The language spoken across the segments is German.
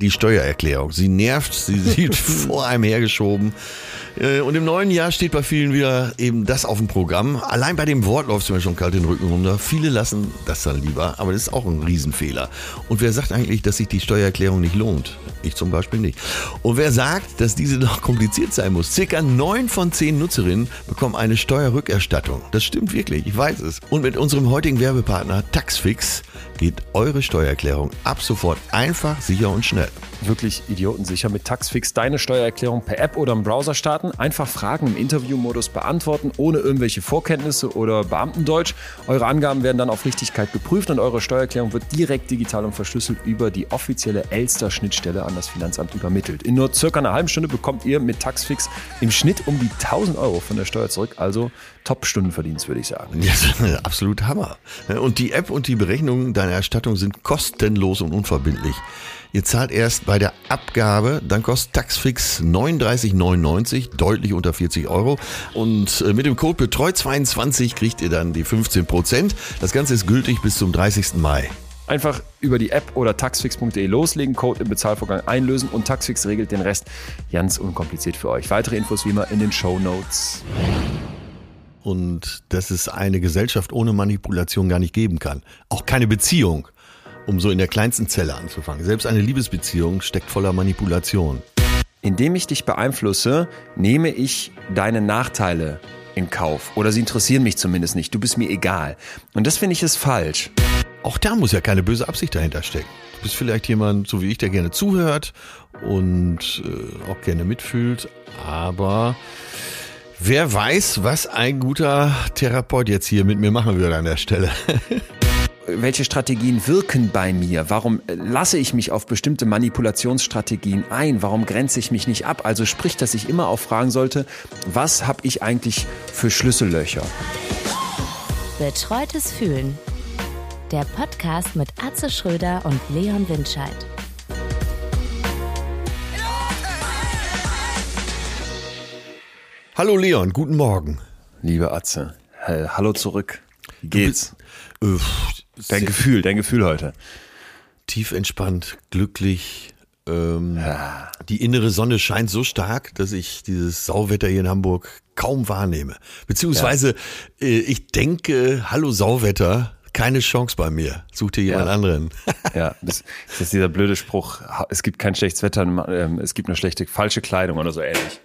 die Steuererklärung. Sie nervt, sie sieht vor einem hergeschoben. Äh, und im neuen Jahr steht bei vielen wieder eben das auf dem Programm. Allein bei dem Wort läuft es mir schon kalt den Rücken runter. Viele lassen das dann lieber, aber das ist auch ein Riesenfehler. Und wer sagt eigentlich, dass sich die Steuererklärung nicht lohnt? Ich zum Beispiel nicht. Und wer sagt, dass diese noch kompliziert sein muss? Circa neun von zehn Nutzerinnen bekommen eine Steuerrückerstattung. Das stimmt wirklich, ich weiß es. Und mit unserem heutigen Werbepartner Taxfix geht eure Steuererklärung ab sofort einfach, sicher und schnell. Wirklich idiotensicher mit Taxfix deine Steuererklärung per App oder im Browser starten, einfach Fragen im Interviewmodus beantworten, ohne irgendwelche Vorkenntnisse oder Beamtendeutsch. Eure Angaben werden dann auf Richtigkeit geprüft und eure Steuererklärung wird direkt digital und verschlüsselt über die offizielle Elster-Schnittstelle an das Finanzamt übermittelt. In nur circa einer halben Stunde bekommt ihr mit Taxfix im Schnitt um die 1000 Euro von der Steuer zurück, also Top-Stundenverdienst, würde ich sagen. Ja, absolut Hammer. Und die App und die Berechnungen deiner Erstattung sind kostenlos und unverbindlich. Ihr zahlt erst bei der Abgabe, dann kostet Taxfix 39,99, deutlich unter 40 Euro. Und äh, mit dem Code Betreut22 kriegt ihr dann die 15 Prozent. Das Ganze ist gültig bis zum 30. Mai. Einfach über die App oder taxfix.de loslegen, Code im Bezahlvorgang einlösen und Taxfix regelt den Rest ganz unkompliziert für euch. Weitere Infos wie immer in den Show Notes. Und dass es eine Gesellschaft ohne Manipulation gar nicht geben kann. Auch keine Beziehung um so in der kleinsten Zelle anzufangen. Selbst eine Liebesbeziehung steckt voller Manipulation. Indem ich dich beeinflusse, nehme ich deine Nachteile in Kauf. Oder sie interessieren mich zumindest nicht. Du bist mir egal. Und das finde ich ist falsch. Auch da muss ja keine böse Absicht dahinter stecken. Du bist vielleicht jemand, so wie ich, der gerne zuhört und äh, auch gerne mitfühlt. Aber wer weiß, was ein guter Therapeut jetzt hier mit mir machen würde an der Stelle. welche Strategien wirken bei mir? Warum lasse ich mich auf bestimmte Manipulationsstrategien ein? Warum grenze ich mich nicht ab? Also sprich, dass ich immer auch fragen sollte, was habe ich eigentlich für Schlüssellöcher? Betreutes Fühlen. Der Podcast mit Atze Schröder und Leon Windscheid. Hallo Leon, guten Morgen. Liebe Atze, hallo zurück. Wie geht's? Bist, äh, Dein Gefühl, dein Gefühl heute. Tief entspannt, glücklich. Ähm, ja. Die innere Sonne scheint so stark, dass ich dieses Sauwetter hier in Hamburg kaum wahrnehme. Beziehungsweise ja. äh, ich denke, hallo Sauwetter, keine Chance bei mir. Such dir jemand ja. anderen. ja, das, das, ist dieser blöde Spruch, es gibt kein schlechtes Wetter, ähm, es gibt nur schlechte, falsche Kleidung oder so ähnlich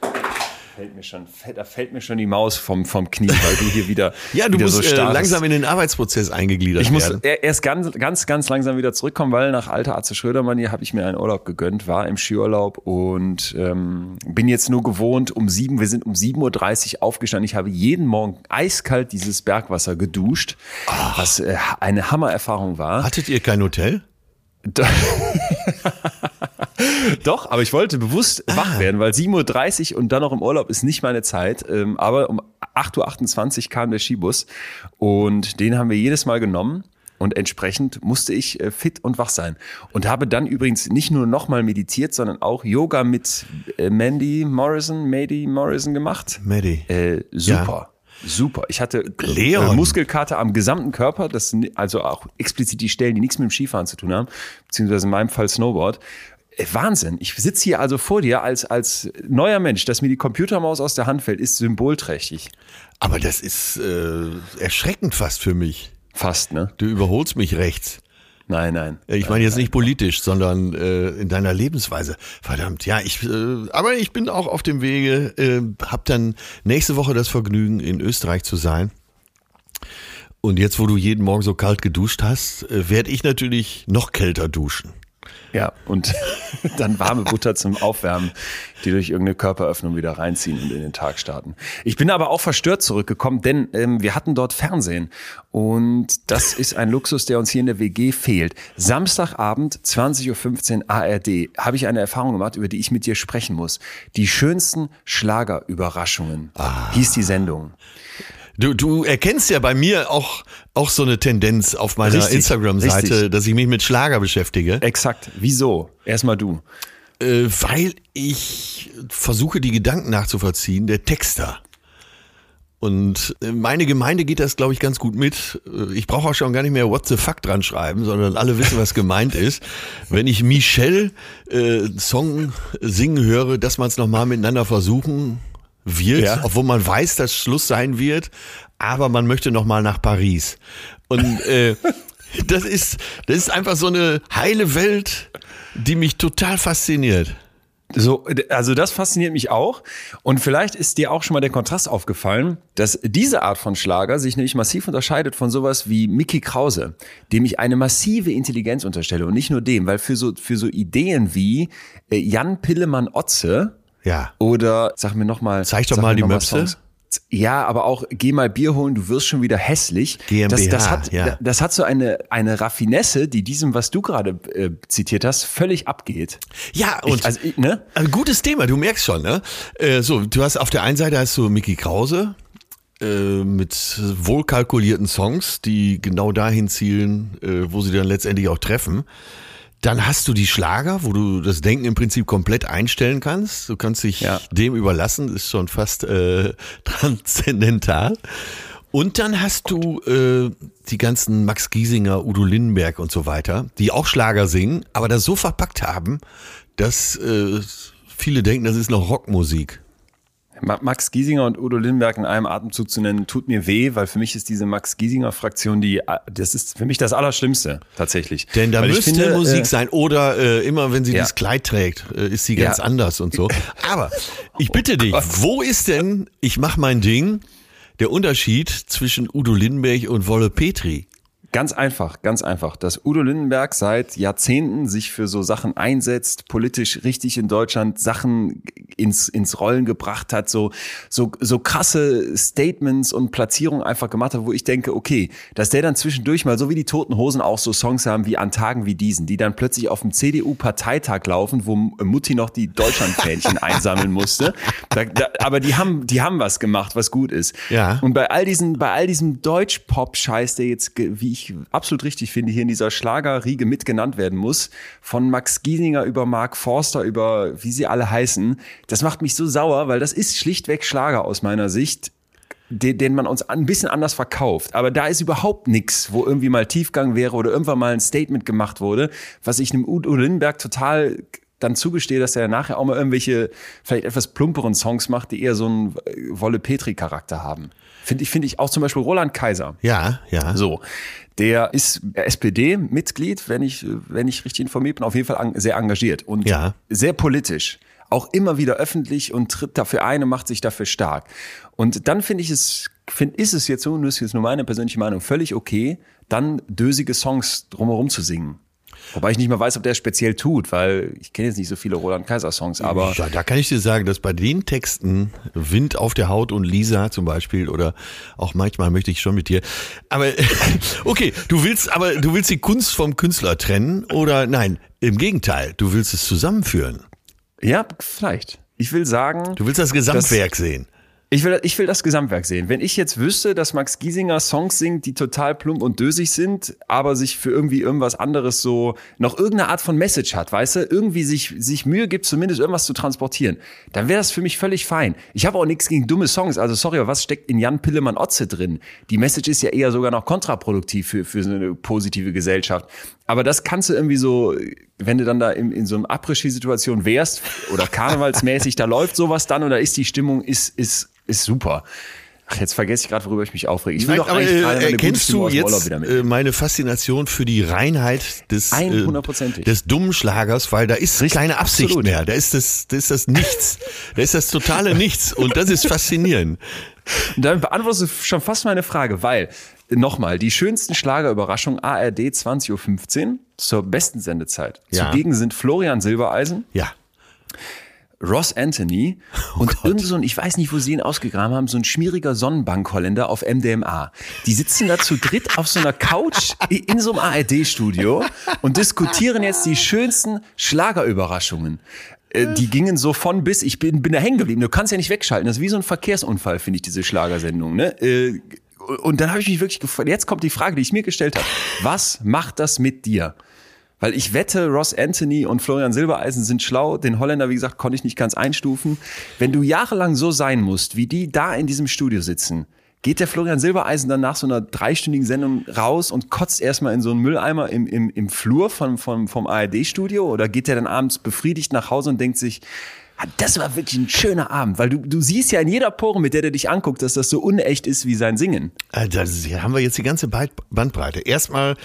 fällt mir schon, da fällt mir schon die Maus vom, vom Knie, weil du hier wieder. ja, du wieder musst so äh, langsam in den Arbeitsprozess eingegliedert ich werden. Ich muss erst ganz, ganz, ganz langsam wieder zurückkommen, weil nach alter Arze Schrödermann hier habe ich mir einen Urlaub gegönnt, war im Skiurlaub und ähm, bin jetzt nur gewohnt um sieben, wir sind um 7.30 Uhr aufgestanden. Ich habe jeden Morgen eiskalt dieses Bergwasser geduscht, Ach. was äh, eine Hammererfahrung war. Hattet ihr kein Hotel? Doch, aber ich wollte bewusst ah. wach werden, weil 7.30 Uhr und dann noch im Urlaub ist nicht meine Zeit. Ähm, aber um 8.28 Uhr kam der Skibus und den haben wir jedes Mal genommen. Und entsprechend musste ich äh, fit und wach sein. Und habe dann übrigens nicht nur nochmal meditiert, sondern auch Yoga mit äh, Mandy Morrison, Mady Morrison gemacht. Maddie. Äh, super. Ja. Super. Ich hatte Leon. Muskelkater am gesamten Körper, das also auch explizit die Stellen, die nichts mit dem Skifahren zu tun haben, beziehungsweise in meinem Fall Snowboard. Äh, Wahnsinn. Ich sitze hier also vor dir als, als neuer Mensch, dass mir die Computermaus aus der Hand fällt, ist symbolträchtig. Aber das ist äh, erschreckend fast für mich. Fast, ne? Du überholst mich rechts. Nein, nein. Ich meine jetzt nicht politisch, sondern äh, in deiner Lebensweise. Verdammt, ja, ich, äh, aber ich bin auch auf dem Wege, äh, hab dann nächste Woche das Vergnügen, in Österreich zu sein. Und jetzt, wo du jeden Morgen so kalt geduscht hast, äh, werde ich natürlich noch kälter duschen. Ja, und dann warme Butter zum Aufwärmen, die durch irgendeine Körperöffnung wieder reinziehen und in den Tag starten. Ich bin aber auch verstört zurückgekommen, denn ähm, wir hatten dort Fernsehen. Und das ist ein Luxus, der uns hier in der WG fehlt. Samstagabend, 20.15 Uhr ARD, habe ich eine Erfahrung gemacht, über die ich mit dir sprechen muss. Die schönsten Schlagerüberraschungen ah. hieß die Sendung. Du, du erkennst ja bei mir auch, auch so eine Tendenz auf meiner Instagram-Seite, dass ich mich mit Schlager beschäftige. Exakt. Wieso? Erstmal du. Äh, weil ich versuche, die Gedanken nachzuvollziehen, der Texter. Und äh, meine Gemeinde geht das, glaube ich, ganz gut mit. Äh, Ich brauche auch schon gar nicht mehr What the fuck dran schreiben, sondern alle wissen, was gemeint ist. Wenn ich Michelle äh, Song singen höre, dass man es nochmal miteinander versuchen wird, Ja. obwohl man weiß, dass Schluss sein wird, aber man möchte nochmal nach Paris. Und äh, das ist, das ist einfach so eine heile Welt, die mich total fasziniert. So, also das fasziniert mich auch. Und vielleicht ist dir auch schon mal der Kontrast aufgefallen, dass diese Art von Schlager sich nämlich massiv unterscheidet von sowas wie Mickey Krause, dem ich eine massive Intelligenz unterstelle. Und nicht nur dem, weil für so, für so Ideen wie äh, Jan Pillemann Otze Ja. oder, sag mir nochmal. Zeig doch mal die Möpse. Ja, aber auch geh mal Bier holen, du wirst schon wieder hässlich. GmbH, das, das, hat, ja. das hat so eine, eine Raffinesse, die diesem, was du gerade äh, zitiert hast, völlig abgeht. Ja, und Ich, also, ich, ne? Ein gutes Thema, du merkst schon, ne? Äh, so, du hast auf der einen Seite hast du Mickey Krause äh, mit wohlkalkulierten Songs, die genau dahin zielen, äh, wo sie dann letztendlich auch treffen. Dann hast du die Schlager, wo du das Denken im Prinzip komplett einstellen kannst. Du kannst dich Ja. dem überlassen, ist schon fast äh, transzendental. Und dann hast du äh, die ganzen Max Giesinger, Udo Lindenberg und so weiter, die auch Schlager singen, aber das so verpackt haben, dass äh, viele denken, das ist noch Rockmusik. Ma- Max Giesinger und Udo Lindenberg in einem Atemzug zu nennen, tut mir weh, weil für mich ist diese Max Giesinger-Fraktion die, das ist für mich das Allerschlimmste, tatsächlich. Denn da Weil müsste finde, Musik äh, sein. Oder äh, immer, wenn sie Ja. dieses Kleid trägt, äh, ist sie ganz Ja. anders und so. Aber ich bitte dich, wo ist denn, ich mach mein Ding, der Unterschied zwischen Udo Lindenberg und Wolle Petri? Ganz einfach, ganz einfach, dass Udo Lindenberg seit Jahrzehnten sich für so Sachen einsetzt, politisch richtig in Deutschland Sachen ins, ins Rollen gebracht hat, so, so, so krasse Statements und Platzierungen einfach gemacht hat, wo ich denke, okay, dass der dann zwischendurch mal, so wie die Toten Hosen auch so Songs haben wie an Tagen wie diesen, die dann plötzlich auf dem CDU-Parteitag laufen, wo Mutti noch die Deutschlandfähnchen einsammeln musste. Da, da, aber die haben, die haben was gemacht, was gut ist. Ja. Und bei all diesen, bei all diesem Deutsch-Pop-Scheiß, der jetzt, wie ich absolut richtig finde, hier in dieser Schlagerriege mitgenannt werden muss, von Max Giesinger über Mark Forster über wie sie alle heißen, das macht mich so sauer, weil das ist schlichtweg Schlager aus meiner Sicht den, den man uns ein bisschen anders verkauft. Aber da ist überhaupt nichts, wo irgendwie mal Tiefgang wäre oder irgendwann mal ein Statement gemacht wurde, was ich einem Udo Lindenberg total dann zugestehe, dass er nachher auch mal irgendwelche vielleicht etwas plumperen Songs macht, die eher so einen Wolle-Petri-Charakter haben. Finde ich, finde ich auch zum Beispiel Roland Kaiser. Ja, ja. So, der ist SPD-Mitglied, wenn ich, wenn ich richtig informiert bin, auf jeden Fall sehr engagiert und Ja. sehr politisch. Auch immer wieder öffentlich und tritt dafür ein und macht sich dafür stark. Und dann finde ich es, find, ist es jetzt so, und das ist jetzt nur meine persönliche Meinung, völlig okay, dann dösige Songs drumherum zu singen. Wobei ich nicht mal weiß, ob der es speziell tut, weil ich kenne jetzt nicht so viele Roland Kaiser Songs, aber ja, da kann ich dir sagen, dass bei den Texten Wind auf der Haut und Lisa zum Beispiel oder auch manchmal möchte ich schon mit dir. Aber okay, du willst aber du willst die Kunst vom Künstler trennen oder nein? Im Gegenteil, du willst es zusammenführen. ja, vielleicht. Ich will sagen, Du willst das Gesamtwerk sehen. Ich will, ich will das Gesamtwerk sehen. Wenn ich jetzt wüsste, dass Max Giesinger Songs singt, die total plump und dösig sind, aber sich für irgendwie irgendwas anderes so noch irgendeine Art von Message hat, weißt du, irgendwie sich, sich Mühe gibt, zumindest irgendwas zu transportieren, dann wäre das für mich völlig fein. Ich habe auch nichts gegen dumme Songs. Also sorry, aber was steckt in Jan Pillemann Otze drin? Die Message ist ja eher sogar noch kontraproduktiv für, für so eine positive Gesellschaft. Aber das kannst du irgendwie so, wenn du dann da in, in so einer Après-Ski-Situation wärst oder karnevalsmäßig, da läuft sowas dann oder ist die Stimmung, ist, ist, ist super. Ach, jetzt vergesse ich gerade, worüber ich mich aufrege. Ich will doch aber eigentlich äh, erkennst du jetzt wieder mit. äh, meine Faszination für die Reinheit des, äh, 100%ig. des dummen Schlagers, weil da ist Richtig, keine Absicht absolut. mehr. Da ist das, da ist das Nichts. da ist das totale Nichts. Und das ist faszinierend. Und damit beantwortest du schon fast meine Frage, weil, nochmal, die schönsten Schlagerüberraschungen ARD 20.15 Uhr zur besten Sendezeit. Ja. Zugegen sind Florian Silbereisen, Ja. Ross Anthony Oh und irgend so ein, ich weiß nicht, wo sie ihn ausgegraben haben, so ein schmieriger Sonnenbank-Holländer auf MDMA. Die sitzen da zu dritt auf so einer Couch in so einem ARD-Studio und diskutieren jetzt die schönsten Schlagerüberraschungen. Äh, Die gingen so von bis, ich bin, bin da hängen geblieben. Du kannst ja nicht wegschalten. Das ist wie so ein Verkehrsunfall, finde ich, diese Schlagersendung. Ne? Äh, Und dann habe ich mich wirklich gefragt, jetzt kommt die Frage, die ich mir gestellt habe. Was macht das mit dir? Weil ich wette, Ross Anthony und Florian Silbereisen sind schlau. Den Holländer, wie gesagt, konnte ich nicht ganz einstufen. Wenn du jahrelang so sein musst, wie die da in diesem Studio sitzen, geht der Florian Silbereisen dann nach so einer dreistündigen Sendung raus und kotzt erstmal in so einen Mülleimer im, im, im Flur vom, vom, vom ARD-Studio? Oder geht der dann abends befriedigt nach Hause und denkt sich, das war wirklich ein schöner Abend, weil du, du siehst ja in jeder Pore, mit der der dich anguckt, dass das so unecht ist wie sein Singen. Also, hier haben wir jetzt die ganze Bandbreite. Erstmal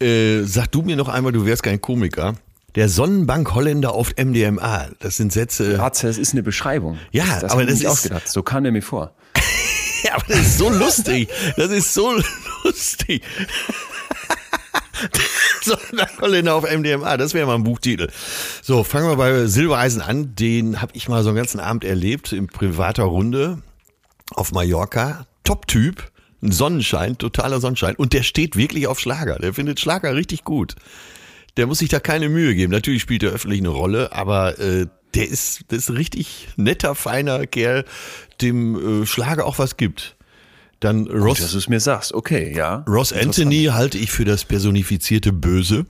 äh, sag du mir noch einmal, du wärst kein Komiker. Der Sonnenbank-Holländer auf MDMA. Das sind Sätze. Ratze, das ist eine Beschreibung. Ja, das, das aber das ist ausgedacht. So kam der mir vor. ja, aber das ist so lustig. Das ist so lustig. Sonnenbank-Holländer auf MDMA, das wäre mal ein Buchtitel. So, fangen wir bei Silbereisen an. Den habe ich mal so einen ganzen Abend erlebt in privater Runde auf Mallorca. Top-Typ ein Sonnenschein, totaler Sonnenschein. Und der steht wirklich auf Schlager. Der findet Schlager richtig gut. Der muss sich da keine Mühe geben. Natürlich spielt er öffentlich eine Rolle, aber äh, der ist, das ist ein richtig netter, feiner Kerl, dem äh, Schlager auch was gibt. Dann Ross. Gut, dass du es mir sagst, okay, ja. Ross Anthony halte ich für das personifizierte Böse.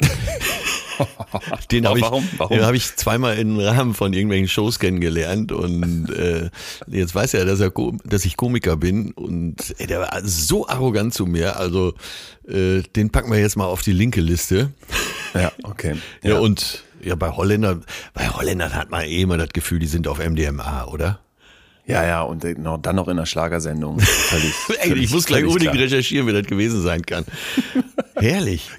den habe ich, Warum? Warum? den hab ich zweimal im Rahmen von irgendwelchen Shows kennengelernt und äh, jetzt weiß er, dass, er, dass ich Komiker bin und ey, der war so arrogant zu mir, also äh, den packen wir jetzt mal auf die linke Liste. Ja, okay. Ja, und ja, bei Holländern, bei Holländern hat man eh immer das Gefühl, die sind auf MDMA, oder? Ja, ja, und noch- dann noch in der Schlagersendung. Völlig, völlig- ich muss gleich unbedingt recherchieren, wer das gewesen sein kann. Herrlich.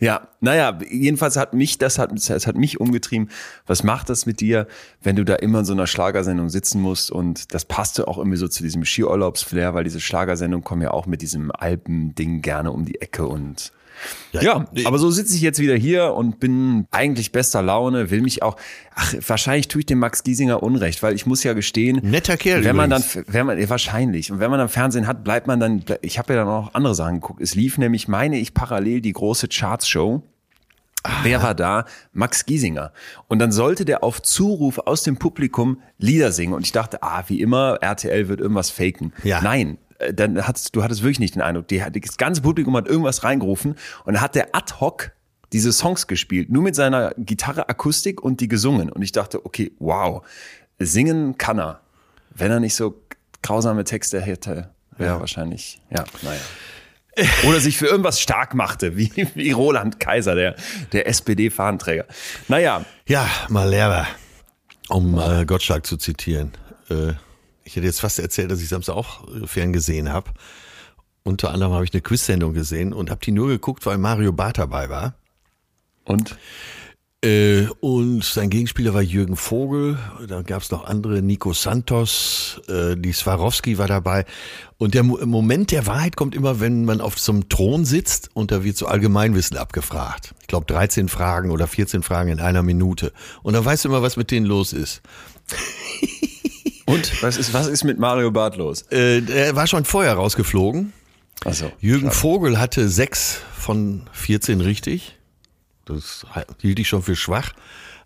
Ja, naja, jedenfalls hat mich, das hat, das hat mich umgetrieben. Was macht das mit dir, wenn du da immer in so einer Schlagersendung sitzen musst? Und das passte auch irgendwie so zu diesem Skiurlaubsflair, weil diese Schlagersendungen kommen ja auch mit diesem Alpen-Ding gerne um die Ecke und ja, aber so sitze ich jetzt wieder hier und bin eigentlich bester Laune, will mich auch, ach, wahrscheinlich tue ich dem Max Giesinger Unrecht, weil ich muss ja gestehen, Netter Kerl wenn man dann, übrigens. wenn man, ja, wahrscheinlich, und wenn man dann Fernsehen hat, bleibt man dann, ich habe ja dann auch andere Sachen geguckt. Es lief nämlich, meine ich, parallel die große Charts-Show. Wer war da? Max Giesinger. Und dann sollte der auf Zuruf aus dem Publikum Lieder singen. Und ich dachte, ah, wie immer, RTL wird irgendwas faken. Ja. Nein, dann hattest, du hattest wirklich nicht den Eindruck. Die, das ganze Publikum hat irgendwas reingerufen und dann hat der ad hoc diese Songs gespielt, nur mit seiner Gitarre Akustik und die gesungen. Und ich dachte, okay, wow, singen kann er. Wenn er nicht so grausame Texte hätte, wäre wahrscheinlich, ja, naja. Oder sich für irgendwas stark machte, wie, wie Roland Kaiser, der, der SPD-Fahnenträger. Naja, Ja, Malera, um äh, Gottschalk zu zitieren. Äh, ich hätte jetzt fast erzählt, dass ich Samstag auch äh, fern gesehen habe. Unter anderem habe ich eine Quiz-Sendung gesehen und habe die nur geguckt, weil Mario Barth dabei war. und? Äh, und sein Gegenspieler war Jürgen Vogel, da gab es noch andere, Nico Santos, äh, die Swarovski war dabei. Und der Mo Moment der Wahrheit kommt immer, wenn man auf so einem Thron sitzt und da wird so Allgemeinwissen abgefragt. Ich glaube 13 Fragen oder 14 Fragen in einer Minute. Und dann weißt du immer, was mit denen los ist. Und? Was ist, was ist mit Mario Barth los? Äh, er war schon vorher rausgeflogen. Also, Jürgen Vogel hatte sechs von 14 richtig. Das hielt ich schon für schwach.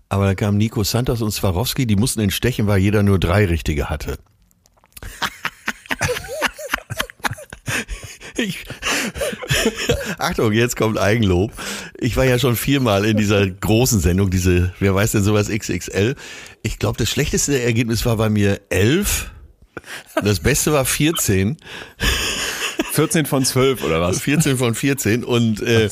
Aber dann kamen Nico Santos und Swarovski, die mussten ihn stechen, weil jeder nur drei richtige hatte. ich, Achtung, jetzt kommt Eigenlob. Ich war ja schon viermal in dieser großen Sendung, diese, wer weiß denn sowas XXL. Ich glaube, das schlechteste Ergebnis war bei mir elf. Das Beste war 14. 14 von 12 oder was? 14 von 14 und äh,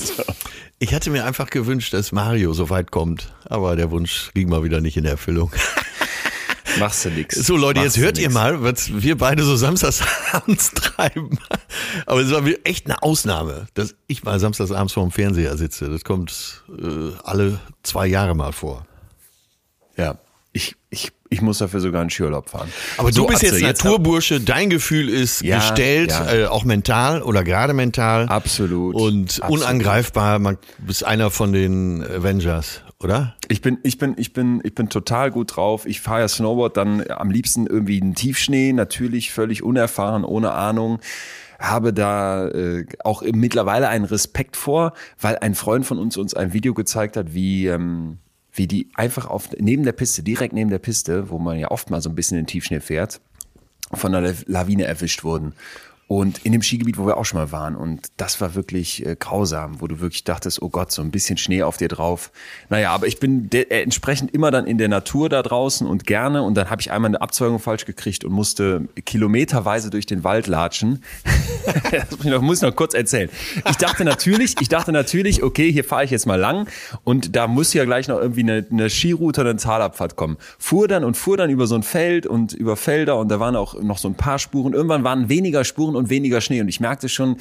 ich hatte mir einfach gewünscht, dass Mario so weit kommt, aber der Wunsch ging mal wieder nicht in Erfüllung. Machst du nix. So Leute, Machst jetzt hört ihr mal, was wir beide so samstagsabends treiben. Aber es war echt eine Ausnahme, dass ich mal samstagsabends vorm Fernseher sitze. Das kommt äh, alle zwei Jahre mal vor. Ja, ich, ich, ich muss dafür sogar einen Skiurlaub fahren. Aber So, du bist Atze, jetzt Naturbursche, dein Gefühl ist Ja, gestellt, ja. Äh, auch mental oder gerade mental. Absolut. Und Absolut. unangreifbar, man bist einer von den Avengers, oder? Ich bin, ich bin, ich bin, ich bin total gut drauf. Ich fahre ja Snowboard dann am liebsten irgendwie in Tiefschnee, natürlich völlig unerfahren, ohne Ahnung. Habe da äh, auch mittlerweile einen Respekt vor, weil ein Freund von uns uns ein Video gezeigt hat, wie ähm, wie die einfach auf neben der Piste, direkt neben der Piste, wo man ja oft mal so ein bisschen in den Tiefschnee fährt, von einer Lawine erwischt wurden. Und in dem Skigebiet, wo wir auch schon mal waren. Und das war wirklich äh, grausam, wo du wirklich dachtest, oh Gott, so ein bisschen Schnee auf dir drauf. Naja, aber ich bin äh, entsprechend immer dann in der Natur da draußen und gerne. Und dann habe ich einmal eine Abzweigung falsch gekriegt und musste kilometerweise durch den Wald latschen. das muss ich noch kurz erzählen. Ich dachte natürlich, ich dachte natürlich, okay, hier fahre ich jetzt mal lang und da muss ja gleich noch irgendwie eine, eine Skiroute oder eine Talabfahrt kommen. Fuhr dann und fuhr dann über so ein Feld und über Felder und da waren auch noch so ein paar Spuren. Irgendwann waren weniger Spuren und weniger Schnee. Und ich merkte schon,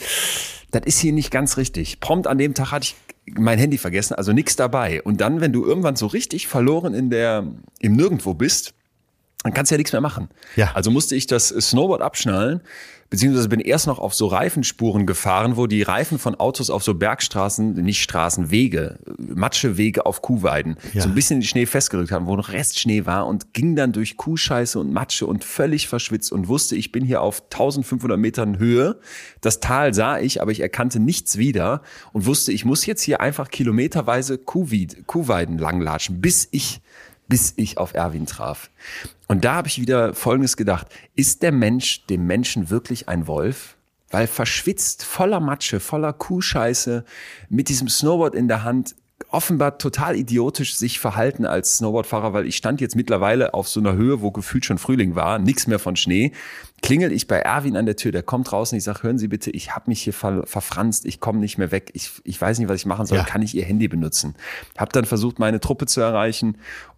das ist hier nicht ganz richtig. Prompt an dem Tag hatte ich mein Handy vergessen, also nichts dabei. Und dann, wenn du irgendwann so richtig verloren in der, im Nirgendwo bist, dann kannst du ja nichts mehr machen. Ja. Also musste ich das Snowboard abschnallen, beziehungsweise bin erst noch auf so Reifenspuren gefahren, wo die Reifen von Autos auf so Bergstraßen, nicht Straßen, Wege, Matschewege auf Kuhweiden, Ja. so ein bisschen in den Schnee festgerückt haben, wo noch Restschnee war und ging dann durch Kuhscheiße und Matsche und völlig verschwitzt und wusste, ich bin hier auf 1500 Metern Höhe. Das Tal sah ich, aber ich erkannte nichts wieder und wusste, ich muss jetzt hier einfach kilometerweise Kuhweiden langlatschen, bis ich bis ich auf Erwin traf. Und da habe ich wieder Folgendes gedacht. Ist der Mensch dem Menschen wirklich ein Wolf? Weil verschwitzt, voller Matsche, voller Kuhscheiße, mit diesem Snowboard in der Hand, offenbar total idiotisch sich verhalten als Snowboardfahrer, weil ich stand jetzt mittlerweile auf so einer Höhe, wo gefühlt schon Frühling war, nichts mehr von Schnee. Klingel ich bei Erwin an der Tür, der kommt draußen, ich sage, hören Sie bitte, ich habe mich hier ver verfranst, ich komme nicht mehr weg, ich, ich weiß nicht, was ich machen soll, Ja. kann ich Ihr Handy benutzen? Hab dann versucht, meine Truppe zu erreichen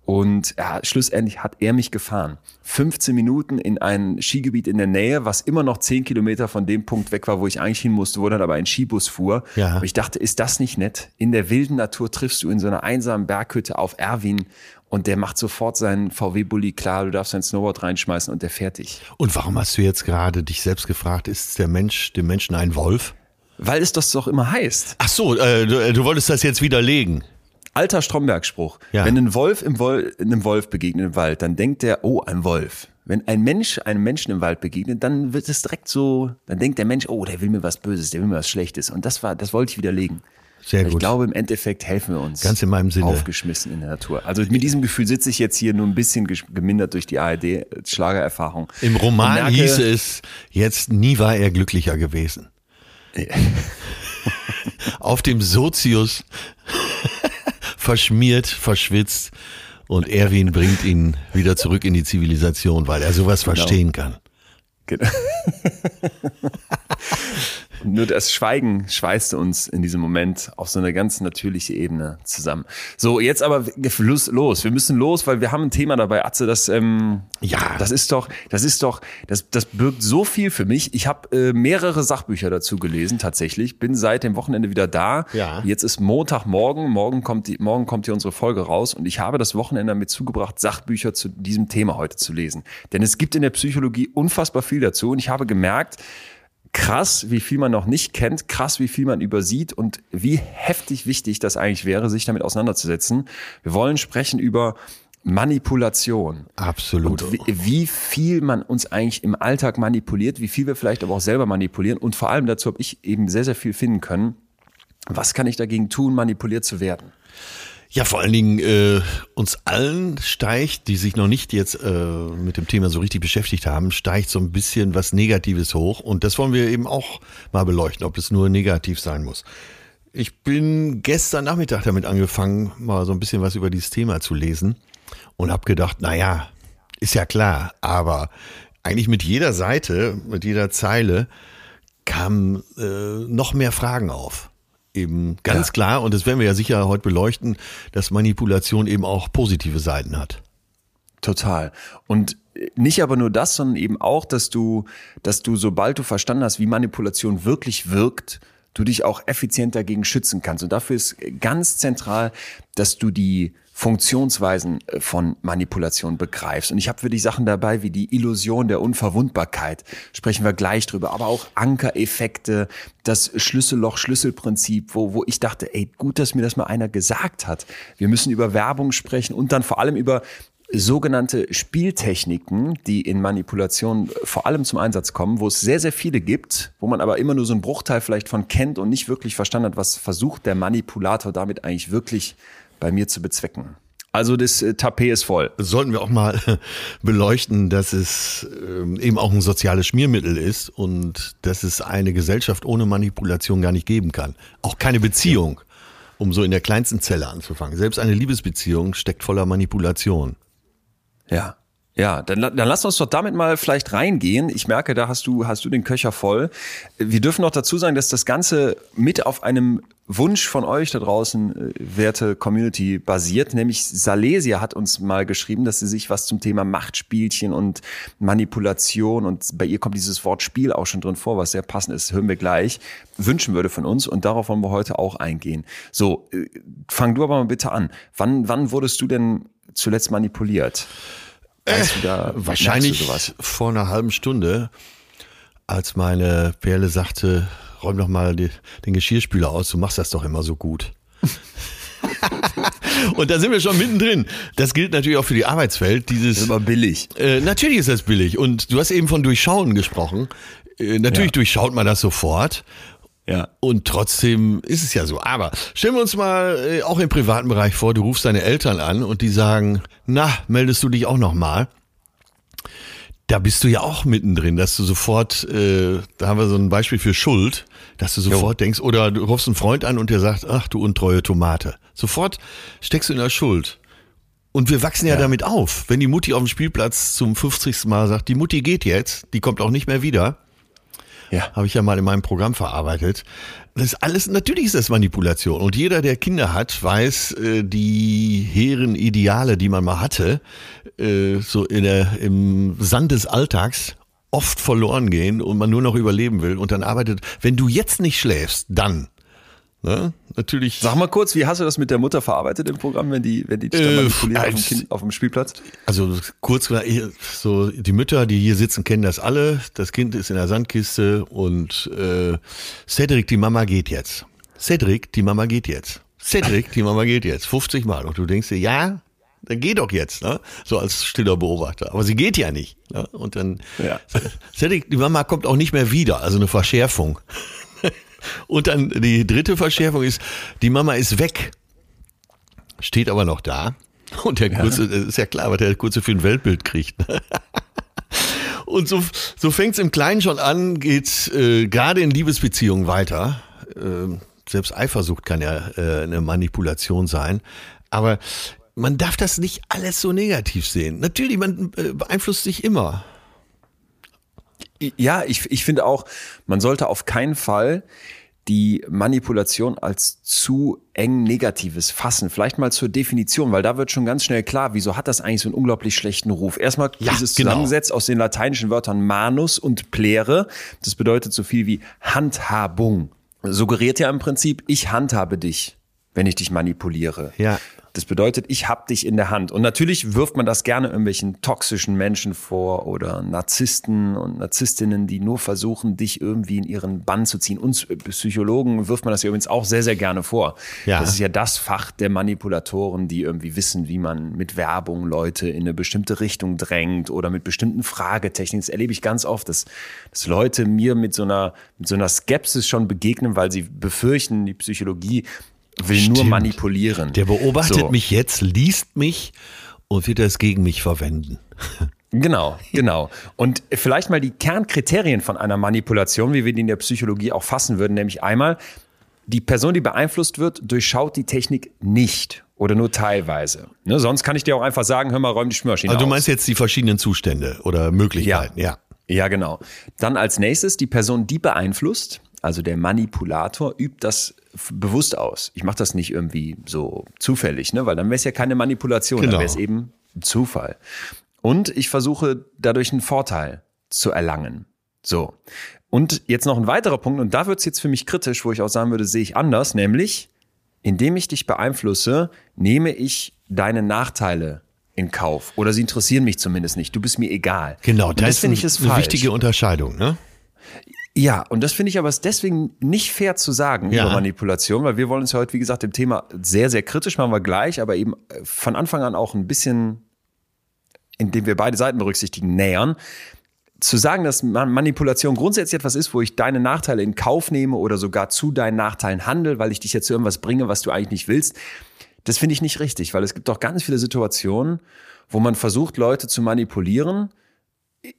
und ja, schlussendlich hat er mich gefahren. 15 Minuten in ein Skigebiet in der Nähe, was immer noch 10 Kilometer von dem Punkt weg war, wo ich eigentlich hin musste, wo dann aber ein Skibus fuhr. Ja. Und ich dachte, ist das nicht nett? In der wilden Natur triffst du in so einer einsamen Berghütte auf Erwin und der macht sofort seinen VW-Bully klar, du darfst dein Snowboard reinschmeißen und der dich. Und warum hast du jetzt gerade dich selbst gefragt, ist der Mensch dem Menschen ein Wolf? Weil es das doch immer heißt. Ach so, äh, du, äh, du wolltest das jetzt widerlegen. Alter Stromberg-Spruch. Ja. Wenn ein Wolf im Wol einem Wolf begegnet im Wald, dann denkt der, oh, ein Wolf. Wenn ein Mensch einem Menschen im Wald begegnet, dann wird es direkt so, dann denkt der Mensch, oh, der will mir was Böses, der will mir was Schlechtes. Und das war, das wollte ich widerlegen. Sehr Ich gut. glaube, im Endeffekt helfen wir uns. Ganz in meinem Sinne. Aufgeschmissen in der Natur. Also mit diesem Gefühl sitze ich jetzt hier nur ein bisschen gemindert durch die ARD-Schlagererfahrung. Im Roman merke- hieß es, jetzt nie war er glücklicher gewesen. Auf dem Sozius verschmiert, verschwitzt und Erwin bringt ihn wieder zurück in die Zivilisation, weil er sowas verstehen kann. Genau. Nur das Schweigen schweißte uns in diesem Moment auf so eine ganz natürliche Ebene zusammen. So, jetzt aber los, los. Wir müssen los, weil wir haben ein Thema dabei, Atze, das, ähm, Ja. das ist doch, das ist doch, das, das birgt so viel für mich. Ich habe äh, mehrere Sachbücher dazu gelesen, tatsächlich. Bin seit dem Wochenende wieder da. Ja. Jetzt ist Montagmorgen, morgen kommt die, morgen kommt hier unsere Folge raus und ich habe das Wochenende damit zugebracht, Sachbücher zu diesem Thema heute zu lesen. Denn es gibt in der Psychologie unfassbar viel dazu und ich habe gemerkt, krass, wie viel man noch nicht kennt, krass, wie viel man übersieht und wie heftig wichtig das eigentlich wäre, sich damit auseinanderzusetzen. Wir wollen sprechen über Manipulation. Absolut. Und wie, wie viel man uns eigentlich im Alltag manipuliert, wie viel wir vielleicht aber auch selber manipulieren. Und vor allem dazu habe ich eben sehr, sehr viel finden können. Was kann ich dagegen tun, manipuliert zu werden? Ja, vor allen Dingen äh, uns allen steigt, die sich noch nicht jetzt äh, mit dem Thema so richtig beschäftigt haben, steigt so ein bisschen was Negatives hoch. Und das wollen wir eben auch mal beleuchten, ob es nur negativ sein muss. Ich bin gestern Nachmittag damit angefangen, mal so ein bisschen was über dieses Thema zu lesen und habe gedacht, na ja, ist ja klar, aber eigentlich mit jeder Seite, mit jeder Zeile kamen äh, noch mehr Fragen auf. Eben ganz Ja. klar, und das werden wir ja sicher heute beleuchten, dass Manipulation eben auch positive Seiten hat. Total. Und nicht aber nur das, sondern eben auch, dass du, dass du, sobald du verstanden hast, wie Manipulation wirklich wirkt, du dich auch effizient dagegen schützen kannst. Und dafür ist ganz zentral, dass du die Funktionsweisen äh, von Manipulation begreifst. Und ich habe für dich Sachen dabei wie die Illusion der Unverwundbarkeit, sprechen wir gleich drüber, aber auch Ankereffekte, das Schlüsselloch-Schlüsselprinzip, wo, wo ich dachte, ey, gut, dass mir das mal einer gesagt hat. Wir müssen über Werbung sprechen und dann vor allem über sogenannte Spieltechniken, die in Manipulation vor allem zum Einsatz kommen, wo es sehr, sehr viele gibt, wo man aber immer nur so einen Bruchteil vielleicht von kennt und nicht wirklich verstanden hat, was versucht der Manipulator damit eigentlich wirklich bei mir zu bezwecken. Also das äh, Tapet ist voll. Sollten wir auch mal beleuchten, dass es ähm, eben auch ein soziales Schmiermittel ist und dass es eine Gesellschaft ohne Manipulation gar nicht geben kann. Auch keine Beziehung, um so in der kleinsten Zelle anzufangen. Selbst eine Liebesbeziehung steckt voller Manipulation. Ja. Ja, dann, dann lass uns doch damit mal vielleicht reingehen. Ich merke, da hast du, hast du den Köcher voll. Wir dürfen noch dazu sagen, dass das Ganze mit auf einem Wunsch von euch da draußen, äh, werte Community, basiert. Nämlich Salesia hat uns mal geschrieben, dass sie sich was zum Thema Machtspielchen und Manipulation und bei ihr kommt dieses Wort Spiel auch schon drin vor, was sehr passend ist, hören wir gleich, wünschen würde von uns und darauf wollen wir heute auch eingehen. So, äh, fang du aber mal bitte an. Wann, wann wurdest du denn zuletzt manipuliert? Weißt du da, wahrscheinlich vor einer halben Stunde, als meine Perle sagte, räum doch mal die, den Geschirrspüler aus, du machst das doch immer so gut. Und da sind wir schon mittendrin. Das gilt natürlich auch für die Arbeitswelt. Dieses, das ist immer billig. Äh, natürlich ist das billig. Und du hast eben von Durchschauen gesprochen. Äh, natürlich ja. durchschaut man das sofort. Ja. Und trotzdem ist es ja so. Aber stellen wir uns mal äh, auch im privaten Bereich vor, du rufst deine Eltern an und die sagen, na, meldest du dich auch nochmal? Da bist du ja auch mittendrin, dass du sofort, äh, da haben wir so ein Beispiel für Schuld, dass du sofort jo. denkst, oder du rufst einen Freund an und der sagt, ach du untreue Tomate. Sofort steckst du in der Schuld. Und wir wachsen ja, ja, damit auf. Wenn die Mutti auf dem Spielplatz zum 50. Mal sagt, die Mutti geht jetzt, die kommt auch nicht mehr wieder, ja. Habe ich ja mal in meinem Programm verarbeitet. Das ist alles, natürlich ist das Manipulation. Und jeder, der Kinder hat, weiß, äh, die hehren Ideale, die man mal hatte, äh, so in der, im Sand des Alltags oft verloren gehen und man nur noch überleben will und dann arbeitet, wenn du jetzt nicht schläfst, dann Ne? Natürlich. Sag mal kurz, wie hast du das mit der Mutter verarbeitet im Programm, wenn die, wenn die dich äh, manipuliert auf, dem kind, auf dem Spielplatz? Also kurz so die Mütter, die hier sitzen, kennen das alle. Das Kind ist in der Sandkiste und äh, Cedric, die Mama geht jetzt. Cedric, die Mama geht jetzt. Cedric, die Mama geht jetzt. 50 Mal. Und du denkst dir, ja, dann geh doch jetzt, ne? So als stiller Beobachter. Aber sie geht ja nicht. Ne? Und dann, ja. Cedric, die Mama kommt auch nicht mehr wieder, also eine Verschärfung. Und dann die dritte Verschärfung ist, die Mama ist weg, steht aber noch da. Und der Kurze, ja. ist ja klar, was der Kurze für ein Weltbild kriegt. Und so, so fängt es im Kleinen schon an, geht äh, gerade in Liebesbeziehungen weiter. Äh, selbst Eifersucht kann ja äh, eine Manipulation sein. Aber man darf das nicht alles so negativ sehen. Natürlich, man äh, beeinflusst sich immer. Ja, ich, ich finde auch, man sollte auf keinen Fall die Manipulation als zu eng Negatives fassen. Vielleicht mal zur Definition, weil da wird schon ganz schnell klar, wieso hat das eigentlich so einen unglaublich schlechten Ruf. Erstmal ja, dieses genau. zusammengesetzt aus den lateinischen Wörtern manus und plere. Das bedeutet so viel wie Handhabung. Suggeriert ja im Prinzip, ich handhabe dich, wenn ich dich manipuliere. Ja. Das bedeutet, ich hab dich in der Hand. Und natürlich wirft man das gerne irgendwelchen toxischen Menschen vor oder Narzissten und Narzisstinnen, die nur versuchen, dich irgendwie in ihren Bann zu ziehen. Uns Psychologen wirft man das ja übrigens auch sehr, sehr gerne vor. Ja. Das ist ja das Fach der Manipulatoren, die irgendwie wissen, wie man mit Werbung Leute in eine bestimmte Richtung drängt oder mit bestimmten Fragetechniken. Das erlebe ich ganz oft, dass, dass Leute mir mit so einer, mit so einer Skepsis schon begegnen, weil sie befürchten, die Psychologie will Stimmt. nur manipulieren. Der beobachtet so. mich jetzt, liest mich und wird das gegen mich verwenden. Genau, genau. Und vielleicht mal die Kernkriterien von einer Manipulation, wie wir die in der Psychologie auch fassen würden, nämlich einmal, die Person, die beeinflusst wird, durchschaut die Technik nicht oder nur teilweise. Ne, sonst kann ich dir auch einfach sagen, hör mal, räum die Spülmaschine Also du meinst aus. jetzt die verschiedenen Zustände oder Möglichkeiten, ja. ja. Ja, genau. Dann als nächstes die Person, die beeinflusst, also der Manipulator, übt das bewusst aus. Ich mache das nicht irgendwie so zufällig, ne? weil dann wäre es ja keine Manipulation, genau. dann wäre es eben Zufall. Und ich versuche dadurch einen Vorteil zu erlangen. So. Und jetzt noch ein weiterer Punkt, und da wird es jetzt für mich kritisch, wo ich auch sagen würde, sehe ich anders, nämlich, indem ich dich beeinflusse, nehme ich deine Nachteile in Kauf. Oder sie interessieren mich zumindest nicht. Du bist mir egal. Genau, das, das finde ich ist eine falsch. wichtige Unterscheidung, ne? Ja, und das finde ich aber deswegen nicht fair zu sagen ja. über Manipulation, weil wir wollen uns ja heute, wie gesagt, dem Thema sehr, sehr kritisch machen wir gleich, aber eben äh, von Anfang an auch ein bisschen, indem wir beide Seiten berücksichtigen, nähern. Zu sagen, dass Manipulation grundsätzlich etwas ist, wo ich deine Nachteile in Kauf nehme oder sogar zu deinen Nachteilen handle, weil ich dich jetzt zu irgendwas bringe, was du eigentlich nicht willst, Das finde ich nicht richtig, weil es gibt doch ganz viele Situationen, wo man versucht, Leute zu manipulieren,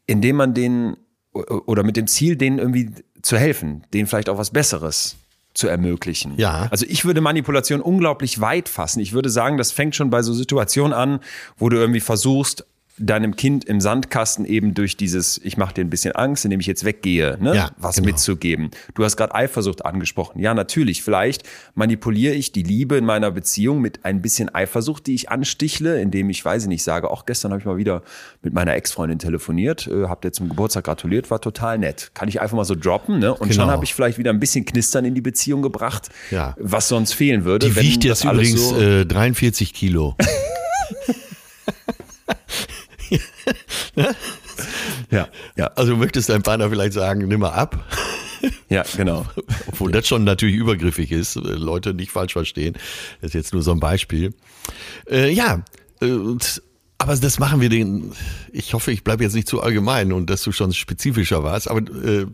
indem man denen oder mit dem Ziel, denen irgendwie zu helfen, denen vielleicht auch was Besseres zu ermöglichen. Ja. Also ich würde Manipulation unglaublich weit fassen. Ich würde sagen, das fängt schon bei so Situationen an, wo du irgendwie versuchst, deinem Kind im Sandkasten eben durch dieses, ich mache dir ein bisschen Angst, indem ich jetzt weggehe, ne, Ja, was genau. mitzugeben. Du hast gerade Eifersucht angesprochen. Ja, natürlich. Vielleicht manipuliere ich die Liebe in meiner Beziehung mit ein bisschen Eifersucht, die ich anstichle, indem ich, weiß ich nicht, sage, auch gestern habe ich mal wieder mit meiner Ex-Freundin telefoniert, äh, hab dir zum Geburtstag gratuliert, war total nett. Kann ich einfach mal so droppen, ne? Und Genau. schon habe ich vielleicht wieder ein bisschen Knistern in die Beziehung gebracht, Ja. was sonst fehlen würde. Die wiegt jetzt übrigens so- äh, 43 Kilo. ja, ja, Also möchtest deinem Partner vielleicht sagen, nimm mal ab. ja, genau. Obwohl das schon natürlich übergriffig ist. äh, Leute nicht falsch verstehen. Das ist jetzt nur so ein Beispiel. Äh, ja, und, aber das machen wir den. Ich hoffe, ich bleibe jetzt nicht zu allgemein und dass du schon spezifischer warst. Aber äh,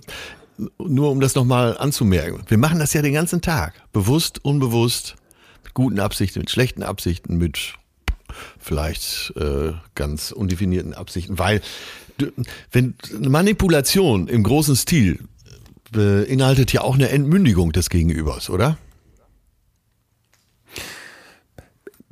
nur um das nochmal anzumerken. Wir machen das ja den ganzen Tag. Bewusst, unbewusst, mit guten Absichten, mit schlechten Absichten, mit vielleicht äh, ganz undefinierten Absichten. Weil wenn Manipulation im großen Stil beinhaltet ja auch eine Entmündigung des Gegenübers, oder?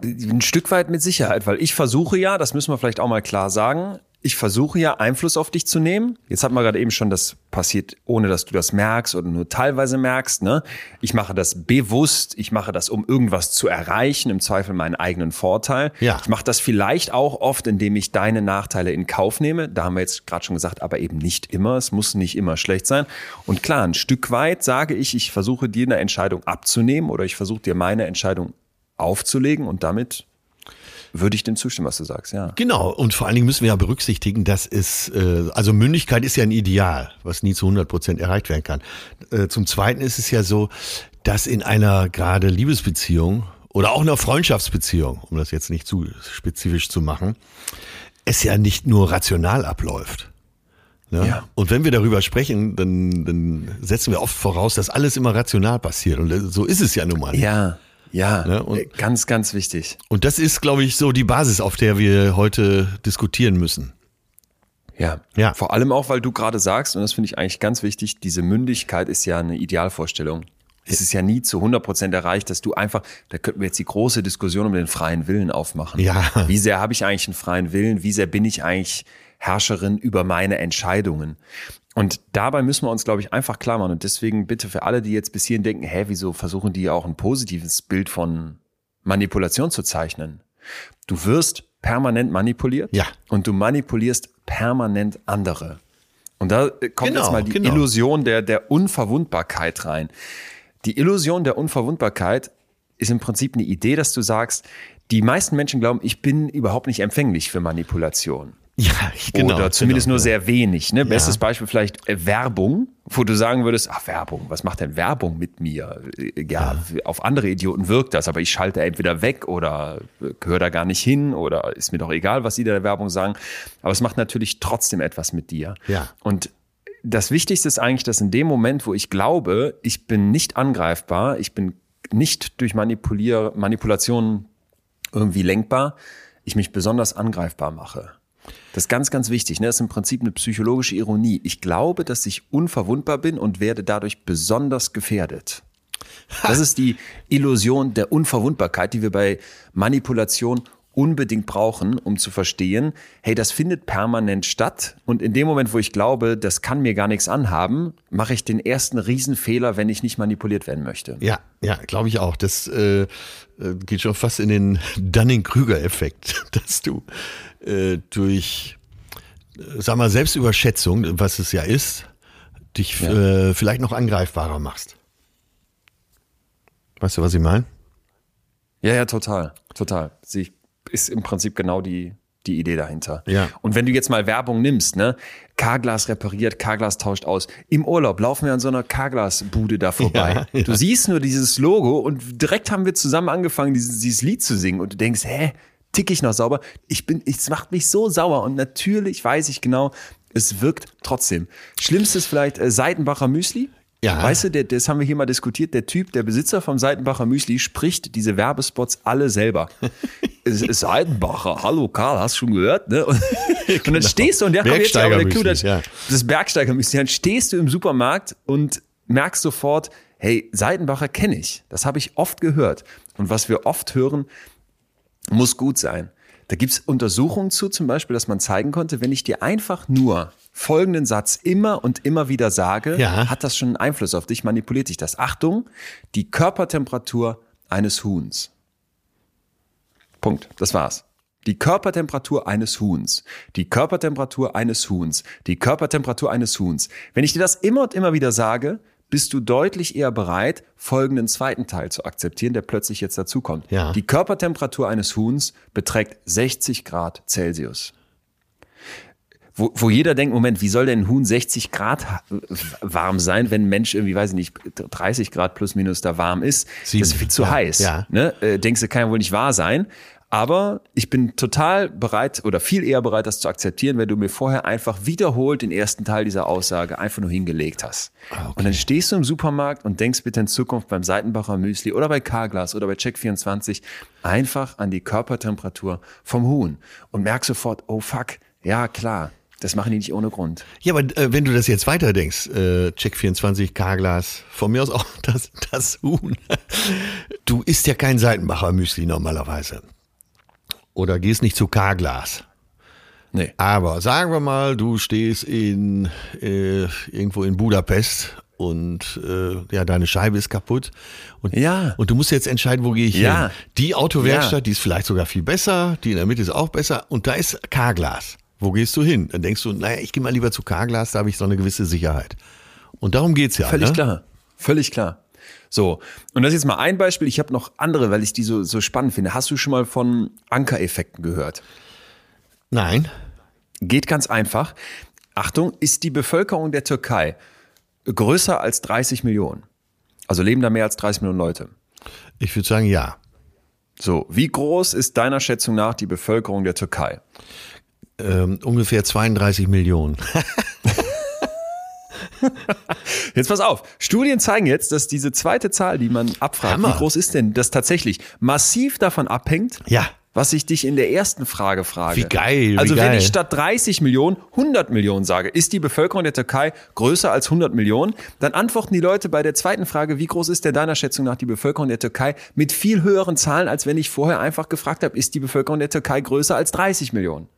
Ein Stück weit mit Sicherheit, weil ich versuche ja, das müssen wir vielleicht auch mal klar sagen, ich versuche ja Einfluss auf dich zu nehmen. Jetzt hat man gerade eben schon, das passiert, ohne dass du das merkst oder nur teilweise merkst. Ne? Ich mache das bewusst, ich mache das, um irgendwas zu erreichen, im Zweifel meinen eigenen Vorteil. Ja. Ich mache das vielleicht auch oft, indem ich deine Nachteile in Kauf nehme. Da haben wir jetzt gerade schon gesagt, aber eben nicht immer. Es muss nicht immer schlecht sein. Und klar, ein Stück weit sage ich, ich versuche dir eine Entscheidung abzunehmen oder ich versuche dir meine Entscheidung aufzulegen und damit würde ich dem zustimmen, was du sagst, ja. Genau, und vor allen Dingen müssen wir ja berücksichtigen, dass es, äh, also Mündigkeit ist ja ein Ideal, was nie zu 100 Prozent erreicht werden kann. Äh, zum Zweiten ist es ja so, dass in einer gerade Liebesbeziehung oder auch einer Freundschaftsbeziehung, um das jetzt nicht zu spezifisch zu machen, es ja nicht nur rational abläuft. Ne? Ja. Und wenn wir darüber sprechen, dann, dann setzen wir oft voraus, dass alles immer rational passiert. Und äh, so ist es ja nun mal. Ja, ja, Ne, und- äh, ganz, ganz wichtig. Und das ist, glaube ich, so die Basis, auf der wir heute diskutieren müssen. Ja. Ja. Vor allem auch, weil du gerade sagst, und das finde ich eigentlich ganz wichtig, diese Mündigkeit ist ja eine Idealvorstellung. Es ist ja nie zu 100 Prozent erreicht, dass du einfach, da könnten wir jetzt die große Diskussion um den freien Willen aufmachen. Ja. Wie sehr habe ich eigentlich einen freien Willen? Wie sehr bin ich eigentlich Herrscherin über meine Entscheidungen? Und dabei müssen wir uns, glaube ich, einfach klar machen. Und deswegen bitte für alle, die jetzt bis hierhin denken, hä, wieso versuchen die auch ein positives Bild von Manipulation zu zeichnen? Du wirst permanent manipuliert Ja. und du manipulierst permanent andere. Und da kommt Genau, jetzt mal die genau. Illusion der, der Unverwundbarkeit rein. Die Illusion der Unverwundbarkeit ist im Prinzip eine Idee, dass du sagst, die meisten Menschen glauben, ich bin überhaupt nicht empfänglich für Manipulation. Ja, genau. Oder zumindest genau. nur sehr wenig. Ne? Bestes Beispiel vielleicht äh, Werbung, wo du sagen würdest, ach Werbung, was macht denn Werbung mit mir? Äh, Ja, auf andere Idioten wirkt das, aber ich schalte entweder weg oder äh, gehöre da gar nicht hin oder ist mir doch egal, was die der Werbung sagen. Aber es macht natürlich trotzdem etwas mit dir. Ja. Und das Wichtigste ist eigentlich, dass in dem Moment, wo ich glaube, ich bin nicht angreifbar, ich bin nicht durch Manipulier Manipulationen irgendwie lenkbar, ich mich besonders angreifbar mache. Das ist ganz, ganz wichtig. Ne? Das ist im Prinzip eine psychologische Ironie. Ich glaube, dass ich unverwundbar bin und werde dadurch besonders gefährdet. Das ist die Illusion der Unverwundbarkeit, die wir bei Manipulation unbedingt brauchen, um zu verstehen, hey, das findet permanent statt. Und in dem Moment, wo ich glaube, das kann mir gar nichts anhaben, mache ich den ersten Riesenfehler, wenn ich nicht manipuliert werden möchte. Ja, ja, glaube ich auch. Das äh, äh, geht schon fast in den Dunning-Krüger-Effekt, dass du äh, durch, äh, sag mal, Selbstüberschätzung, was es ja ist, dich äh, vielleicht noch angreifbarer machst. Weißt du, was ich meine? Ja, ja, total, total. Sie ist im Prinzip genau die, die Idee dahinter. Ja. Und wenn du jetzt mal Werbung nimmst, ne, Carglass repariert, Carglass tauscht aus. Im Urlaub laufen wir an so einer Carglass-Bude da vorbei. Ja, ja. Du siehst nur dieses Logo und direkt haben wir zusammen angefangen, dieses, dieses Lied zu singen und du denkst, hä, tick ich noch sauber? Ich bin, es macht mich so sauer und natürlich weiß ich genau, es wirkt trotzdem. Schlimmstes vielleicht äh, Seitenbacher Müsli. Ja. Weißt du, der, das haben wir hier mal diskutiert. Der Typ, der Besitzer vom Seitenbacher Müsli, spricht diese Werbespots alle selber. Es Seitenbacher, hallo Karl, hast du schon gehört? Ne? Und, und dann stehst du und der kommt jetzt aber der Clou, das, ja. das Bergsteiger-Müsli. Dann stehst du im Supermarkt und merkst sofort, hey, Seitenbacher kenne ich. Das habe ich oft gehört. Und was wir oft hören, muss gut sein. Da gibt's Untersuchungen zu, zum Beispiel, dass man zeigen konnte, wenn ich dir einfach nur folgenden Satz immer und immer wieder sage, Ja. hat das schon einen Einfluss auf dich, manipuliert dich das. Achtung, die Körpertemperatur eines Huhns. Punkt. Das war's. Die Körpertemperatur eines Huhns. Die Körpertemperatur eines Huhns. Die Körpertemperatur eines Huhns. Wenn ich dir das immer und immer wieder sage, bist du deutlich eher bereit, folgenden zweiten Teil zu akzeptieren, der plötzlich jetzt dazukommt. Ja. Die Körpertemperatur eines Huhns beträgt 60 Grad Celsius. Wo, wo jeder denkt, Moment, wie soll denn ein Huhn 60 Grad warm sein, wenn ein Mensch irgendwie, weiß ich nicht, 30 Grad plus minus da warm ist? Sieben. Das ist viel zu Ja, heiß. ja. Ne? Äh, denkst du, kann ja wohl nicht wahr sein. Aber ich bin total bereit oder viel eher bereit, das zu akzeptieren, wenn du mir vorher einfach wiederholt den ersten Teil dieser Aussage einfach nur hingelegt hast. Ah, Und dann stehst du im Supermarkt und denkst bitte in Zukunft beim Seitenbacher Müsli oder bei Carglass oder bei Check24 einfach an die Körpertemperatur vom Huhn und merkst sofort, oh fuck, ja klar, das machen die nicht ohne Grund. Ja, aber äh, wenn du das jetzt weiterdenkst, äh, Check 24, Carglass, von mir aus auch das, das Huhn. Du isst ja kein Seitenbacher Müsli normalerweise. Oder gehst nicht zu Carglass. Nee. Aber sagen wir mal, du stehst in äh, irgendwo in Budapest und äh, ja, deine Scheibe ist kaputt. Und, Ja. und du musst jetzt entscheiden, wo gehe ich Ja. hin. Die Autowerkstatt, Ja. die ist vielleicht sogar viel besser, die in der Mitte ist auch besser und da ist Carglass. Wo gehst du hin? Dann denkst du, naja, ich gehe mal lieber zu Carglass, da habe ich so eine gewisse Sicherheit. Und darum geht's ja. Völlig ne? klar. Völlig klar. So, und das ist jetzt mal ein Beispiel. Ich habe noch andere, weil ich die so, so spannend finde. Hast du schon mal von Ankereffekten gehört? Nein. Geht ganz einfach. Achtung, ist die Bevölkerung der Türkei größer als 30 Millionen? Also leben da mehr als 30 Millionen Leute. Ich würde sagen, ja. So, wie groß ist deiner Schätzung nach die Bevölkerung der Türkei? Ähm, ungefähr 32 Millionen. Jetzt pass auf. Studien zeigen jetzt, dass diese zweite Zahl, die man abfragt, Hammer. wie groß ist denn das tatsächlich, massiv davon abhängt, Ja. was ich dich in der ersten Frage frage. Wie geil, wie Also wenn geil. ich statt 30 Millionen 100 Millionen sage, ist die Bevölkerung der Türkei größer als 100 Millionen, dann antworten die Leute bei der zweiten Frage, wie groß ist denn deiner Schätzung nach die Bevölkerung der Türkei, mit viel höheren Zahlen, als wenn ich vorher einfach gefragt habe, ist die Bevölkerung der Türkei größer als 30 Millionen.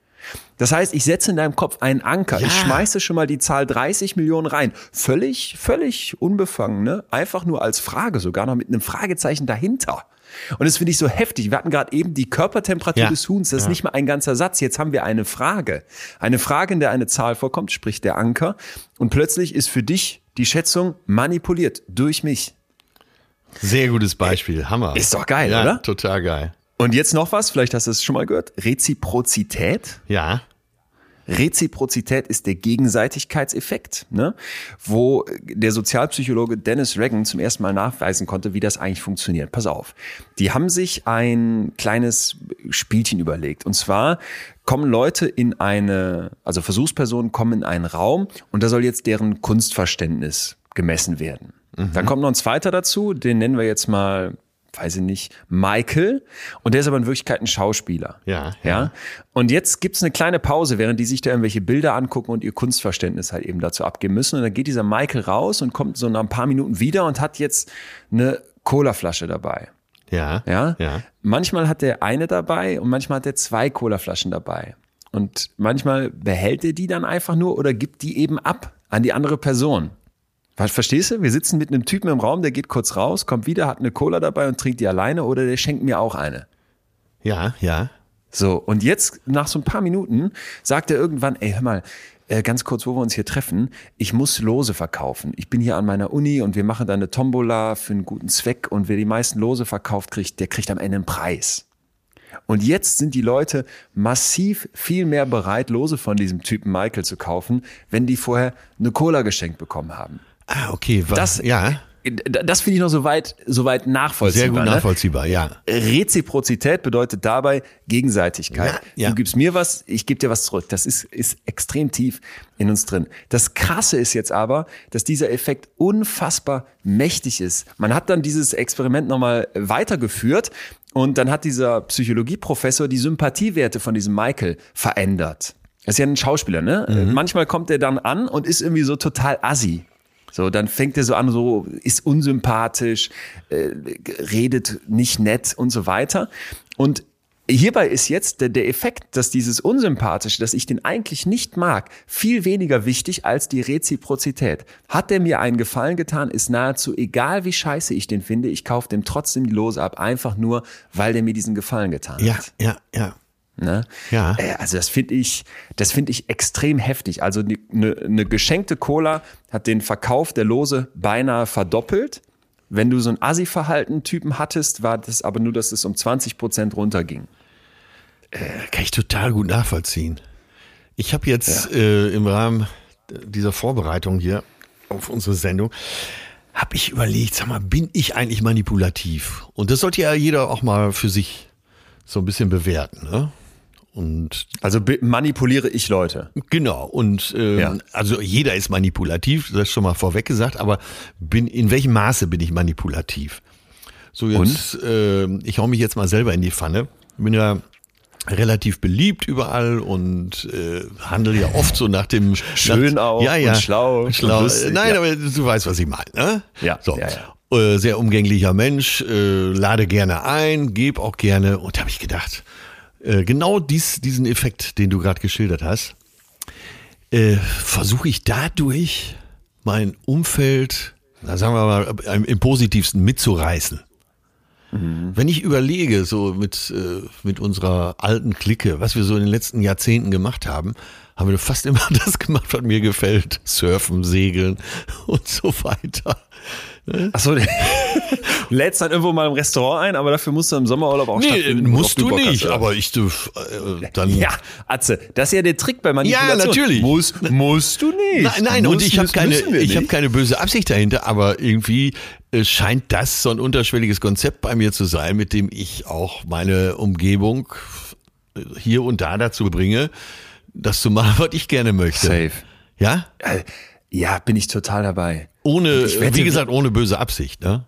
Das heißt, ich setze in deinem Kopf einen Anker. Ja. Ich schmeiße schon mal die Zahl 30 Millionen rein. Völlig, völlig unbefangen, ne? Einfach nur als Frage, sogar noch mit einem Fragezeichen dahinter. Und das finde ich so heftig. Wir hatten gerade eben die Körpertemperatur Ja. des Huhns. Das ist Ja. nicht mal ein ganzer Satz. Jetzt haben wir eine Frage. Eine Frage, in der eine Zahl vorkommt, sprich der Anker. Und plötzlich ist für dich die Schätzung manipuliert durch mich. Sehr gutes Beispiel. Hammer. Ist doch geil, ja, oder? Total geil. Und jetzt noch was, vielleicht hast du es schon mal gehört. Reziprozität. Ja. Reziprozität ist der Gegenseitigkeitseffekt, ne? wo der Sozialpsychologe Dennis Reagan zum ersten Mal nachweisen konnte, wie das eigentlich funktioniert. Pass auf. Die haben sich ein kleines Spielchen überlegt. Und zwar kommen Leute in eine, also Versuchspersonen kommen in einen Raum und da soll jetzt deren Kunstverständnis gemessen werden. Dann kommt noch ein zweiter dazu, den nennen wir jetzt mal weiß ich nicht, Michael. Und der ist aber in Wirklichkeit ein Schauspieler. Ja, Ja. ja. Und jetzt gibt's eine kleine Pause, während die sich da irgendwelche Bilder angucken und ihr Kunstverständnis halt eben dazu abgeben müssen. Und dann geht dieser Michael raus und kommt so nach ein paar Minuten wieder und hat jetzt eine Colaflasche dabei. Ja. Ja? Ja. Manchmal hat er eine dabei und manchmal hat er zwei Colaflaschen dabei. Und manchmal behält er die dann einfach nur oder gibt die eben ab an die andere Person. Ver- Verstehst du? Wir sitzen mit einem Typen im Raum, der geht kurz raus, kommt wieder, hat eine Cola dabei und trinkt die alleine oder der schenkt mir auch eine. Ja, ja. So, und jetzt nach so ein paar Minuten sagt er irgendwann, ey, hör mal, äh, ganz kurz, wo wir uns hier treffen, ich muss Lose verkaufen. Ich bin hier an meiner Uni und wir machen da eine Tombola für einen guten Zweck und wer die meisten Lose verkauft, kriegt, der kriegt am Ende einen Preis. Und jetzt sind die Leute massiv viel mehr bereit, Lose von diesem Typen Michael zu kaufen, wenn die vorher eine Cola geschenkt bekommen haben. Ah, okay. Was, Das, ja. das finde ich noch soweit, soweit nachvollziehbar. Sehr gut ne? nachvollziehbar, ja. Reziprozität bedeutet dabei Gegenseitigkeit. Ja, ja. Du gibst mir was, ich gebe dir was zurück. Das ist, ist extrem tief in uns drin. Das Krasse ist jetzt aber, dass dieser Effekt unfassbar mächtig ist. Man hat dann dieses Experiment nochmal weitergeführt und dann hat dieser Psychologieprofessor die Sympathiewerte von diesem Michael verändert. Das ist ja ein Schauspieler, ne? Mhm. Manchmal kommt er dann an und ist irgendwie so total assi. So, dann fängt er so an, so ist unsympathisch, äh, redet nicht nett und so weiter. Und hierbei ist jetzt der, der Effekt, dass dieses Unsympathische, dass ich den eigentlich nicht mag, viel weniger wichtig als die Reziprozität. Hat der mir einen Gefallen getan, ist nahezu egal, wie scheiße ich den finde, ich kaufe dem trotzdem die Lose ab, einfach nur, weil der mir diesen Gefallen getan Ja, hat. ja, ja. Ne? Ja. Äh, Also das finde ich, das finde ich extrem heftig. Also eine ne, geschenkte Cola hat den Verkauf der Lose beinahe verdoppelt. Wenn du so ein Assi-Verhalten-Typen hattest, war das aber nur, dass es um 20 Prozent runterging. Kann ich total gut nachvollziehen. Ich habe jetzt äh, im Rahmen dieser Vorbereitung hier auf unsere Sendung, habe ich überlegt, sag mal, bin ich eigentlich manipulativ? Und das sollte ja jeder auch mal für sich so ein bisschen bewerten. Ne? Und Also manipuliere ich Leute. Genau, und ähm, Ja. also jeder ist manipulativ, das ist schon mal vorweg gesagt, aber bin, in welchem Maße bin ich manipulativ? So jetzt, ähm, ich hau mich jetzt mal selber in die Pfanne. Bin ja relativ beliebt überall und äh, handle ja oft so nach dem Schön nach, auch ja, ja, und schlau schlau. und lustig, Nein, ja. aber du weißt, was ich meine. Ne? Ja, so. ja, Äh, sehr umgänglicher Mensch, äh, lade gerne ein, gebe auch gerne. Und da habe ich gedacht, äh, genau dies, diesen Effekt, den du gerade geschildert hast, äh, versuche ich dadurch mein Umfeld, sagen wir mal, im, positivsten mitzureißen. Wenn ich überlege, so mit, äh, mit unserer alten Clique, was wir so in den letzten Jahrzehnten gemacht haben, haben wir fast immer das gemacht, was mir gefällt. Surfen, Segeln und so weiter. Achso, du lädst dann irgendwo mal im Restaurant ein, aber dafür musst du im Sommerurlaub auch Nee, stattfinden, musst du hast, nicht, oder? aber ich dürf, äh, dann. Ja, Atze, das ist ja der Trick bei Manipulation. Ja, natürlich. Muss, musst du nicht. Nein, nein und ich habe keine, ich habe nicht. keine böse Absicht dahinter, aber irgendwie äh, scheint das so ein unterschwelliges Konzept bei mir zu sein, mit dem ich auch meine Umgebung äh, hier und da dazu bringe, das zu machen, was ich gerne möchte. Safe. Ja? Äh, Ja, bin ich total dabei. Ohne, wette, wie gesagt, ohne böse Absicht, ne?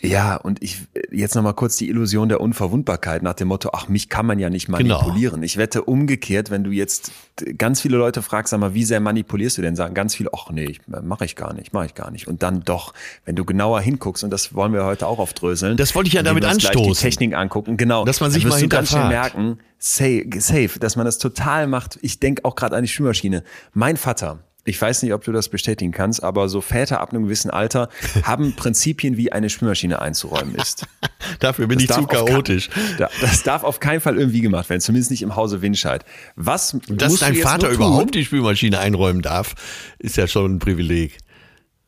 Ja, und ich jetzt nochmal kurz die Illusion der Unverwundbarkeit nach dem Motto, ach, mich kann man ja nicht Genau. manipulieren. Ich wette umgekehrt, wenn du jetzt ganz viele Leute fragst, sag mal, wie sehr manipulierst du denn? Sagen ganz viele, ach nee, mache ich gar nicht, mache ich gar nicht. Und dann doch, wenn du genauer hinguckst, und das wollen wir heute auch aufdröseln. Das wollte ich ja damit anstoßen. Die Technik angucken, genau. Dass man sich mal hinterfragt. merken, safe, safe, dass man das total macht. Ich denke auch gerade an die Spülmaschine. Mein Vater, ich weiß nicht, ob du das bestätigen kannst, aber so Väter ab einem gewissen Alter haben Prinzipien, wie eine Spülmaschine einzuräumen ist. Dafür bin ich darf zu kein- chaotisch. Da- Das darf auf keinen Fall irgendwie gemacht werden, zumindest nicht im Hause Winscheid. Was Dass dein Vater überhaupt die Spülmaschine einräumen darf, ist ja schon ein Privileg.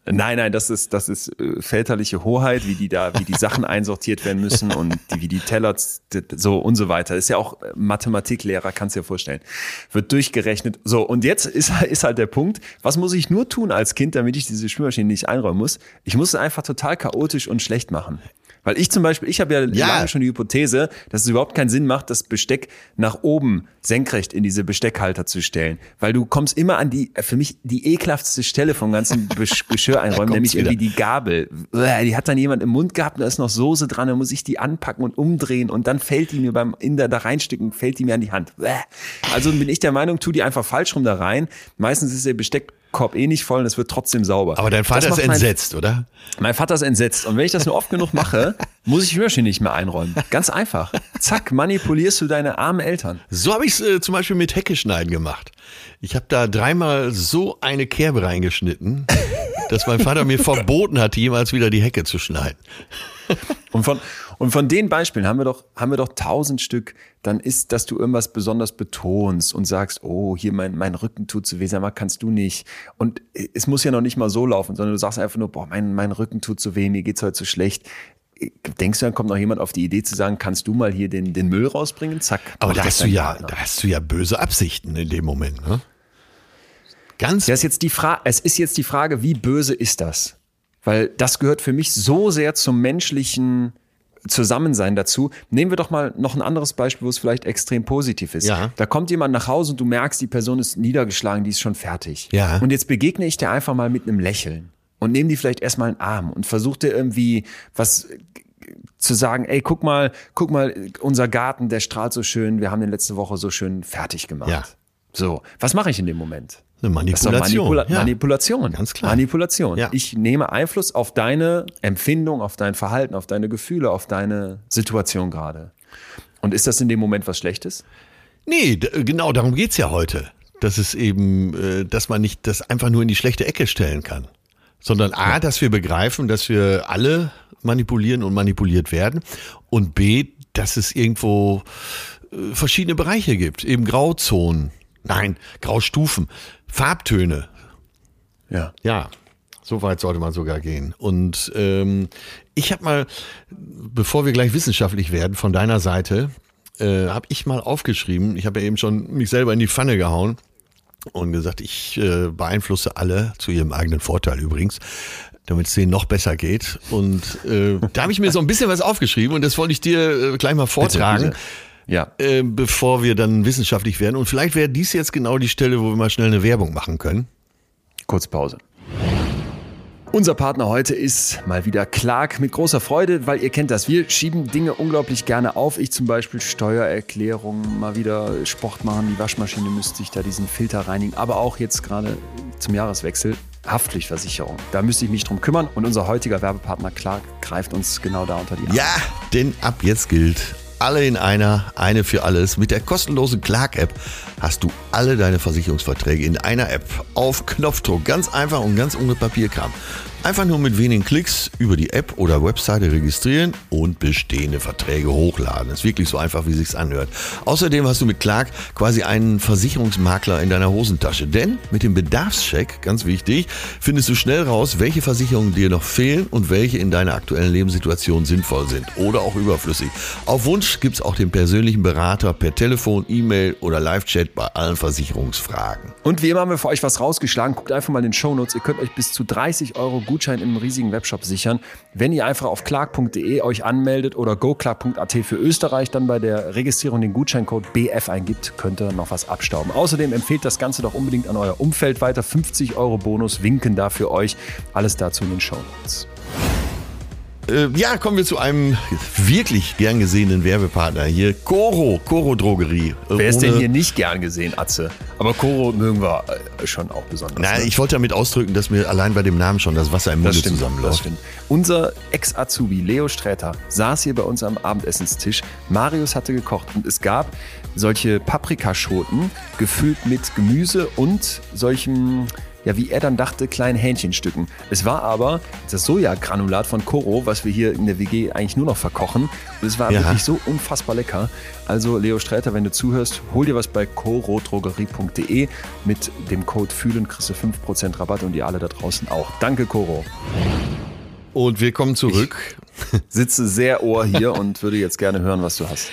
Nein, nein, das ist das ist äh, väterliche Hoheit, wie die da, wie die Sachen einsortiert werden müssen und die, wie die Teller so und so weiter. Ist ja auch äh, Mathematiklehrer, kannst du dir vorstellen. Wird durchgerechnet. So und jetzt ist ist halt der Punkt. Was muss ich nur tun als Kind, damit ich diese Spülmaschine nicht einräumen muss? Ich muss es einfach total chaotisch und schlecht machen. Weil ich zum Beispiel, ich habe ja, Ja. lange schon die Hypothese, dass es überhaupt keinen Sinn macht, das Besteck nach oben senkrecht in diese Besteckhalter zu stellen. Weil du kommst immer an die, äh, für mich die ekelhaftste Stelle vom ganzen Geschirr einräumen, nämlich wieder. irgendwie die Gabel. Die hat dann jemand im Mund gehabt und da ist noch Soße dran, dann muss ich die anpacken und umdrehen und dann fällt die mir beim in der da reinstücken, fällt die mir an die Hand. Also bin ich der Meinung, tu die einfach falsch rum da rein. Meistens ist der Besteckkorb eh nicht voll und es wird trotzdem sauber. Aber dein Vater ist macht mein- entsetzt, oder? mein Vater ist entsetzt. Und wenn ich das nur oft genug mache, muss ich die nicht mehr einräumen. Ganz einfach. Zack, manipulierst du deine armen Eltern. So habe ich es äh, zum Beispiel mit Heckeschneiden gemacht. Ich habe da dreimal so eine Kerbe reingeschnitten, dass mein Vater mir verboten hat, jemals wieder die Hecke zu schneiden. Und von, und von den Beispielen haben wir doch, haben wir doch tausend Stück. Dann ist, dass du irgendwas besonders betonst und sagst, oh, hier mein, mein Rücken tut so weh, sag mal, kannst du nicht. Und es muss ja noch nicht mal so laufen, sondern du sagst einfach nur, boah, mein, mein Rücken tut so weh, mir geht's heute so schlecht. Denkst du, dann kommt noch jemand auf die Idee zu sagen, kannst du mal hier den, den Müll rausbringen? Zack. Aber da das hast du ja, Partner. da hast du ja böse Absichten in dem Moment. Ne? Ganz Ja, ist jetzt die Frage, es ist jetzt die Frage, wie böse ist das? Weil das gehört für mich so sehr zum menschlichen Zusammensein dazu. Nehmen wir doch mal noch ein anderes Beispiel, wo es vielleicht extrem positiv ist. Ja. Da kommt jemand nach Hause und du merkst, die Person ist niedergeschlagen, die ist schon fertig. Ja. Und jetzt begegne ich dir einfach mal mit einem Lächeln und nehme die vielleicht erstmal einen Arm und versuche dir irgendwie was zu sagen, ey, guck mal, guck mal, unser Garten, der strahlt so schön, wir haben den letzte Woche so schön fertig gemacht. Ja. So, was mache ich in dem Moment? Eine Manipulation. Manipula ja. Manipulation. Ganz klar. Manipulation. Ja. Ich nehme Einfluss auf deine Empfindung, auf dein Verhalten, auf deine Gefühle, auf deine Situation gerade. Und ist das in dem Moment was Schlechtes? Nee, genau, darum geht's ja heute. Dass es eben, äh, dass man nicht das einfach nur in die schlechte Ecke stellen kann. Sondern A, dass wir begreifen, dass wir alle manipulieren und manipuliert werden. Und B, dass es irgendwo äh, verschiedene Bereiche gibt. Eben Grauzonen. Nein, Graustufen. Farbtöne. Ja. Ja, so weit sollte man sogar gehen. Und ähm, ich habe mal, bevor wir gleich wissenschaftlich werden, von deiner Seite, äh, habe ich mal aufgeschrieben, ich habe ja eben schon mich selber in die Pfanne gehauen und gesagt, ich äh, beeinflusse alle, zu ihrem eigenen Vorteil übrigens, damit es denen noch besser geht. Und äh, da habe ich mir so ein bisschen was aufgeschrieben und das wollte ich dir äh, gleich mal vortragen. bitte. Ja. Äh, bevor wir dann wissenschaftlich werden. Und vielleicht wäre dies jetzt genau die Stelle, wo wir mal schnell eine Werbung machen können. Kurz Pause. Unser Partner heute ist mal wieder Clark mit großer Freude, weil ihr kennt das. Wir schieben Dinge unglaublich gerne auf. Ich zum Beispiel Steuererklärungen, mal wieder Sport machen, die Waschmaschine müsste ich da diesen Filter reinigen. Aber auch jetzt gerade zum Jahreswechsel Haftpflichtversicherung. Da müsste ich mich drum kümmern und unser heutiger Werbepartner Clark greift uns genau da unter die Arme. Ja, denn ab jetzt gilt, alle in einer, eine für alles. Mit der kostenlosen Clark-App hast du alle deine Versicherungsverträge in einer App auf Knopfdruck. Ganz einfach und ganz ohne Papierkram. Einfach nur mit wenigen Klicks über die App oder Webseite registrieren und bestehende Verträge hochladen. ist wirklich so einfach, wie sich's anhört. Außerdem hast du mit Clark quasi einen Versicherungsmakler in deiner Hosentasche. Denn mit dem Bedarfscheck, ganz wichtig, findest du schnell raus, welche Versicherungen dir noch fehlen und welche in deiner aktuellen Lebenssituation sinnvoll sind oder auch überflüssig. Auf Wunsch gibt's auch den persönlichen Berater per Telefon, E-Mail oder Live-Chat bei allen Versicherungsfragen. Und wie immer haben wir für euch was rausgeschlagen. Guckt einfach mal in den Shownotes. Ihr könnt euch bis zu 30 Euro Gutschein im riesigen Webshop sichern, wenn ihr einfach auf clark.de euch anmeldet oder goclark.at für Österreich dann bei der Registrierung den Gutscheincode BF eingibt, könnt ihr noch was abstauben. Außerdem empfehlt das Ganze doch unbedingt an euer Umfeld weiter. 50 Euro Bonus winken da für euch. Alles dazu in den Shownotes. Äh, ja, kommen wir zu einem wirklich gern gesehenen Werbepartner hier. Coro, Coro Drogerie. Äh, Wer ist denn hier nicht gern gesehen, Atze? Aber Koro mögen wir äh, schon auch besonders. Nein, ne? ich wollte damit ausdrücken, dass mir allein bei dem Namen schon das Wasser im Munde zusammenläuft. Unser Ex-Azubi Leo Sträter saß hier bei uns am Abendessenstisch. Marius hatte gekocht und es gab solche Paprikaschoten gefüllt mit Gemüse und solchen, ja, wie er dann dachte, kleinen Hähnchenstücken. Es war aber das Sojagranulat von Koro, was wir hier in der WG eigentlich nur noch verkochen. Und es war Ja. wirklich so unfassbar lecker. Also Leo Sträter, wenn du zuhörst, hol dir was bei corodrogerie.de. Mit dem Code FÜHLEN kriegst du 5% Rabatt und ihr alle da draußen auch. Danke, Koro. Und wir kommen zurück. sitze sehr ohr hier und würde jetzt gerne hören, was du hast.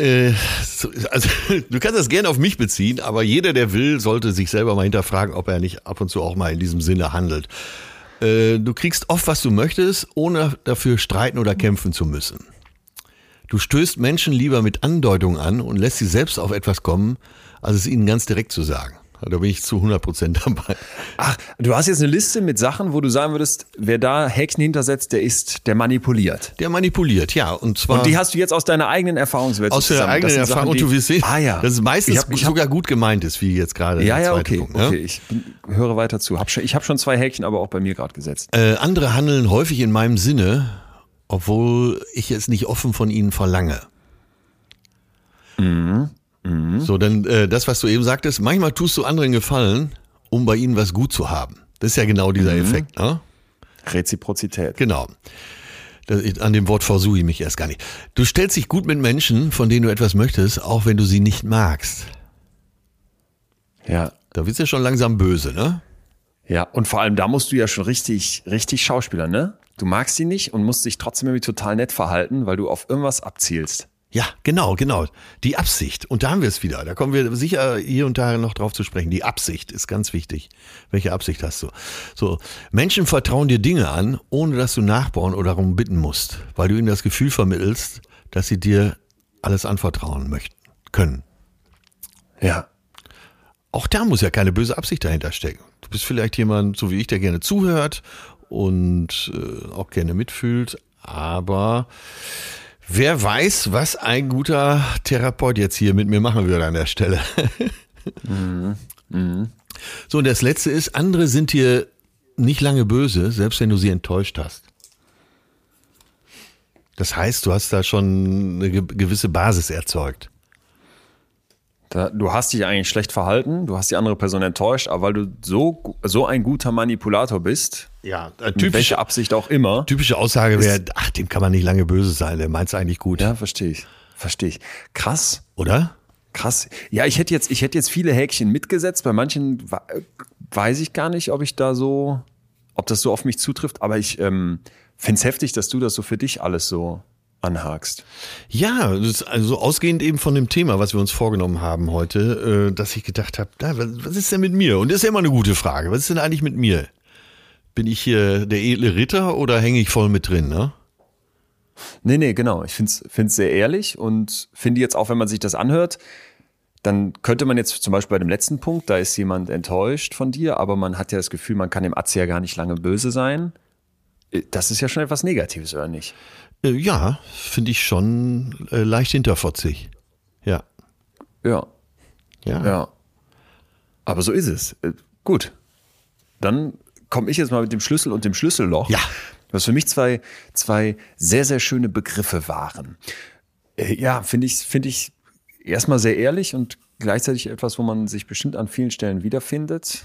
Äh, so, also, du kannst das gerne auf mich beziehen, aber jeder, der will, sollte sich selber mal hinterfragen, ob er nicht ab und zu auch mal in diesem Sinne handelt. Äh, du kriegst oft, was du möchtest, ohne dafür streiten oder kämpfen zu müssen. Du stößt Menschen lieber mit Andeutungen an und lässt sie selbst auf etwas kommen, als es ihnen ganz direkt zu sagen. Da bin ich zu 100 Prozent dabei. Ach, du hast jetzt eine Liste mit Sachen, wo du sagen würdest, wer da Häkchen hintersetzt, der ist, der manipuliert. Der manipuliert, ja. Und zwar Und die hast du jetzt aus deiner eigenen Erfahrungswelt aus der zusammen. eigenen Das Erfahrung. Sachen, und du wirst sehen, Ah ja. dass es meistens Ich hab- ich hab- sogar gut gemeint ist, wie jetzt gerade Ja, der ja, okay. Punkt. ne? okay. Ich bin, höre weiter zu. Hab schon, ich habe schon zwei Häkchen, aber auch bei mir gerade gesetzt. Äh, andere handeln häufig in meinem Sinne, obwohl ich es nicht offen von ihnen verlange. So, dann äh, das, was du eben sagtest, manchmal tust du anderen Gefallen, um bei ihnen was gut zu haben. Das ist ja genau dieser Effekt. Ne? Reziprozität. Genau. Das, an dem Wort versuche ich mich erst gar nicht. Du stellst dich gut mit Menschen, von denen du etwas möchtest, auch wenn du sie nicht magst. Ja. Da wirst du ja schon langsam böse, ne? Ja, und vor allem da musst du ja schon richtig, richtig Schauspieler, ne? Du magst sie nicht und musst dich trotzdem irgendwie total nett verhalten, weil du auf irgendwas abzielst. Ja, genau, genau. Die Absicht. Und da haben wir es wieder. Da kommen wir sicher hier und da noch drauf zu sprechen. Die Absicht ist ganz wichtig. Welche Absicht hast du? So, Menschen vertrauen dir Dinge an, ohne dass du nachbauen oder darum bitten musst, weil du ihnen das Gefühl vermittelst, dass sie dir alles anvertrauen möchten, können. Ja. Auch da muss ja keine böse Absicht dahinter stecken. Du bist vielleicht jemand, so wie ich, der gerne zuhört und äh, auch gerne mitfühlt, aber wer weiß, was ein guter Therapeut jetzt hier mit mir machen würde an der Stelle. So, und das letzte ist, andere sind dir nicht lange böse, selbst wenn du sie enttäuscht hast. Das heißt, du hast da schon eine ge- gewisse Basis erzeugt. Da, du hast dich eigentlich schlecht verhalten, du hast die andere Person enttäuscht, aber weil du so, so ein guter Manipulator bist, Ja, mit typische, welcher Absicht auch immer. typische Aussage wäre, ach, dem kann man nicht lange böse sein, der meint es eigentlich gut. Ja, verstehe ich. Verstehe ich. Krass. Oder? Krass. Ja, ich hätte jetzt, ich hätte jetzt viele Häkchen mitgesetzt. Bei manchen äh, weiß ich gar nicht, ob ich da so, ob das so auf mich zutrifft. Aber ich ähm, finde es heftig, dass du das so für dich alles so anhakst. Ja, also ausgehend eben von dem Thema, was wir uns vorgenommen haben heute, äh, dass ich gedacht habe, was ist denn mit mir? Und das ist ja immer eine gute Frage. Was ist denn eigentlich mit mir? Bin ich hier der edle Ritter oder hänge ich voll mit drin, ne? Nee, nee, genau. Ich finde es sehr ehrlich und finde jetzt auch, wenn man sich das anhört, dann könnte man jetzt zum Beispiel bei dem letzten Punkt, da ist jemand enttäuscht von dir, aber man hat ja das Gefühl, man kann dem Atze ja gar nicht lange böse sein. Äh, Das ist ja schon etwas Negatives, oder nicht? Äh, ja, finde ich schon äh, leicht hinterfotzig. Ja. Ja. Ja. Ja. Aber so ist es. Äh, Gut. Dann komme ich jetzt mal mit dem Schlüssel und dem Schlüsselloch. Ja. Was für mich zwei, zwei sehr, sehr schöne Begriffe waren. Äh, Ja, finde ich, finde ich erstmal sehr ehrlich und gleichzeitig etwas, wo man sich bestimmt an vielen Stellen wiederfindet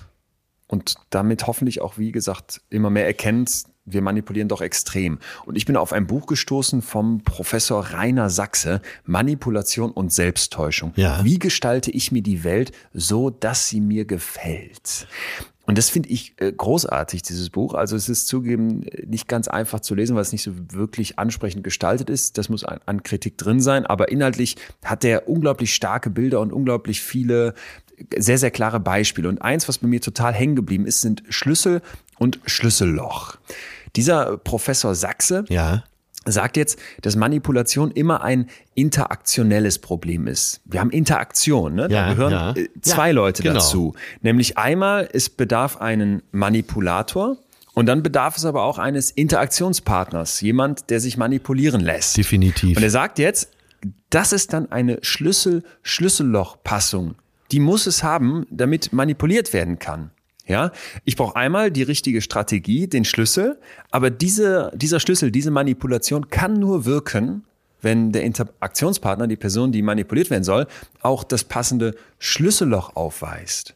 und damit hoffentlich auch, wie gesagt, immer mehr erkennt, wir manipulieren doch extrem. Und ich bin auf ein Buch gestoßen vom Professor Rainer Sachse, Manipulation und Selbsttäuschung. Ja. Wie gestalte ich mir die Welt so, dass sie mir gefällt? Und das finde ich äh, großartig, dieses Buch. Also es ist zugegeben äh, nicht ganz einfach zu lesen, weil es nicht so wirklich ansprechend gestaltet ist. Das muss an, an Kritik drin sein. Aber inhaltlich hat er unglaublich starke Bilder und unglaublich viele äh, sehr, sehr klare Beispiele. Und eins, was bei mir total hängen geblieben ist, sind Schlüssel und Schlüsselloch. Dieser Professor Sachse Ja. sagt jetzt, dass Manipulation immer ein interaktionelles Problem ist. Wir haben Interaktion, ne? da Ja, gehören ja. äh, zwei Ja, Leute genau. dazu. Nämlich einmal, es bedarf einen Manipulator und dann bedarf es aber auch eines Interaktionspartners, jemand, der sich manipulieren lässt. Definitiv. Und er sagt jetzt, das ist dann eine Schlüssel-Schlüsselloch-Passung. Die muss es haben, damit manipuliert werden kann. Ja, ich brauche einmal die richtige Strategie, den Schlüssel, aber diese, dieser Schlüssel, diese Manipulation kann nur wirken, wenn der Interaktionspartner, die Person, die manipuliert werden soll, auch das passende Schlüsselloch aufweist.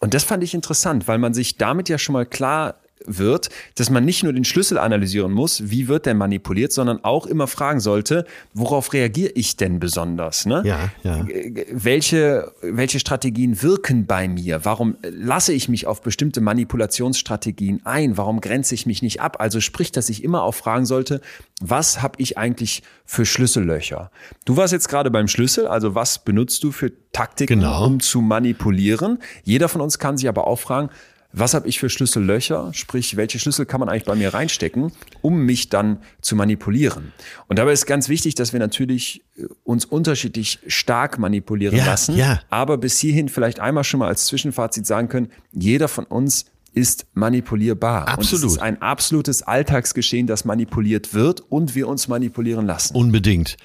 Und das fand ich interessant, weil man sich damit ja schon mal klar wird, dass man nicht nur den Schlüssel analysieren muss, wie wird denn manipuliert, sondern auch immer fragen sollte, worauf reagiere ich denn besonders? Ne? Ja, ja. Welche, welche Strategien wirken bei mir? Warum lasse ich mich auf bestimmte Manipulationsstrategien ein? Warum grenze ich mich nicht ab? Also sprich, dass ich immer auch fragen sollte, was habe ich eigentlich für Schlüssellöcher? Du warst jetzt gerade beim Schlüssel, also was benutzt du für Taktiken, Genau. um zu manipulieren? Jeder von uns kann sich aber auch fragen, was habe ich für Schlüssellöcher? Sprich, welche Schlüssel kann man eigentlich bei mir reinstecken, um mich dann zu manipulieren? Und dabei ist ganz wichtig, dass wir natürlich äh, uns unterschiedlich stark manipulieren Ja, lassen, ja. aber bis hierhin vielleicht einmal schon mal als Zwischenfazit sagen können, jeder von uns ist manipulierbar. Absolut. Und es ist ein absolutes Alltagsgeschehen, das manipuliert wird und wir uns manipulieren lassen. Unbedingt.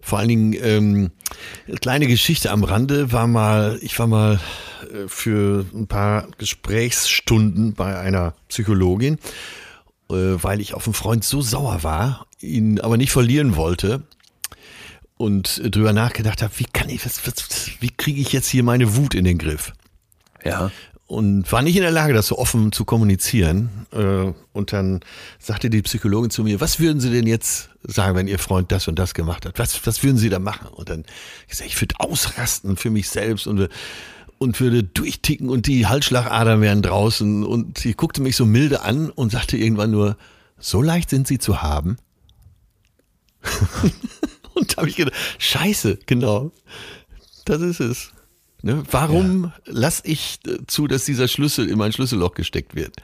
Vor allen Dingen, ähm, kleine Geschichte am Rande war mal, ich war mal äh, für ein paar Gesprächsstunden bei einer Psychologin, äh, weil ich auf einen Freund so sauer war, ihn aber nicht verlieren wollte und äh, drüber nachgedacht habe, wie kann ich, was, was, wie kriege ich jetzt hier meine Wut in den Griff? Ja. Und war nicht in der Lage, das so offen zu kommunizieren. Äh, Und dann sagte die Psychologin zu mir, was würden Sie denn jetzt sagen, wenn Ihr Freund das und das gemacht hat? Was, was würden Sie da machen? Und dann ich gesagt, ich würde ausrasten für mich selbst und, und würde durchticken und die Halsschlagadern wären draußen. Und sie guckte mich so milde an und sagte irgendwann nur, so leicht sind Sie zu haben. und Stimmt, habe ich gedacht. Scheiße, genau. Das ist es. Ne? Warum ja. lasse ich äh, zu, dass dieser Schlüssel in mein Schlüsselloch gesteckt wird?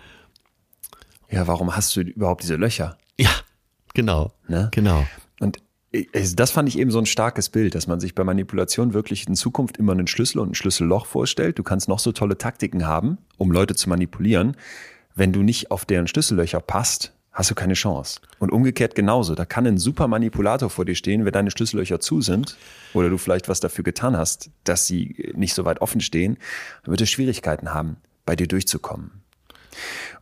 Ja, warum hast du überhaupt diese Löcher? Ja, genau. Ne? Genau. Und das fand ich eben so ein starkes Bild, dass man sich bei Manipulation wirklich in Zukunft immer einen Schlüssel und ein Schlüsselloch vorstellt. Du kannst noch so tolle Taktiken haben, um Leute zu manipulieren. Wenn du nicht auf deren Schlüssellöcher passt, hast du keine Chance. Und umgekehrt genauso. Da kann ein super Manipulator vor dir stehen, wenn deine Schlüssellöcher zu sind oder du vielleicht was dafür getan hast, dass sie nicht so weit offen stehen, dann wird er Schwierigkeiten haben, bei dir durchzukommen.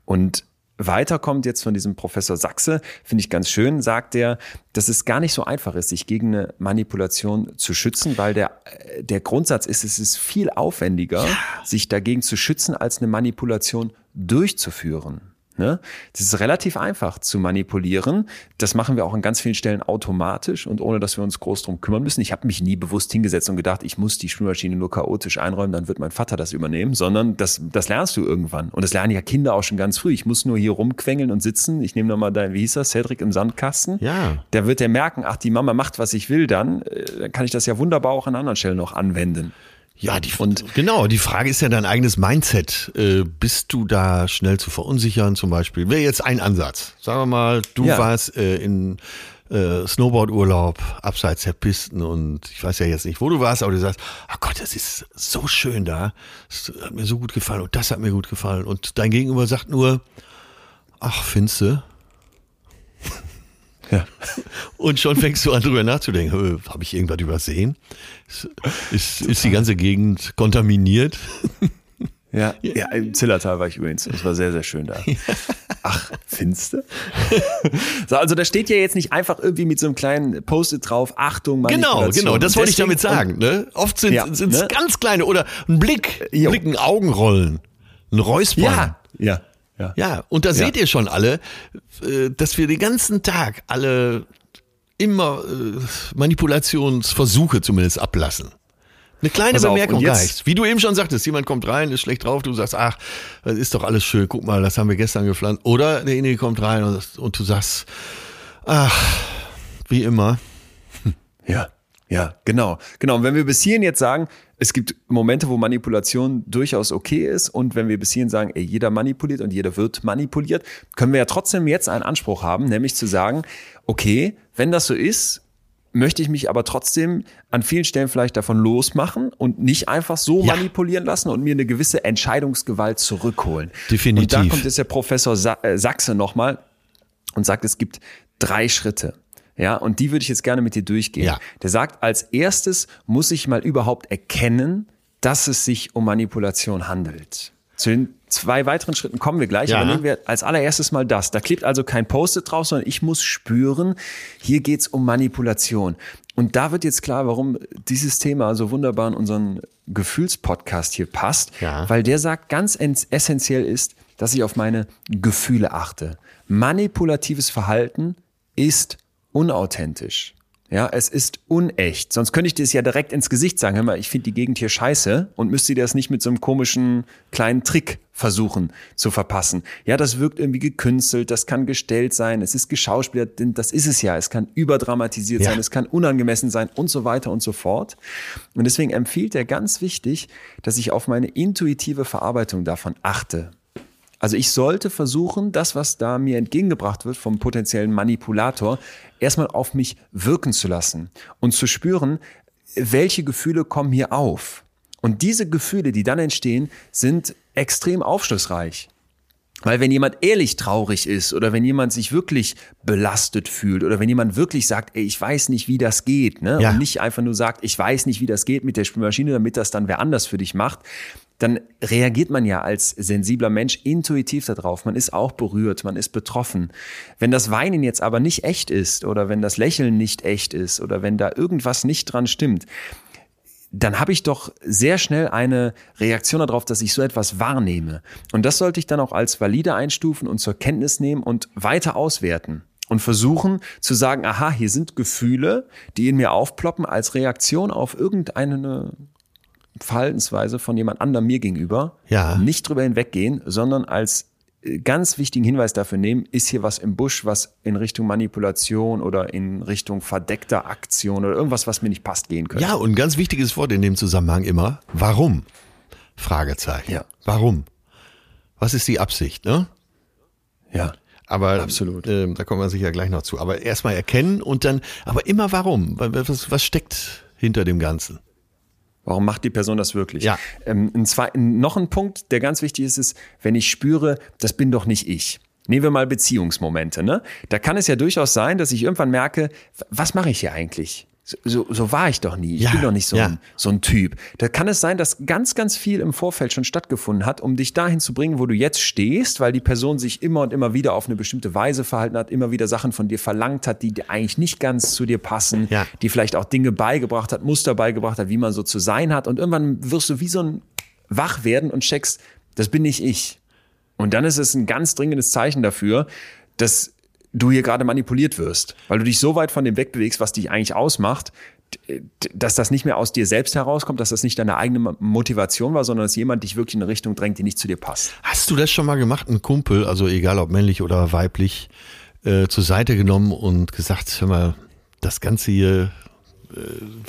Und weiterkommt jetzt von diesem Professor Sachse, finde ich ganz schön, sagt er, dass es gar nicht so einfach ist, sich gegen eine Manipulation zu schützen, weil der, der Grundsatz ist, es ist viel aufwendiger, ja. sich dagegen zu schützen, als eine Manipulation durchzuführen. Ne? Das ist relativ einfach zu manipulieren. Das machen wir auch an ganz vielen Stellen automatisch und ohne, dass wir uns groß drum kümmern müssen. Ich habe mich nie bewusst hingesetzt und gedacht, ich muss die Spülmaschine nur chaotisch einräumen, dann wird mein Vater das übernehmen, sondern das, das lernst du irgendwann. Und das lernen ja Kinder auch schon ganz früh. Ich muss nur hier rumquengeln und sitzen. Ich nehme nochmal dein, wie hieß das, Cedric im Sandkasten. Ja. Der wird ja merken, ach, die Mama macht, was ich will, dann, äh, dann kann ich das ja wunderbar auch an anderen Stellen noch anwenden. Ja, die, und genau, die Frage ist ja dein eigenes Mindset. Äh, bist du da schnell zu verunsichern zum Beispiel? Wäre jetzt ein Ansatz. Sagen wir mal, du ja. warst äh, in äh, Snowboard-Urlaub abseits der Pisten und ich weiß ja jetzt nicht, wo du warst, aber du sagst, ach Gott, das ist so schön da. Das hat mir so gut gefallen und das hat mir gut gefallen. Und dein Gegenüber sagt nur, ach, findste, ja. Und schon fängst du an, drüber nachzudenken. Habe ich irgendwas übersehen? Ist, ist, die ganze Gegend kontaminiert? Ja, ja, im Zillertal war ich übrigens. Das war sehr, sehr schön da. Ach, finste? so, also da steht ja jetzt nicht einfach irgendwie mit so einem kleinen Post-it drauf, Achtung, Genau, genau, das wollte ich damit sagen. Ne? Oft sind es ja, ne? ganz kleine oder ein Blick, jo. Blick, ein Augenrollen, ein Räuspern. Ja, ja. Ja, ja und da ja. seht ihr schon alle, äh, dass wir den ganzen Tag alle immer äh, Manipulationsversuche zumindest ablassen. Eine kleine Pass Bemerkung reicht. Wie du eben schon sagtest, jemand kommt rein, ist schlecht drauf, du sagst, ach, das ist doch alles schön, guck mal, das haben wir gestern gepflanzt. Oder derjenige kommt rein und, und du sagst, ach, wie immer. Ja, ja, genau. Genau. Und wenn wir bis hierhin jetzt sagen, es gibt Momente, wo Manipulation durchaus okay ist. Und wenn wir bis hierhin sagen, ey, jeder manipuliert und jeder wird manipuliert, können wir ja trotzdem jetzt einen Anspruch haben, nämlich zu sagen, okay, wenn das so ist, möchte ich mich aber trotzdem an vielen Stellen vielleicht davon losmachen und nicht einfach so ja. manipulieren lassen und mir eine gewisse Entscheidungsgewalt zurückholen. Definitiv. Und da kommt jetzt der Professor äh, Sachse nochmal und sagt, es gibt drei Schritte. Ja, und die würde ich jetzt gerne mit dir durchgehen. Ja. Der sagt, als erstes muss ich mal überhaupt erkennen, dass es sich um Manipulation handelt. Zu den zwei weiteren Schritten kommen wir gleich, ja. aber nehmen wir als allererstes mal das. Da klebt also kein Post-it drauf, sondern ich muss spüren, hier geht's um Manipulation. Und da wird jetzt klar, warum dieses Thema so wunderbar in unseren Gefühlspodcast hier passt, ja. weil der sagt, ganz essentiell ist, dass ich auf meine Gefühle achte. Manipulatives Verhalten ist unauthentisch. Ja, es ist unecht. Sonst könnte ich dir es ja direkt ins Gesicht sagen. Hör mal, ich finde die Gegend hier scheiße und müsste dir das nicht mit so einem komischen kleinen Trick versuchen zu verpassen. Ja, das wirkt irgendwie gekünstelt, das kann gestellt sein, es ist geschauspielert, das ist es ja. Es kann überdramatisiert ja. sein, es kann unangemessen sein und so weiter und so fort. Und deswegen empfiehlt er ganz wichtig, dass ich auf meine intuitive Verarbeitung davon achte. Also ich sollte versuchen, das, was da mir entgegengebracht wird vom potenziellen Manipulator, erstmal auf mich wirken zu lassen und zu spüren, welche Gefühle kommen hier auf. Und diese Gefühle, die dann entstehen, sind extrem aufschlussreich. Weil wenn jemand ehrlich traurig ist oder wenn jemand sich wirklich belastet fühlt oder wenn jemand wirklich sagt, ey, ich weiß nicht, wie das geht, ne? Ja. und nicht einfach nur sagt, ich weiß nicht, wie das geht mit der Spülmaschine, damit das dann wer anders für dich macht, dann reagiert man ja als sensibler Mensch intuitiv darauf. Man ist auch berührt, man ist betroffen. Wenn das Weinen jetzt aber nicht echt ist oder wenn das Lächeln nicht echt ist oder wenn da irgendwas nicht dran stimmt, dann habe ich doch sehr schnell eine Reaktion darauf, dass ich so etwas wahrnehme. Und das sollte ich dann auch als valide einstufen und zur Kenntnis nehmen und weiter auswerten und versuchen zu sagen, aha, hier sind Gefühle, die in mir aufploppen als Reaktion auf irgendeine Verhaltensweise von jemand anderem mir gegenüber. Ja. Nicht drüber hinweggehen, sondern als ganz wichtigen Hinweis dafür nehmen, ist hier was im Busch, was in Richtung Manipulation oder in Richtung verdeckter Aktion oder irgendwas, was mir nicht passt, gehen könnte. Ja, und ein ganz wichtiges Wort in dem Zusammenhang immer, warum? Fragezeichen. Ja. Warum? Was ist die Absicht, ne? Ja. Aber Absolut. ähm, da kommen wir sicher gleich noch zu. Aber erstmal erkennen und dann, aber immer warum? Was, was steckt hinter dem Ganzen? Warum macht die Person das wirklich? Ja. Ähm, ein zwei, noch ein Punkt, der ganz wichtig ist, ist, wenn ich spüre, das bin doch nicht ich. Nehmen wir mal Beziehungsmomente, ne? Da kann es ja durchaus sein, dass ich irgendwann merke, was mache ich hier eigentlich? So, so, war ich doch nie. Ich Ja, bin doch nicht so, ja. ein, so ein Typ. Da kann es sein, dass ganz, ganz viel im Vorfeld schon stattgefunden hat, um dich dahin zu bringen, wo du jetzt stehst, weil die Person sich immer und immer wieder auf eine bestimmte Weise verhalten hat, immer wieder Sachen von dir verlangt hat, die eigentlich nicht ganz zu dir passen, Ja. die vielleicht auch Dinge beigebracht hat, Muster beigebracht hat, wie man so zu sein hat. Und irgendwann wirst du wie so ein wach werden und checkst, das bin nicht ich. Und dann ist es ein ganz dringendes Zeichen dafür, dass du hier gerade manipuliert wirst, weil du dich so weit von dem wegbewegst, was dich eigentlich ausmacht, dass das nicht mehr aus dir selbst herauskommt, dass das nicht deine eigene Motivation war, sondern dass jemand dich wirklich in eine Richtung drängt, die nicht zu dir passt. Hast du das schon mal gemacht, einen Kumpel, also egal ob männlich oder weiblich, äh, zur Seite genommen und gesagt, hör mal, das Ganze hier äh,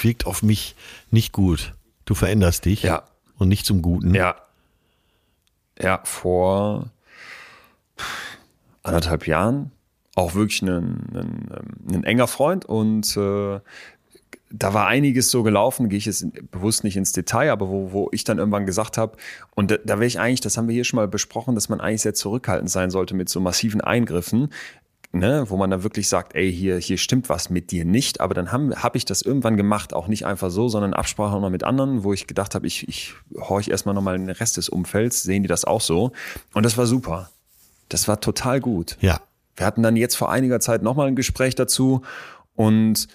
wirkt auf mich nicht gut. Du veränderst dich Ja. und nicht zum Guten. Ja. Ja, vor anderthalb Jahren auch wirklich ein, ein, ähm, ein enger Freund und äh, da war einiges so gelaufen, gehe ich jetzt bewusst nicht ins Detail, aber wo, wo ich dann irgendwann gesagt habe, und da, da wäre ich eigentlich, das haben wir hier schon mal besprochen, dass man eigentlich sehr zurückhaltend sein sollte mit so massiven Eingriffen, ne, wo man dann wirklich sagt, ey, hier, hier stimmt was mit dir nicht, aber dann habe hab ich das irgendwann gemacht, auch nicht einfach so, sondern Absprache noch mit anderen, wo ich gedacht habe, ich, ich horch erstmal nochmal den Rest des Umfelds, sehen die das auch so. Und das war super. Das war total gut. Ja. Wir hatten dann jetzt vor einiger Zeit nochmal ein Gespräch dazu und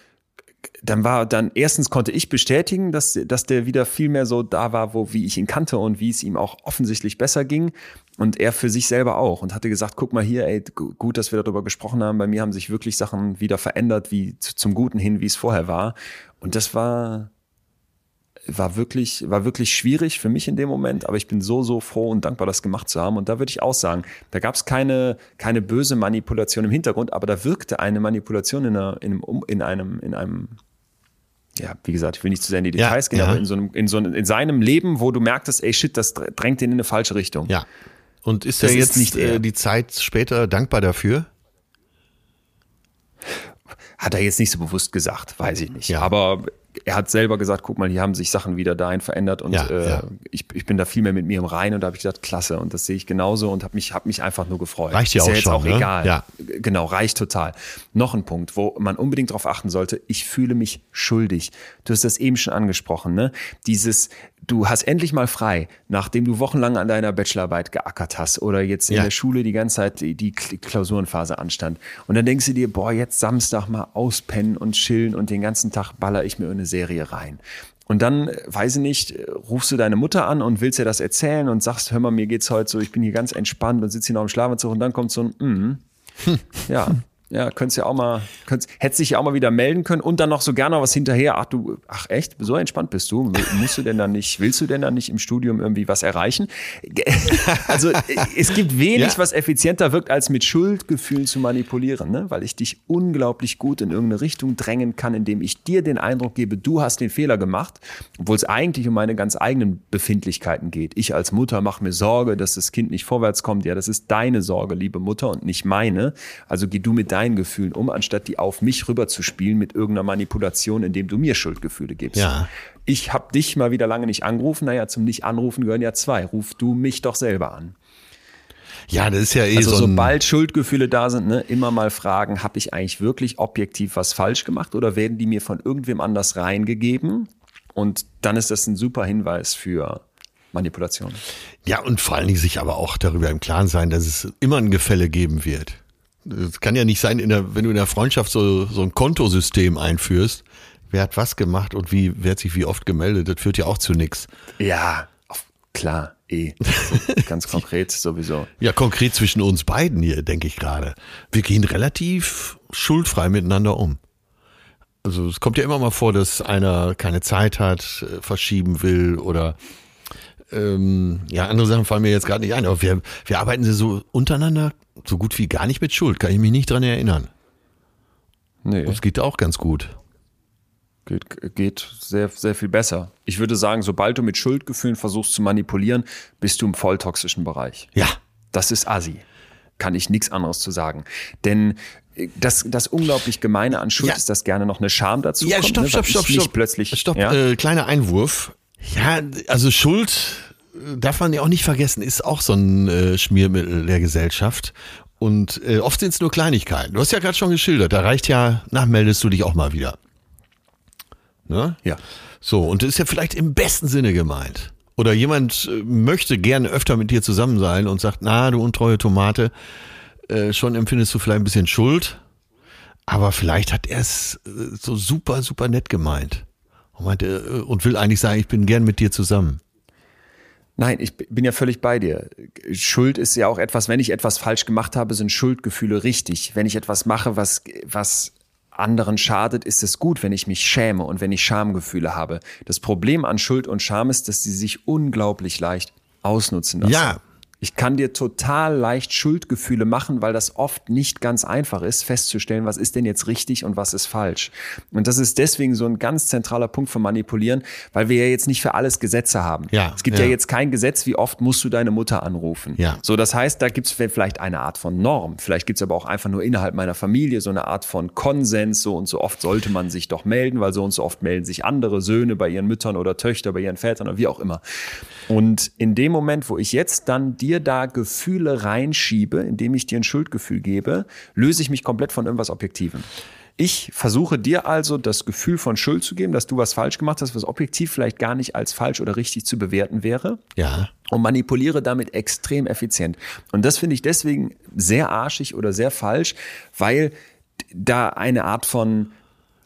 dann war dann erstens konnte ich bestätigen, dass, dass der wieder viel mehr so da war, wo wie ich ihn kannte und wie es ihm auch offensichtlich besser ging und er für sich selber auch und hatte gesagt, guck mal hier, ey, gu- gut, dass wir darüber gesprochen haben. Bei mir haben sich wirklich Sachen wieder verändert, wie zu- zum Guten hin, wie es vorher war. Und das war war wirklich, war wirklich schwierig für mich in dem Moment, aber ich bin so, so froh und dankbar, das gemacht zu haben. Und da würde ich auch sagen, da gab es keine, keine böse Manipulation im Hintergrund, aber da wirkte eine Manipulation in, einer, in, einem, in einem, in einem, ja, wie gesagt, ich will nicht zu sehr in die Ja, Details gehen, ja. aber in so, einem, in so einem, in seinem Leben, wo du merktest, ey shit, das drängt den in eine falsche Richtung. Ja. Und ist Das er ist jetzt nicht er. äh, die Zeit später dankbar dafür? Hat er jetzt nicht so bewusst gesagt, weiß ich nicht. Ja. Aber er hat selber gesagt, guck mal, hier haben sich Sachen wieder dahin verändert und Ja, äh, ja. Ich, ich bin da viel mehr mit mir im Reinen und da habe ich gesagt, klasse und das sehe ich genauso und habe mich, hab mich einfach nur gefreut. Reicht ja auch jetzt schon, auch ne? egal. Ja. Genau, reicht total. Noch ein Punkt, wo man unbedingt darauf achten sollte, ich fühle mich schuldig. Du hast das eben schon angesprochen, ne? Dieses, du hast endlich mal frei, nachdem du wochenlang an deiner Bachelorarbeit geackert hast oder jetzt in Ja. der Schule die ganze Zeit die, die Klausurenphase anstand. Und dann denkst du dir, boah, jetzt Samstag mal auspennen und chillen und den ganzen Tag baller ich mir eine Serie rein. Und dann, äh, weiß ich nicht, rufst du deine Mutter an und willst ihr das erzählen und sagst, hör mal, mir geht's heute so, ich bin hier ganz entspannt und sitze hier noch im Schlafanzug. Und dann kommt so ein, mm, ja, ja, könntest ja auch mal, könntest, hättest dich ja auch mal wieder melden können und dann noch so gerne was hinterher. Ach du, ach echt, so entspannt bist du? Musst du denn dann nicht, willst du denn dann nicht im Studium irgendwie was erreichen? Also es gibt wenig, Ja. was effizienter wirkt, als mit Schuldgefühlen zu manipulieren, ne? weil ich dich unglaublich gut in irgendeine Richtung drängen kann, indem ich dir den Eindruck gebe, du hast den Fehler gemacht, obwohl es eigentlich um meine ganz eigenen Befindlichkeiten geht. Ich als Mutter mache mir Sorge, dass das Kind nicht vorwärts kommt. Ja, das ist deine Sorge, liebe Mutter, und nicht meine. Also geh du mit deinen Gefühlen um, anstatt die auf mich rüberzuspielen mit irgendeiner Manipulation, indem du mir Schuldgefühle gibst. Ja. Ich habe dich mal wieder lange nicht angerufen. Naja, zum Nicht-Anrufen gehören ja zwei. Ruf du mich doch selber an. Ja, das ist ja eh Also so ein, sobald Schuldgefühle da sind, ne, immer mal fragen, habe ich eigentlich wirklich objektiv was falsch gemacht oder werden die mir von irgendwem anders reingegeben? Und dann ist das ein super Hinweis für Manipulation. Ja, und vor allen Dingen sich aber auch darüber im Klaren sein, dass es immer ein Gefälle geben wird. Es kann ja nicht sein, in der, wenn du in der Freundschaft so, so ein Kontosystem einführst, wer hat was gemacht und wie, wer hat sich wie oft gemeldet, das führt ja auch zu nichts. Ja, klar, eh. Ganz konkret sowieso. Ja, konkret zwischen uns beiden hier, denke ich gerade. Wir gehen relativ schuldfrei miteinander um. Also es kommt ja immer mal vor, dass einer keine Zeit hat, äh, verschieben will oder Ähm, ja, andere Sachen fallen mir jetzt gerade nicht ein, aber wir, wir arbeiten so untereinander so gut wie gar nicht mit Schuld, kann ich mich nicht dran erinnern. Nee. Das geht auch ganz gut. Geht, geht sehr, sehr viel besser. Ich würde sagen, sobald du mit Schuldgefühlen versuchst zu manipulieren, bist du im volltoxischen Bereich. Ja. Das ist Assi. Kann ich nichts anderes zu sagen. Denn äh, das, das unglaublich Gemeine an Schuld Ja. ist, dass gerne noch eine Scham dazu Ja, kommt. stopp, ne, stopp, stopp, stopp. plötzlich. Stopp, ja? äh, kleiner Einwurf. Ja, also Schuld darf man ja auch nicht vergessen, ist auch so ein äh, Schmiermittel der Gesellschaft. Und äh, oft sind es nur Kleinigkeiten. Du hast ja gerade schon geschildert, da reicht ja, nachmeldest du dich auch mal wieder. Ne? ja. So, und das ist ja vielleicht im besten Sinne gemeint. Oder jemand äh, möchte gerne öfter mit dir zusammen sein und sagt, na, du untreue Tomate, äh, schon empfindest du vielleicht ein bisschen Schuld, aber vielleicht hat er es äh, so super, super nett gemeint. Und, meinte, äh, und will eigentlich sagen, ich bin gern mit dir zusammen. Nein, ich bin ja völlig bei dir. Schuld ist ja auch etwas, wenn ich etwas falsch gemacht habe, sind Schuldgefühle richtig. Wenn ich etwas mache, was, was anderen schadet, ist es gut, wenn ich mich schäme und wenn ich Schamgefühle habe. Das Problem an Schuld und Scham ist, dass sie sich unglaublich leicht ausnutzen lassen. Ja. Ich kann dir total leicht Schuldgefühle machen, weil das oft nicht ganz einfach ist, festzustellen, was ist denn jetzt richtig und was ist falsch. Und das ist deswegen so ein ganz zentraler Punkt vom Manipulieren, weil wir ja jetzt nicht für alles Gesetze haben. Ja, es gibt ja. ja. jetzt kein Gesetz, wie oft musst du deine Mutter anrufen. Ja. So, das heißt, da gibt es vielleicht eine Art von Norm. Vielleicht gibt es aber auch einfach nur innerhalb meiner Familie so eine Art von Konsens. So und so oft sollte man sich doch melden, weil so und so oft melden sich andere Söhne bei ihren Müttern oder Töchter, bei ihren Vätern oder wie auch immer. Und in dem Moment, wo ich jetzt dann dir da Gefühle reinschiebe, indem ich dir ein Schuldgefühl gebe, löse ich mich komplett von irgendwas Objektivem. Ich versuche dir also das Gefühl von Schuld zu geben, dass du was falsch gemacht hast, was objektiv vielleicht gar nicht als falsch oder richtig zu bewerten wäre Ja. und manipuliere damit extrem effizient. Und das finde ich deswegen sehr arschig oder sehr falsch, weil da eine Art von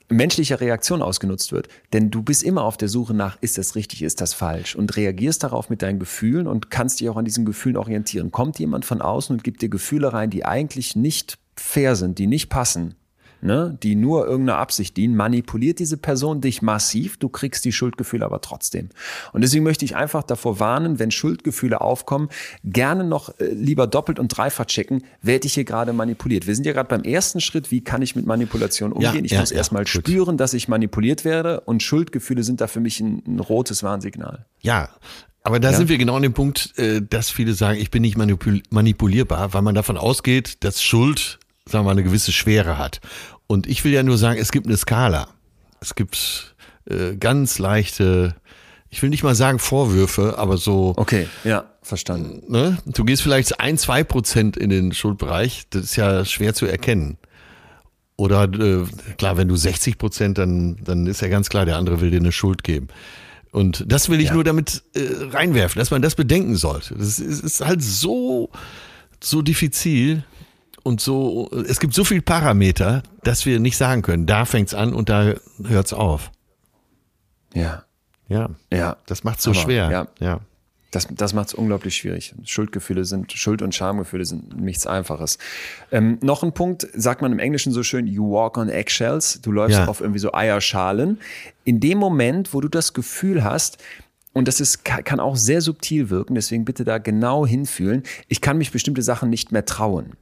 menschlicher Reaktion ausgenutzt wird. Denn du bist immer auf der Suche nach, ist das richtig, ist das falsch? Und reagierst darauf mit deinen Gefühlen und kannst dich auch an diesen Gefühlen orientieren. Kommt jemand von außen und gibt dir Gefühle rein, die eigentlich nicht fair sind, die nicht passen, ne, die nur irgendeiner Absicht dienen, manipuliert diese Person dich massiv, du kriegst die Schuldgefühle aber trotzdem. Und deswegen möchte ich einfach davor warnen, wenn Schuldgefühle aufkommen, gerne noch äh, lieber doppelt und dreifach checken, werde ich hier gerade manipuliert. Wir sind ja gerade beim ersten Schritt, wie kann ich mit Manipulation umgehen? Ja, ich ja, muss ja, erstmal spüren, dass ich manipuliert werde und Schuldgefühle sind da für mich ein, ein rotes Warnsignal. Ja. Aber da Ja. sind wir genau an dem Punkt, äh, dass viele sagen, ich bin nicht manipul manipulierbar, weil man davon ausgeht, dass Schuld, sagen wir mal, eine gewisse Schwere hat. Und ich will ja nur sagen, es gibt eine Skala. Es gibt äh, ganz leichte, ich will nicht mal sagen Vorwürfe, aber so, Okay, ja, verstanden. ne? Du gehst vielleicht ein, zwei Prozent in den Schuldbereich, das ist ja schwer zu erkennen. Oder äh, klar, wenn du 60 Prozent, dann, dann ist ja ganz klar, der andere will dir eine Schuld geben. Und das will ich Ja. nur damit äh, reinwerfen, dass man das bedenken sollte. Das ist, ist halt so, so diffizil und so, es gibt so viele Parameter, dass wir nicht sagen können, da fängt's an und da hört's auf. Ja, Ja, ja. das macht's so Aber, schwer. ja. ja. Das, das macht es unglaublich schwierig. Schuldgefühle sind, Schuld- und Schamgefühle sind nichts Einfaches. Ähm, noch ein Punkt, sagt man im Englischen so schön, you walk on eggshells. Du läufst Ja. auf irgendwie so Eierschalen. In dem Moment, wo du das Gefühl hast, und das ist, ka- kann auch sehr subtil wirken, deswegen bitte da genau hinfühlen, ich kann mich bestimmte Sachen nicht mehr trauen.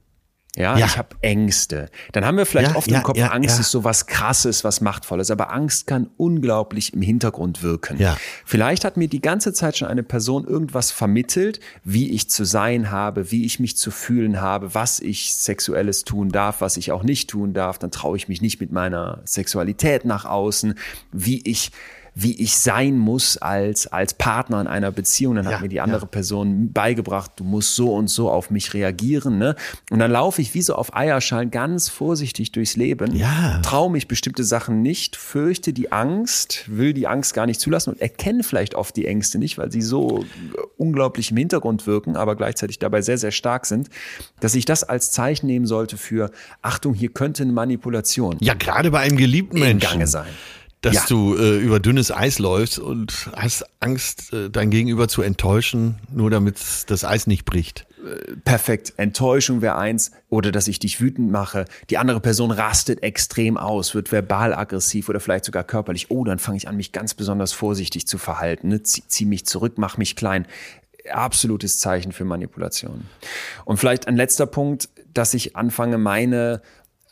Ja, Ja. ich habe Ängste. Dann haben wir vielleicht Ja, oft ja, im Kopf, Angst ist so was Krasses, was Machtvolles. Aber Angst kann unglaublich im Hintergrund wirken. Ja. Vielleicht hat mir die ganze Zeit schon eine Person irgendwas vermittelt, wie ich zu sein habe, wie ich mich zu fühlen habe, was ich Sexuelles tun darf, was ich auch nicht tun darf. Dann traue ich mich nicht mit meiner Sexualität nach außen, wie ich wie ich sein muss als, als Partner in einer Beziehung. Dann Ja, hat mir die andere ja. Person beigebracht, du musst so und so auf mich reagieren. Ne? Und dann laufe ich wie so auf Eierschalen ganz vorsichtig durchs Leben, Ja. traue mich bestimmte Sachen nicht, fürchte die Angst, will die Angst gar nicht zulassen und erkenne vielleicht oft die Ängste nicht, weil sie so äh, unglaublich im Hintergrund wirken, aber gleichzeitig dabei sehr, sehr stark sind, dass ich das als Zeichen nehmen sollte für, Achtung, hier könnte eine Manipulation Ja, gerade bei einem geliebten im Menschen. Gange sein. Dass Ja. du äh, über dünnes Eis läufst und hast Angst, äh, dein Gegenüber zu enttäuschen, nur damit das Eis nicht bricht. perfekt. Enttäuschung wäre eins oder dass ich dich wütend mache. Die andere Person rastet extrem aus, wird verbal aggressiv oder vielleicht sogar körperlich. Oh, dann fange ich an, mich ganz besonders vorsichtig zu verhalten. Ne? Zieh, zieh mich zurück, mach mich klein. Absolutes Zeichen für Manipulation. Und vielleicht ein letzter Punkt, dass ich anfange, meine,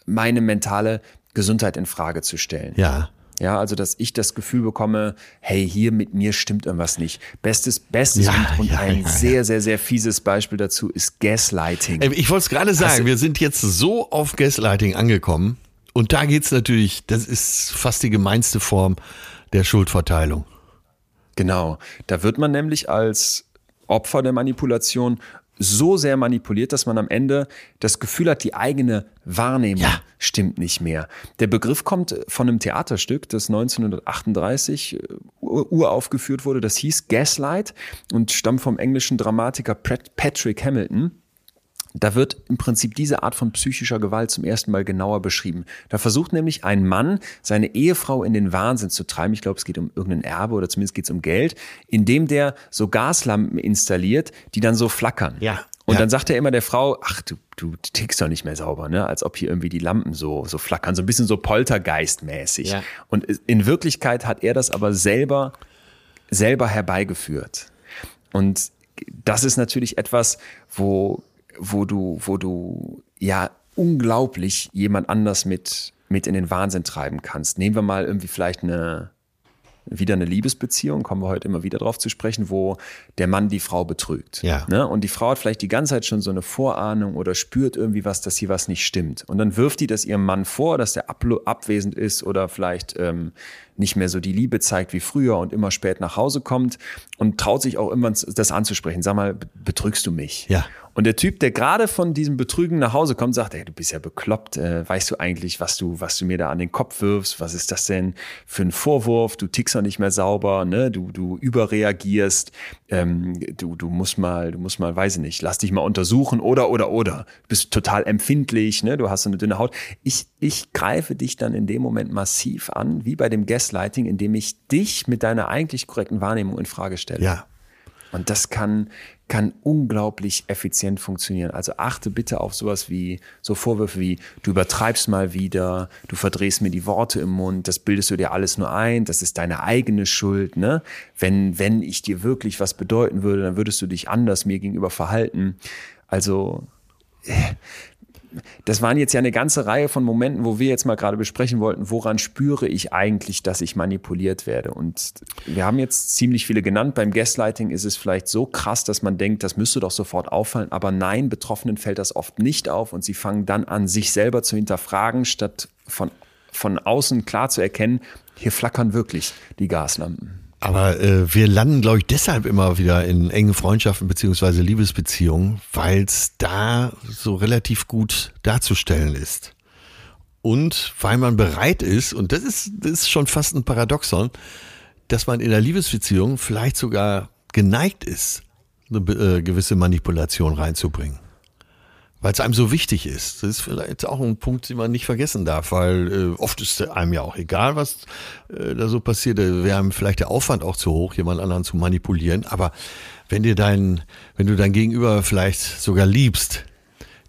meine mentale Gesundheit in Frage zu stellen. Ja. Ja, also dass ich das Gefühl bekomme, hey, hier mit mir stimmt irgendwas nicht. Bestes, bestes Ja, und, und ja, ein ja, sehr, sehr, sehr fieses Beispiel dazu ist Gaslighting. Ich wollte es gerade sagen, du- wir sind jetzt so auf Gaslighting angekommen. Und da geht's natürlich, das ist fast die gemeinste Form der Schuldverteilung. Genau. Da wird man nämlich als Opfer der Manipulation so sehr manipuliert, dass man am Ende das Gefühl hat, die eigene Wahrnehmung Ja. stimmt nicht mehr. Der Begriff kommt von einem Theaterstück, das 1938 äh, ur- uraufgeführt wurde. Das hieß Gaslight und stammt vom englischen Dramatiker Pat- Patrick Hamilton. Da wird im Prinzip diese Art von psychischer Gewalt zum ersten Mal genauer beschrieben. Da versucht nämlich ein Mann, seine Ehefrau in den Wahnsinn zu treiben. Ich glaube, es geht um irgendein Erbe oder zumindest geht es um Geld, indem der so Gaslampen installiert, die dann so flackern. Ja. Und Ja. dann sagt er immer der Frau, ach, du, du tickst doch nicht mehr sauber, ne? Als ob hier irgendwie die Lampen so, so flackern, so ein bisschen so poltergeistmäßig. Ja. Und in Wirklichkeit hat er das aber selber, selber herbeigeführt. Und das ist natürlich etwas, wo, wo du, wo du ja unglaublich jemand anders mit, mit in den Wahnsinn treiben kannst. Nehmen wir mal irgendwie vielleicht eine, wieder eine Liebesbeziehung, kommen wir heute immer wieder drauf zu sprechen, wo der Mann die Frau betrügt. Ja. Ne? Und die Frau hat vielleicht die ganze Zeit schon so eine Vorahnung oder spürt irgendwie was, dass hier was nicht stimmt. Und dann wirft die das ihrem Mann vor, dass der ablo- abwesend ist oder vielleicht ähm, nicht mehr so die Liebe zeigt wie früher und immer spät nach Hause kommt und traut sich auch immer das anzusprechen. Sag mal, betrügst du mich? Ja. Und der Typ, der gerade von diesem Betrügen nach Hause kommt, sagt, ey, du bist ja bekloppt. Äh, weißt du eigentlich, was du, was du mir da an den Kopf wirfst? Was ist das denn für ein Vorwurf? Du tickst doch nicht mehr sauber, ne? Du, du überreagierst. Ähm, du, du musst mal, du musst mal, weiß ich nicht, lass dich mal untersuchen oder, oder, oder. Bist total empfindlich, ne? Du hast so eine dünne Haut. Ich, ich greife dich dann in dem Moment massiv an, wie bei dem Gaslighting, indem ich dich mit deiner eigentlich korrekten Wahrnehmung in Frage stelle. Ja. Und das kann, kann unglaublich effizient funktionieren. Also achte bitte auf sowas wie, so Vorwürfe wie, du übertreibst mal wieder, du verdrehst mir die Worte im Mund, das bildest du dir alles nur ein, das ist deine eigene Schuld, ne? Wenn, wenn ich dir wirklich was bedeuten würde, dann würdest du dich anders mir gegenüber verhalten. Also, das waren jetzt ja eine ganze Reihe von Momenten, wo wir jetzt mal gerade besprechen wollten, woran spüre ich eigentlich, dass ich manipuliert werde. Und wir haben jetzt ziemlich viele genannt. Beim Gaslighting ist es vielleicht so krass, dass man denkt, das müsste doch sofort auffallen. Aber nein, Betroffenen fällt das oft nicht auf und sie fangen dann an, sich selber zu hinterfragen, statt von, von außen klar zu erkennen, hier flackern wirklich die Gaslampen. Aber äh, wir landen, glaube ich, deshalb immer wieder in engen Freundschaften beziehungsweise Liebesbeziehungen, weil es da so relativ gut darzustellen ist. Und weil man bereit ist, und das ist, das ist schon fast ein Paradoxon, dass man in der Liebesbeziehung vielleicht sogar geneigt ist, eine äh, gewisse Manipulation reinzubringen. Weil es einem so wichtig ist. Das ist vielleicht auch ein Punkt, den man nicht vergessen darf, weil äh, oft ist einem ja auch egal, was äh, da so passiert. Da wäre einem vielleicht der Aufwand auch zu hoch, jemand anderen zu manipulieren. Aber wenn dir dein, wenn du dein Gegenüber vielleicht sogar liebst,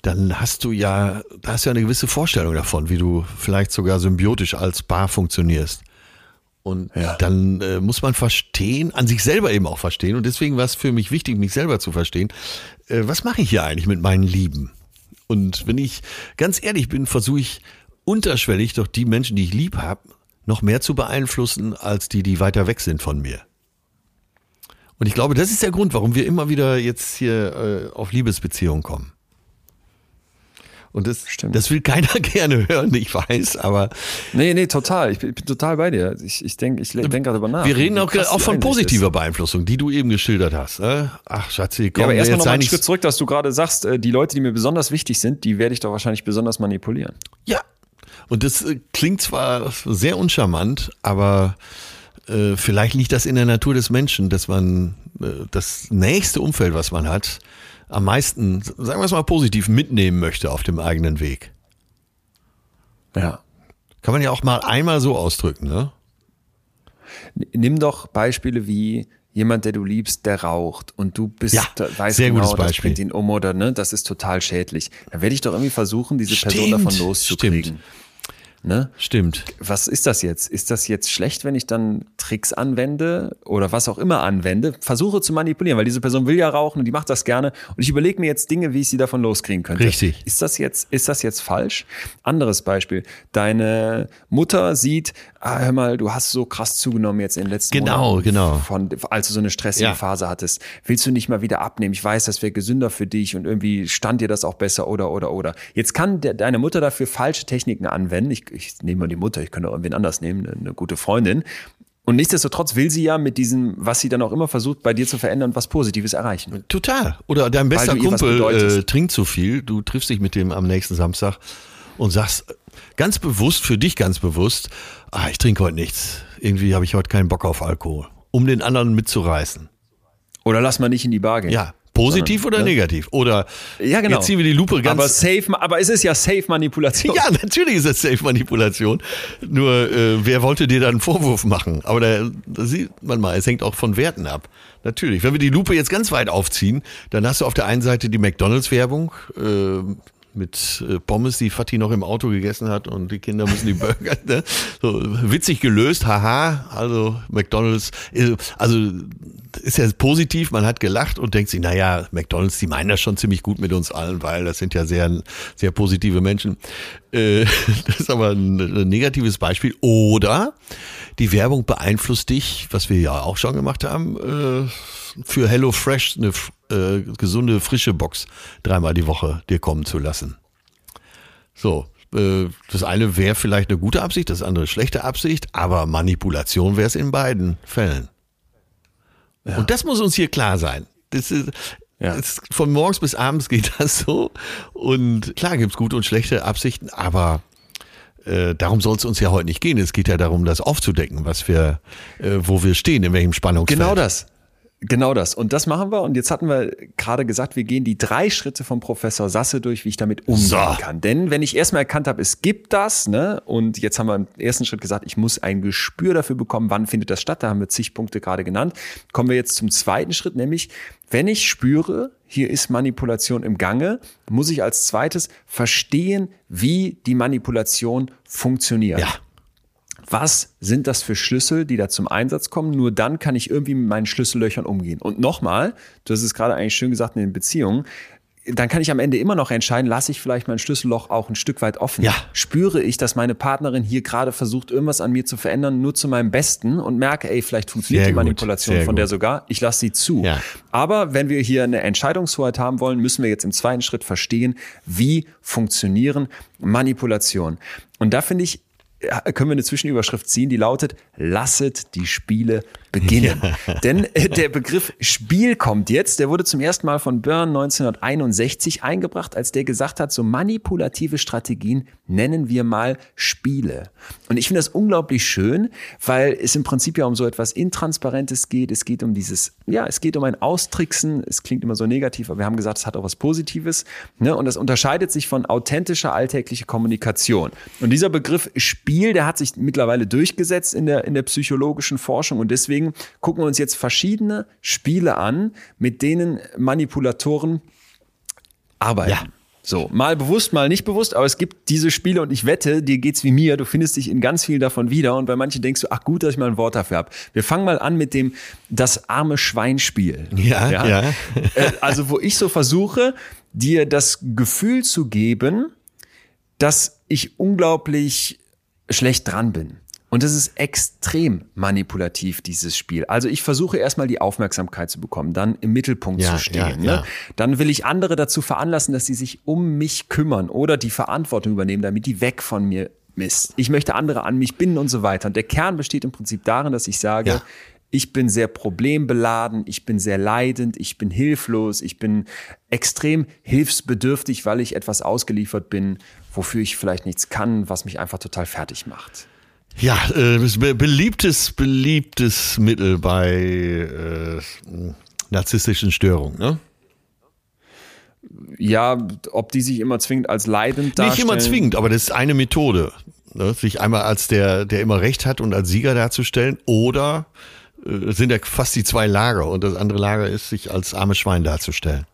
dann hast du ja, da hast du ja eine gewisse Vorstellung davon, wie du vielleicht sogar symbiotisch als Paar funktionierst. Und Ja. dann äh, muss man verstehen, an sich selber eben auch verstehen. Und deswegen war es für mich wichtig, mich selber zu verstehen. Äh, was mache ich hier eigentlich mit meinen Lieben? Und wenn ich ganz ehrlich bin, versuche ich unterschwellig doch die Menschen, die ich lieb habe, noch mehr zu beeinflussen als die, die weiter weg sind von mir. Und ich glaube, das ist der Grund, warum wir immer wieder jetzt hier äh, auf Liebesbeziehungen kommen. Und das, Stimmt. das will keiner gerne hören, ich weiß, aber Nee, nee, total. Ich bin, ich bin total bei dir. Ich, ich denke ich denk gerade darüber nach. wir reden auch, auch von Einsicht ist. positiver Beeinflussung, die du eben geschildert hast. Ne? Ach, Schatzi, komm, Ja, aber erstmal noch mal einen Schritt zurück, dass du gerade sagst, äh, die Leute, die mir besonders wichtig sind, die werde ich doch wahrscheinlich besonders manipulieren. Ja. Und das äh, klingt zwar sehr uncharmant, aber äh, vielleicht liegt das in der Natur des Menschen, dass man äh, das nächste Umfeld, was man hat, am meisten, sagen wir es mal positiv, mitnehmen möchte auf dem eigenen Weg. Ja. Kann man ja auch mal einmal so ausdrücken, ne? Nimm doch Beispiele wie jemand, der du liebst, der raucht und du bist, Ja, da- weißt sehr genau, gutes das bringt ihn um oder ne, das ist total schädlich. Dann werde ich doch irgendwie versuchen, diese Person Stimmt, davon loszukriegen. stimmt. Ne? Stimmt. Was ist das jetzt? Ist das jetzt schlecht, wenn ich dann Tricks anwende oder was auch immer anwende? Versuche zu manipulieren, weil diese Person will ja rauchen und die macht das gerne. Und ich überlege mir jetzt Dinge, wie ich sie davon loskriegen könnte. Richtig. Ist das jetzt, ist das jetzt falsch? Anderes Beispiel. Deine Mutter sieht, ah, hör mal, du hast so krass zugenommen jetzt in den letzten Genau, Monaten, genau. Von, als du so eine stressige Ja. Phase hattest. Willst du nicht mal wieder abnehmen? Ich weiß, das wäre gesünder für dich und irgendwie stand dir das auch besser oder, oder, oder. Jetzt kann der, deine Mutter dafür falsche Techniken anwenden. Ich, ich nehme mal die Mutter, ich könnte auch irgendwen anders nehmen, eine, eine gute Freundin. Und nichtsdestotrotz will sie ja mit diesem, was sie dann auch immer versucht, bei dir zu verändern, was Positives erreichen. Total. Oder dein bester Kumpel äh, trinkt zu viel, du triffst dich mit dem am nächsten Samstag und sagst ganz bewusst, für dich ganz bewusst, ah, ich trinke heute nichts. Irgendwie habe ich heute keinen Bock auf Alkohol. Um den anderen mitzureißen. Oder lass mal nicht in die Bar gehen. Ja. Positiv oder ne? negativ? Oder Ja, genau. jetzt ziehen wir die Lupe ganz aber safe, aber es ist ja safe Manipulation. Ja, natürlich ist das Safe-Manipulation. Nur, äh, wer wollte dir da einen Vorwurf machen? Aber da, da sieht man mal, es hängt auch von Werten ab. Natürlich. Wenn wir die Lupe jetzt ganz weit aufziehen, dann hast du auf der einen Seite die McDonalds-Werbung äh, mit äh, Pommes, die Fatih noch im Auto gegessen hat und die Kinder müssen die Burger. Ne? So, witzig gelöst, haha. Also McDonalds, äh, also ist ja positiv, man hat gelacht und denkt sich, naja, McDonalds, die meinen das schon ziemlich gut mit uns allen, weil das sind ja sehr, sehr positive Menschen. Äh, das ist aber ein, negatives Beispiel. Oder die Werbung beeinflusst dich, was wir ja auch schon gemacht haben, für Hello Fresh eine äh, gesunde, frische Box dreimal die Woche dir kommen zu lassen. So, äh, das eine wäre vielleicht eine gute Absicht, das andere schlechte Absicht, aber Manipulation wäre es in beiden Fällen. Und das muss uns hier klar sein. Das ist, Ja. das, von morgens bis abends geht das so. Und klar gibt's gute und schlechte Absichten, aber äh, darum soll es uns ja heute nicht gehen. Es geht ja darum, das aufzudecken, was wir, äh, wo wir stehen, in welchem Spannungsfeld. Genau das. Genau das. Und das machen wir. Und jetzt hatten wir gerade gesagt, wir gehen die drei Schritte vom Professor Sasse durch, wie ich damit umgehen So. kann. Denn wenn ich erstmal erkannt habe, es gibt das, ne, und jetzt haben wir im ersten Schritt gesagt, ich muss ein Gespür dafür bekommen, wann findet das statt. Da haben wir zig Punkte gerade genannt. Kommen wir jetzt zum zweiten Schritt, nämlich, wenn ich spüre, hier ist Manipulation im Gange, muss ich als zweites verstehen, wie die Manipulation funktioniert. Ja. Was sind das für Schlüssel, die da zum Einsatz kommen? Nur dann kann ich irgendwie mit meinen Schlüssellöchern umgehen. Und nochmal, du hast es gerade eigentlich schön gesagt in den Beziehungen, dann kann ich am Ende immer noch entscheiden, lasse ich vielleicht mein Schlüsselloch auch ein Stück weit offen. Ja. Spüre ich, dass meine Partnerin hier gerade versucht, irgendwas an mir zu verändern, nur zu meinem Besten und merke, ey, vielleicht funktioniert Sehr die gut, Manipulation sehr von der gut. sogar, ich lasse sie zu. Ja. Aber wenn wir hier eine Entscheidungshoheit haben wollen, müssen wir jetzt im zweiten Schritt verstehen, wie funktionieren Manipulation. Und da finde ich, können wir eine Zwischenüberschrift ziehen, die lautet, lasset die Spiele beginnen. Denn äh, der Begriff Spiel kommt jetzt, der wurde zum ersten Mal von Byrne 1961 eingebracht, als der gesagt hat, so manipulative Strategien nennen wir mal Spiele. Und ich finde das unglaublich schön, weil es im Prinzip ja um so etwas Intransparentes geht. Es geht um dieses, ja, es geht um ein Austricksen. Es klingt immer so negativ, aber wir haben gesagt, es hat auch was Positives. Ne? Und das unterscheidet sich von authentischer alltäglicher Kommunikation. Und dieser Begriff Spiel, der hat sich mittlerweile durchgesetzt in der, in der psychologischen Forschung. Und deswegen gucken wir uns jetzt verschiedene Spiele an, mit denen Manipulatoren arbeiten. Ja. So, mal bewusst, mal nicht bewusst, aber es gibt diese Spiele und ich wette, dir geht's wie mir, du findest dich in ganz vielen davon wieder und bei manchen denkst du, ach gut, dass ich mal ein Wort dafür habe. Wir fangen mal an mit dem das arme Schweinspiel. Ja, ja. Äh, also, wo ich so versuche, dir das Gefühl zu geben, dass ich unglaublich schlecht dran bin. Und das ist extrem manipulativ, dieses Spiel. Also ich versuche erstmal die Aufmerksamkeit zu bekommen, dann im Mittelpunkt Ja, zu stehen. ja, ne? ja. Dann will ich andere dazu veranlassen, dass sie sich um mich kümmern oder die Verantwortung übernehmen, damit die weg von mir ist. Ich möchte andere an mich binden und so weiter. Und der Kern besteht im Prinzip darin, dass ich sage, ich bin sehr problembeladen, ich bin sehr leidend, ich bin hilflos, ich bin extrem hilfsbedürftig, weil ich etwas ausgeliefert bin, wofür ich vielleicht nichts kann, was mich einfach total fertig macht. Ja, äh, beliebtes, beliebtes Mittel bei äh, narzisstischen Störungen. Ne? Ja, ob die sich immer zwingend als leidend darstellen. Nicht immer zwingend, aber das ist eine Methode. Ne? Sich einmal als der, der immer Recht hat und als Sieger darzustellen oder äh, sind ja fast die zwei Lager und das andere Lager ist, sich als armes Schwein darzustellen.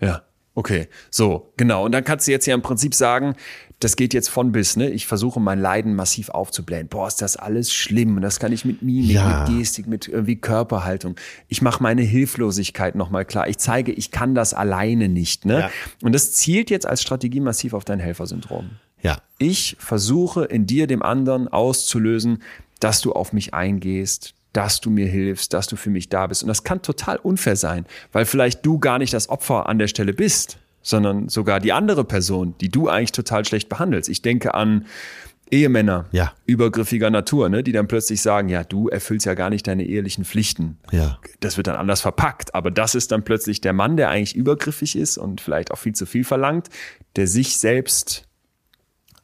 Ja. Okay, so, genau. Und dann kannst du jetzt ja im Prinzip sagen, das geht jetzt von bis, ne? Ich versuche mein Leiden massiv aufzublähen. Boah, ist das alles schlimm. Das kann ich mit Mimik, Ja. mit Gestik, mit irgendwie Körperhaltung. Ich mache meine Hilflosigkeit nochmal klar. Ich zeige, ich kann das alleine nicht, ne? Ja. Und das zielt jetzt als Strategie massiv auf dein Helfersyndrom. Ja. Ich versuche in dir, dem anderen, auszulösen, dass du auf mich eingehst, dass du mir hilfst, dass du für mich da bist. Und das kann total unfair sein, weil vielleicht du gar nicht das Opfer an der Stelle bist, sondern sogar die andere Person, die du eigentlich total schlecht behandelst. Ich denke an Ehemänner Ja. übergriffiger Natur, ne, die dann plötzlich sagen, ja, du erfüllst ja gar nicht deine ehelichen Pflichten. Ja. Das wird dann anders verpackt, aber das ist dann plötzlich der Mann, der eigentlich übergriffig ist und vielleicht auch viel zu viel verlangt, der sich selbst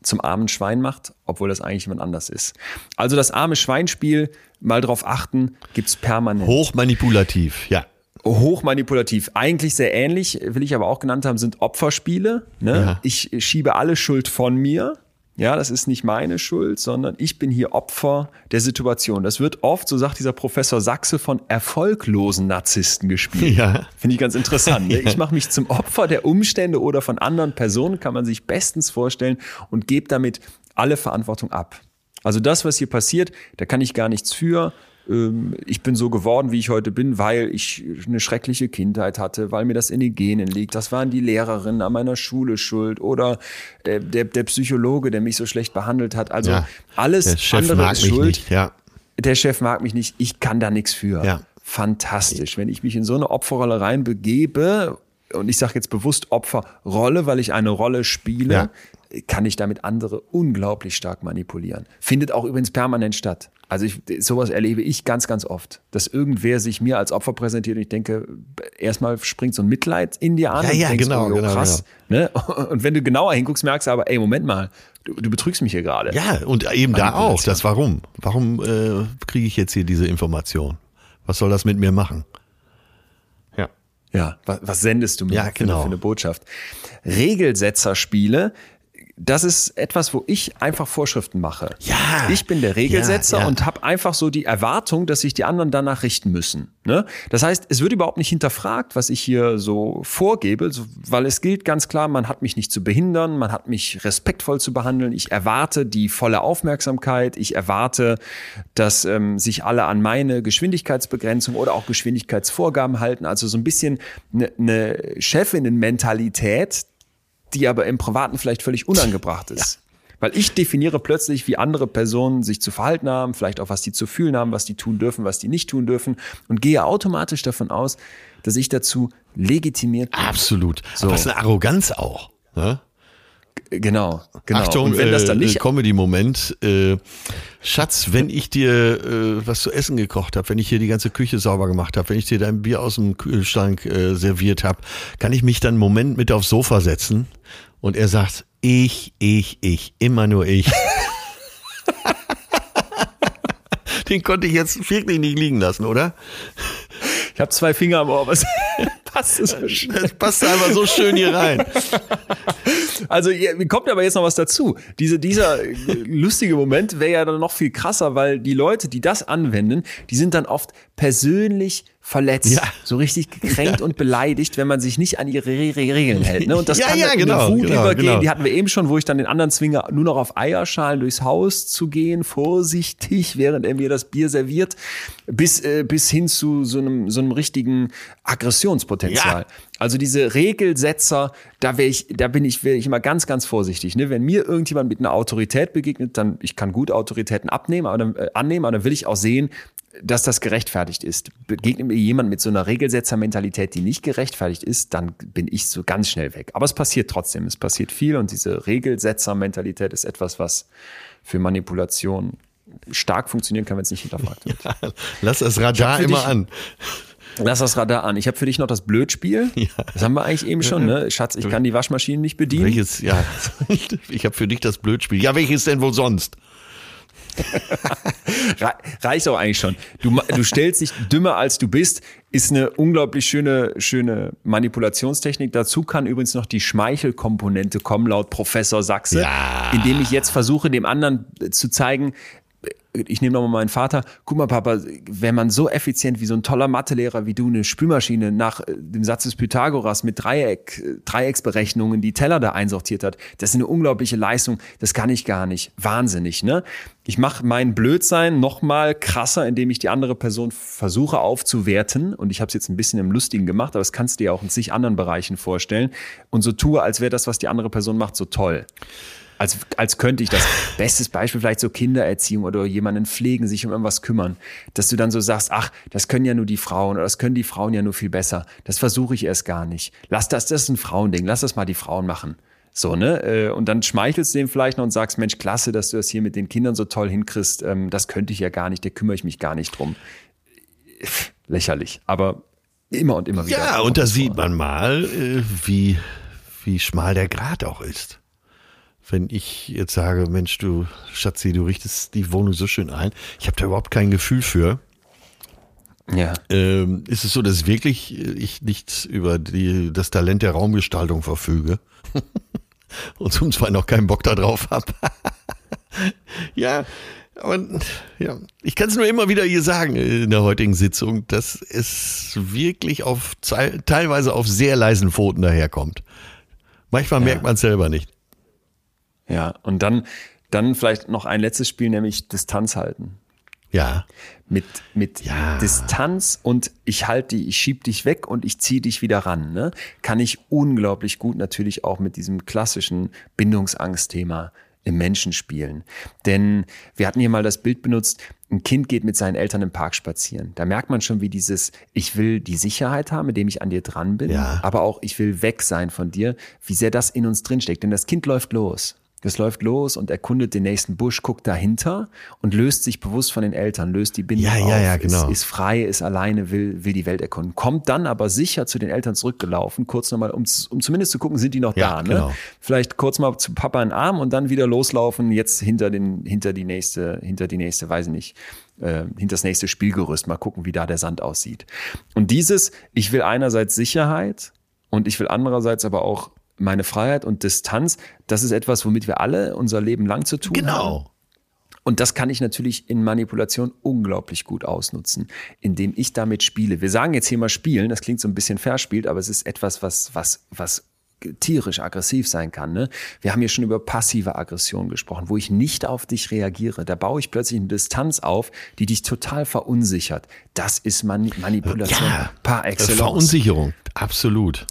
zum armen Schwein macht, obwohl das eigentlich jemand anders ist. Also das arme Schweinspiel, mal drauf achten, gibt's permanent. Hochmanipulativ, ja. Hochmanipulativ. Eigentlich sehr ähnlich, will ich aber auch genannt haben, sind Opferspiele. Ne? Ja. Ich schiebe alle Schuld von mir. Ja, das ist nicht meine Schuld, sondern ich bin hier Opfer der Situation. Das wird oft, so sagt dieser Professor Sachse, von erfolglosen Narzissten gespielt. Ja. Finde ich ganz interessant. Ne? Ich mache mich zum Opfer der Umstände oder von anderen Personen, kann man sich bestens vorstellen und gebe damit alle Verantwortung ab. Also das, was hier passiert, da kann ich gar nichts für. Ähm, Ich bin so geworden, wie ich heute bin, weil ich eine schreckliche Kindheit hatte, weil mir das in den Genen liegt. Das waren die Lehrerinnen an meiner Schule schuld oder der, der, der Psychologe, der mich so schlecht behandelt hat. Also Ja. alles andere mag ist schuld nicht, ja. der Chef mag mich nicht, ich kann da nichts für. Ja. Fantastisch. Wenn ich mich in so eine Opferrolle reinbegebe, und ich sage jetzt bewusst Opferrolle, weil ich eine Rolle spiele, Ja. Kann ich damit andere unglaublich stark manipulieren. Findet auch übrigens permanent statt. Also ich, sowas erlebe ich ganz, ganz oft, dass irgendwer sich mir als Opfer präsentiert und ich denke, erstmal springt so ein Mitleid in dir an Ja, ja, denkst, genau, oh, genau, krass. Ne? Und wenn du genauer hinguckst, merkst du aber, ey, Moment mal, du, du betrügst mich hier gerade. Ja, und eben da auch. Das Warum? Warum äh, kriege ich jetzt hier diese Information? Was soll das mit mir machen? Ja. Ja, was, was sendest du mir Ja, für, eine, genau. für eine Botschaft? Regelsetzerspiele, das ist etwas, wo ich einfach Vorschriften mache. Ja. Ich bin der Regelsetzer Ja, ja. und habe einfach so die Erwartung, dass sich die anderen danach richten müssen. Ne? Das heißt, es wird überhaupt nicht hinterfragt, was ich hier so vorgebe, weil es gilt ganz klar, man hat mich nicht zu behindern, man hat mich respektvoll zu behandeln. Ich erwarte die volle Aufmerksamkeit. Ich erwarte, dass ähm, sich alle an meine Geschwindigkeitsbegrenzung oder auch Geschwindigkeitsvorgaben halten. Also so ein bisschen eine ne Chefinnen-Mentalität, die aber im Privaten vielleicht völlig unangebracht ist. Weil ich definiere plötzlich, wie andere Personen sich zu verhalten haben, vielleicht auch, was die zu fühlen haben, was die tun dürfen, was die nicht tun dürfen und gehe automatisch davon aus, dass ich dazu legitimiert bin. Absolut. So. Aber was eine Arroganz auch. Ne? Genau, genau. Achtung, und wenn das dann äh, nicht Comedy-Moment. Äh, Schatz, wenn ich dir äh, was zu essen gekocht habe, wenn ich hier die ganze Küche sauber gemacht habe, wenn ich dir dein Bier aus dem Kühlschrank äh, serviert habe, kann ich mich dann einen Moment mit aufs Sofa setzen und er sagt, ich, ich, ich, immer nur ich. Den konnte ich jetzt wirklich nicht liegen lassen, oder? ich habe zwei Finger am Ohr, es passt es so schön. Das passt einfach so schön hier rein. Also kommt aber jetzt noch was dazu. Diese, dieser lustige Moment wäre ja dann noch viel krasser, weil die Leute, die das anwenden, die sind dann oft persönlich verletzt, Ja. so richtig gekränkt und beleidigt, wenn man sich nicht an ihre Re Re Regeln hält. Ne? Und das Ja, kann ja, in genau, Wut genau, übergehen. genau. Die hatten wir eben schon, wo ich dann den anderen zwinge, nur noch auf Eierschalen durchs Haus zu gehen, vorsichtig, während er mir das Bier serviert, bis, äh, bis hin zu so einem, so einem richtigen Aggressionspotenzial. Ja. Also diese Regelsetzer, da wäre ich, da bin ich, wäre ich immer ganz, ganz vorsichtig. Ne? Wenn mir irgendjemand mit einer Autorität begegnet, dann ich kann gut Autoritäten abnehmen, aber dann, äh, annehmen, aber dann will ich auch sehen, dass das gerechtfertigt ist. Begegnet mir jemand mit so einer Regelsetzermentalität, die nicht gerechtfertigt ist, dann bin ich so ganz schnell weg. Aber es passiert trotzdem, es passiert viel und diese Regelsetzermentalität ist etwas, was für Manipulation stark funktionieren kann, wenn es nicht hinterfragt wird. Lass das Radar immer dich- an. Lass das Radar an. Ich habe für dich noch das Blödspiel. Das haben wir eigentlich eben schon, ne? Schatz, ich kann die Waschmaschine nicht bedienen. Welches, ja, ich habe für dich das Blödspiel. Ja, welches denn wohl sonst? Re reicht auch eigentlich schon. Du, du stellst dich dümmer als du bist, ist eine unglaublich schöne, schöne Manipulationstechnik. Dazu kann übrigens noch die Schmeichelkomponente kommen, laut Professor Sachse, Ja. indem ich jetzt versuche, dem anderen zu zeigen, ich nehme nochmal meinen Vater, guck mal, Papa, wenn man so effizient wie so ein toller Mathelehrer wie du eine Spülmaschine nach äh, dem Satz des Pythagoras mit Dreieck, äh, Dreiecksberechnungen die Teller da einsortiert hat, das ist eine unglaubliche Leistung, das kann ich gar nicht. Wahnsinnig, ne? Ich mache mein Blödsein nochmal krasser, indem ich die andere Person versuche aufzuwerten. Und ich habe es jetzt ein bisschen im Lustigen gemacht, aber das kannst du dir auch in sich anderen Bereichen vorstellen. Und so tue, als wäre das, was die andere Person macht, so toll als, als könnte ich das. Bestes Beispiel vielleicht so Kindererziehung oder jemanden pflegen, sich um irgendwas kümmern, dass du dann so sagst, ach, das können ja nur die Frauen oder das können die Frauen ja nur viel besser. Das versuche ich erst gar nicht. Lass das, das ist ein Frauending, lass das mal die Frauen machen. So, ne? Äh, und dann schmeichelst du dem vielleicht noch und sagst, Mensch, klasse, dass du das hier mit den Kindern so toll hinkriegst. Ähm, das könnte ich ja gar nicht, da kümmere ich mich gar nicht drum. Lächerlich. Aber immer und immer wieder. Ja, und da sieht man mal, äh, wie, wie schmal der Grat auch ist wenn ich jetzt sage, Mensch, du Schatzi, du richtest die Wohnung so schön ein, ich habe da überhaupt kein Gefühl für. Ja. Ähm, ist es so, dass wirklich ich nicht über die, das Talent der Raumgestaltung verfüge und zum Zweiten noch keinen Bock darauf habe? ja, aber ja, ich kann es nur immer wieder hier sagen in der heutigen Sitzung, dass es wirklich auf teilweise auf sehr leisen Pfoten daherkommt. Manchmal ja. merkt man es selber nicht. Ja, und dann, dann vielleicht noch ein letztes Spiel, nämlich Distanz halten. Ja. Mit, mit ja. Distanz und ich halte dich, ich schieb dich weg und ich ziehe dich wieder ran, ne? Kann ich unglaublich gut natürlich auch mit diesem klassischen Bindungsangstthema im Menschen spielen. Denn wir hatten hier mal das Bild benutzt, ein Kind geht mit seinen Eltern im Park spazieren. Da merkt man schon, wie dieses, ich will die Sicherheit haben, indem ich an dir dran bin, ja. aber auch ich will weg sein von dir, wie sehr das in uns drinsteckt. Denn das Kind läuft los. Es läuft los und erkundet den nächsten Busch, guckt dahinter und löst sich bewusst von den Eltern, löst die Bindung ja, ja, auf, ja, genau. ist, ist frei, ist alleine, will, will die Welt erkunden. Kommt dann aber sicher zu den Eltern zurückgelaufen, kurz nochmal, um, um zumindest zu gucken, sind die noch ja, da. Ne? Genau. Vielleicht kurz mal zu Papa in den Arm und dann wieder loslaufen, jetzt hinter, den, hinter die nächste, hinter die nächste, weiß ich nicht, äh, hinter das nächste Spielgerüst, mal gucken, wie da der Sand aussieht. Und dieses, ich will einerseits Sicherheit und ich will andererseits aber auch meine Freiheit und Distanz, das ist etwas, womit wir alle unser Leben lang zu tun genau. haben. Genau. Und das kann ich natürlich in Manipulation unglaublich gut ausnutzen, indem ich damit spiele. Wir sagen jetzt hier mal spielen, das klingt so ein bisschen verspielt, aber es ist etwas, was, was, was tierisch aggressiv sein kann. Ne? Wir haben hier schon über passive Aggression gesprochen, wo ich nicht auf dich reagiere. Da baue ich plötzlich eine Distanz auf, die dich total verunsichert. Das ist Mani Manipulation ja, par excellence. Verunsicherung, absolut.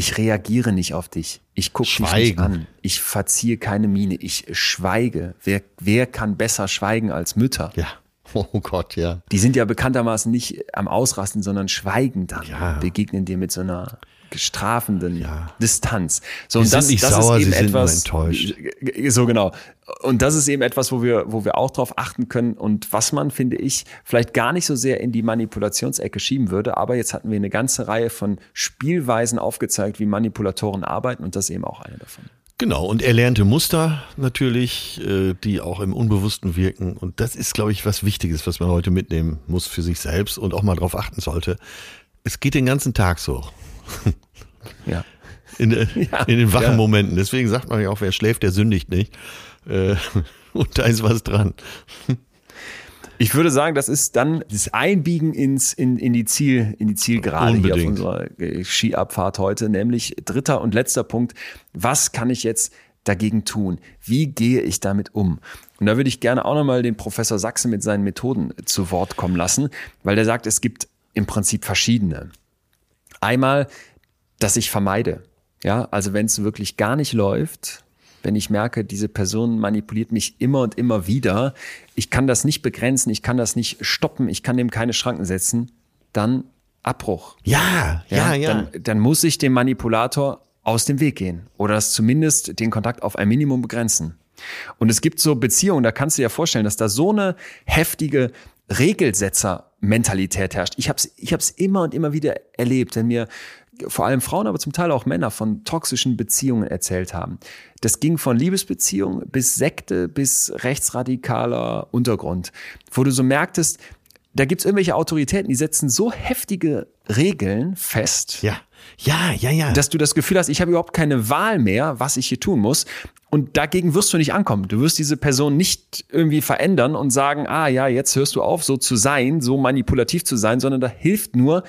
Ich reagiere nicht auf dich. Ich gucke dich nicht an. Ich verziehe keine Miene. Ich schweige. Wer, wer kann besser schweigen als Mütter? Ja. Oh Gott, ja. Die sind ja bekanntermaßen nicht am Ausrasten, sondern schweigen dann. Ja. Begegnen dir mit so einer strafenden ja. Distanz. So, sie und das, sind nicht das sauer, ist eben sie etwas, sind enttäuscht. So genau. Und das ist eben etwas, wo wir, wo wir auch drauf achten können und was man, finde ich, vielleicht gar nicht so sehr in die Manipulationsecke schieben würde. Aber jetzt hatten wir eine ganze Reihe von Spielweisen aufgezeigt, wie Manipulatoren arbeiten und das ist eben auch eine davon. Genau, und erlernte Muster natürlich, äh, die auch im Unbewussten wirken. Und das ist, glaube ich, was Wichtiges, was man heute mitnehmen muss für sich selbst und auch mal drauf achten sollte. Es geht den ganzen Tag so. Ja. In, äh, ja. in den wachen ja. Momenten. Deswegen sagt man ja auch, wer schläft, der sündigt nicht. Äh, und da ist was dran. Ich würde sagen, das ist dann das Einbiegen ins, in, in, die, Ziel, in die Zielgerade Unbedingt. hier auf unserer äh, Skiabfahrt heute, nämlich dritter und letzter Punkt. Was kann ich jetzt dagegen tun? Wie gehe ich damit um? Und da würde ich gerne auch nochmal den Professor Sachse mit seinen Methoden zu Wort kommen lassen, weil der sagt, es gibt im Prinzip verschiedene. Einmal, dass ich vermeide. Ja, also wenn es wirklich gar nicht läuft, wenn ich merke, diese Person manipuliert mich immer und immer wieder, ich kann das nicht begrenzen, ich kann das nicht stoppen, ich kann dem keine Schranken setzen, dann Abbruch. Ja, ja, ja. ja. Dann, dann muss ich dem Manipulator aus dem Weg gehen oder das zumindest den Kontakt auf ein Minimum begrenzen. Und es gibt so Beziehungen, da kannst du dir vorstellen, dass da so eine heftige Regelsetzer-Mentalität herrscht. Ich habe es ich hab's immer und immer wieder erlebt, wenn mir vor allem Frauen, aber zum Teil auch Männer von toxischen Beziehungen erzählt haben. Das ging von Liebesbeziehungen bis Sekte bis rechtsradikaler Untergrund, wo du so merktest, da gibt's irgendwelche Autoritäten, die setzen so heftige Regeln fest. Ja. Ja, ja, ja. Dass du das Gefühl hast, ich habe überhaupt keine Wahl mehr, was ich hier tun muss. Und dagegen wirst du nicht ankommen. Du wirst diese Person nicht irgendwie verändern und sagen, ah ja, jetzt hörst du auf, so zu sein, so manipulativ zu sein, sondern da hilft nur,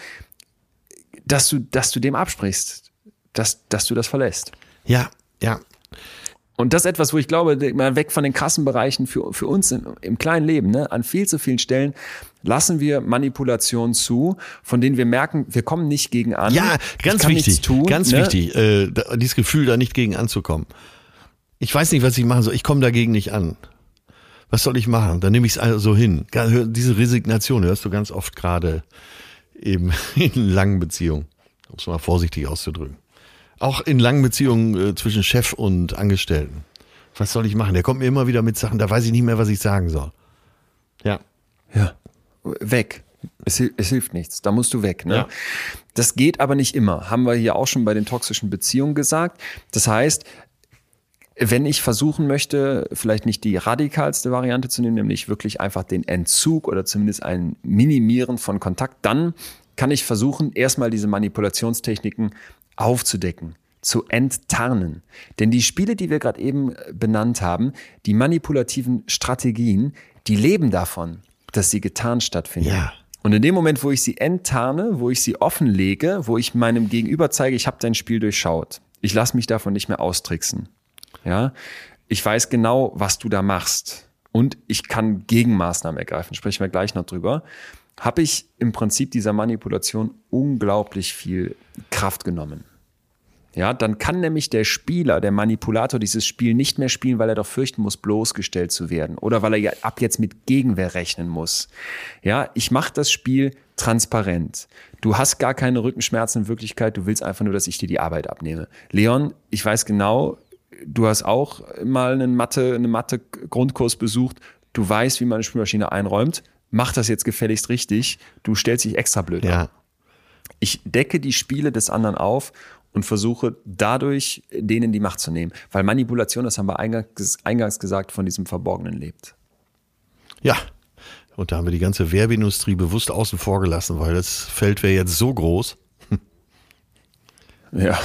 dass du, dass du dem absprichst, dass, dass du das verlässt. Ja, ja. Und das ist etwas, wo ich glaube, mal weg von den krassen Bereichen für, für uns im, im kleinen Leben, ne, an viel zu vielen Stellen lassen wir Manipulationen zu, von denen wir merken, wir kommen nicht gegen an. Ja, ganz wichtig, tun, ganz ne? wichtig, äh, dieses Gefühl, da nicht gegen anzukommen. Ich weiß nicht, was ich machen soll. Ich komme dagegen nicht an. Was soll ich machen? Dann nehme ich es also hin. Diese Resignation hörst du ganz oft gerade eben in langen Beziehungen, um es mal vorsichtig auszudrücken. Auch in langen Beziehungen äh, zwischen Chef und Angestellten. Was soll ich machen? Der kommt mir immer wieder mit Sachen, da weiß ich nicht mehr, was ich sagen soll. Ja. Ja. Weg. Es, es hilft nichts. Da musst du weg. Ne? Ja. Das geht aber nicht immer. Haben wir hier auch schon bei den toxischen Beziehungen gesagt. Das heißt, wenn ich versuchen möchte, vielleicht nicht die radikalste Variante zu nehmen, nämlich wirklich einfach den Entzug oder zumindest ein Minimieren von Kontakt, dann kann ich versuchen, erstmal diese Manipulationstechniken aufzudecken, zu enttarnen. Denn die Spiele, die wir gerade eben benannt haben, die manipulativen Strategien, die leben davon, dass sie getarnt stattfinden. Ja. Und in dem Moment, wo ich sie enttarne, wo ich sie offenlege, wo ich meinem Gegenüber zeige, ich habe dein Spiel durchschaut, ich lasse mich davon nicht mehr austricksen. Ja, ich weiß genau, was du da machst und ich kann Gegenmaßnahmen ergreifen. Sprechen wir gleich noch drüber. Habe ich im Prinzip dieser Manipulation unglaublich viel Kraft genommen. Ja, dann kann nämlich der Spieler, der Manipulator dieses Spiel nicht mehr spielen, weil er doch fürchten muss, bloßgestellt zu werden oder weil er ja ab jetzt mit Gegenwehr rechnen muss. Ja, ich mache das Spiel transparent. Du hast gar keine Rückenschmerzen in Wirklichkeit, du willst einfach nur, dass ich dir die Arbeit abnehme. Leon, ich weiß genau, du hast auch mal einen Mathe, eine Mathe-Grundkurs besucht. Du weißt, wie man eine Spülmaschine einräumt. Mach das jetzt gefälligst richtig. Du stellst dich extra blöd ja. an. Ich decke die Spiele des anderen auf und versuche dadurch denen die Macht zu nehmen. Weil Manipulation, das haben wir eingangs, eingangs gesagt, von diesem Verborgenen lebt. Ja, und da haben wir die ganze Werbeindustrie bewusst außen vor gelassen, weil das Feld wäre jetzt so groß. Ja.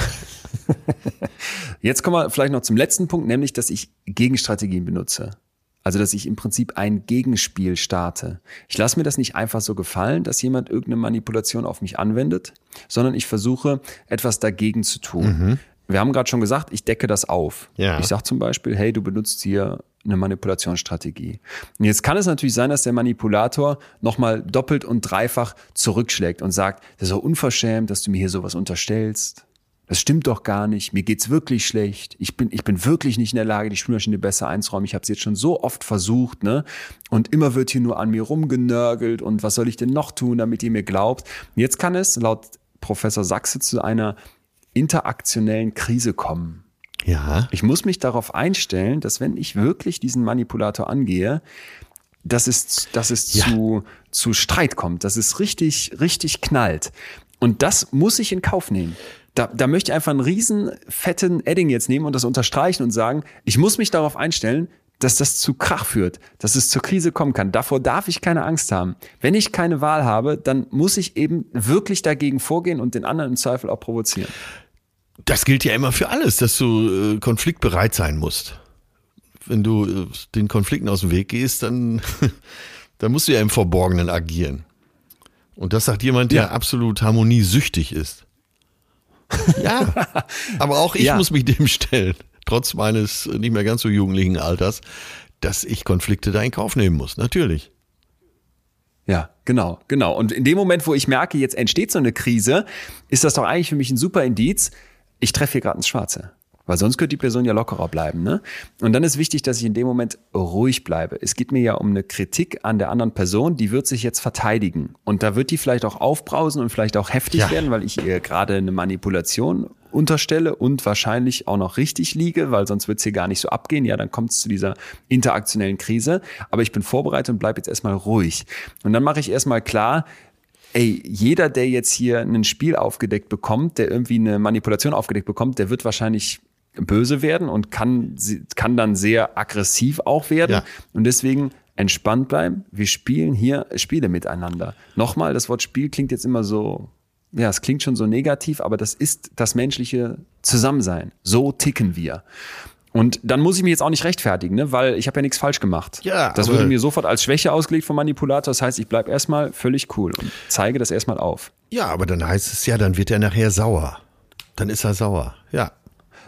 Jetzt kommen wir vielleicht noch zum letzten Punkt, nämlich, dass ich Gegenstrategien benutze. Also, dass ich im Prinzip ein Gegenspiel starte. Ich lasse mir das nicht einfach so gefallen, dass jemand irgendeine Manipulation auf mich anwendet, sondern ich versuche, etwas dagegen zu tun. Mhm. Wir haben gerade schon gesagt, ich decke das auf. Ja. Ich sage zum Beispiel, hey, du benutzt hier eine Manipulationsstrategie. Und jetzt kann es natürlich sein, dass der Manipulator nochmal doppelt und dreifach zurückschlägt und sagt, das ist doch unverschämt, dass du mir hier sowas unterstellst das stimmt doch gar nicht, mir geht's wirklich schlecht, ich bin, ich bin wirklich nicht in der Lage, die Spülmaschine besser einzuräumen, ich habe es jetzt schon so oft versucht, ne? Und immer wird hier nur an mir rumgenörgelt und was soll ich denn noch tun, damit ihr mir glaubt? Und jetzt kann es laut Professor Sachse zu einer interaktionellen Krise kommen. Ja. Ich muss mich darauf einstellen, dass wenn ich wirklich diesen Manipulator angehe, dass es, dass es ja. zu, zu Streit kommt, dass es richtig, richtig knallt. Und das muss ich in Kauf nehmen da, da möchte ich einfach einen riesen fetten Edding jetzt nehmen und das unterstreichen und sagen, ich muss mich darauf einstellen, dass das zu Krach führt, dass es zur Krise kommen kann. Davor darf ich keine Angst haben. Wenn ich keine Wahl habe, dann muss ich eben wirklich dagegen vorgehen und den anderen im Zweifel auch provozieren. Das gilt ja immer für alles, dass du äh, konfliktbereit sein musst. Wenn du äh, den Konflikten aus dem Weg gehst, dann, dann musst du ja im Verborgenen agieren. Und das sagt jemand, der ja. absolut harmoniesüchtig ist. Ja, aber auch ich ja. muss mich dem stellen, trotz meines nicht mehr ganz so jugendlichen Alters, dass ich Konflikte da in Kauf nehmen muss, natürlich. Ja, genau, genau. Und in dem Moment, wo ich merke, jetzt entsteht so eine Krise, ist das doch eigentlich für mich ein super Indiz, ich treffe hier gerade ins Schwarze. Weil sonst könnte die Person ja lockerer bleiben. Ne? Und dann ist wichtig, dass ich in dem Moment ruhig bleibe. Es geht mir ja um eine Kritik an der anderen Person, die wird sich jetzt verteidigen. Und da wird die vielleicht auch aufbrausen und vielleicht auch heftig ja. werden, weil ich ihr gerade eine Manipulation unterstelle und wahrscheinlich auch noch richtig liege, weil sonst wird es hier gar nicht so abgehen. Ja, dann kommt es zu dieser interaktionellen Krise. Aber ich bin vorbereitet und bleibe jetzt erstmal ruhig. Und dann mache ich erstmal klar, ey, jeder, der jetzt hier ein Spiel aufgedeckt bekommt, der irgendwie eine Manipulation aufgedeckt bekommt, der wird wahrscheinlich böse werden und kann, kann dann sehr aggressiv auch werden. Ja. Und deswegen entspannt bleiben. Wir spielen hier Spiele miteinander. Nochmal, das Wort Spiel klingt jetzt immer so ja, es klingt schon so negativ, aber das ist das menschliche Zusammensein. So ticken wir. Und dann muss ich mich jetzt auch nicht rechtfertigen, ne? weil ich habe ja nichts falsch gemacht. Ja, das würde mir sofort als Schwäche ausgelegt vom Manipulator. Das heißt, ich bleib erstmal völlig cool und zeige das erstmal auf. Ja, aber dann heißt es ja, dann wird er nachher sauer. Dann ist er sauer. Ja.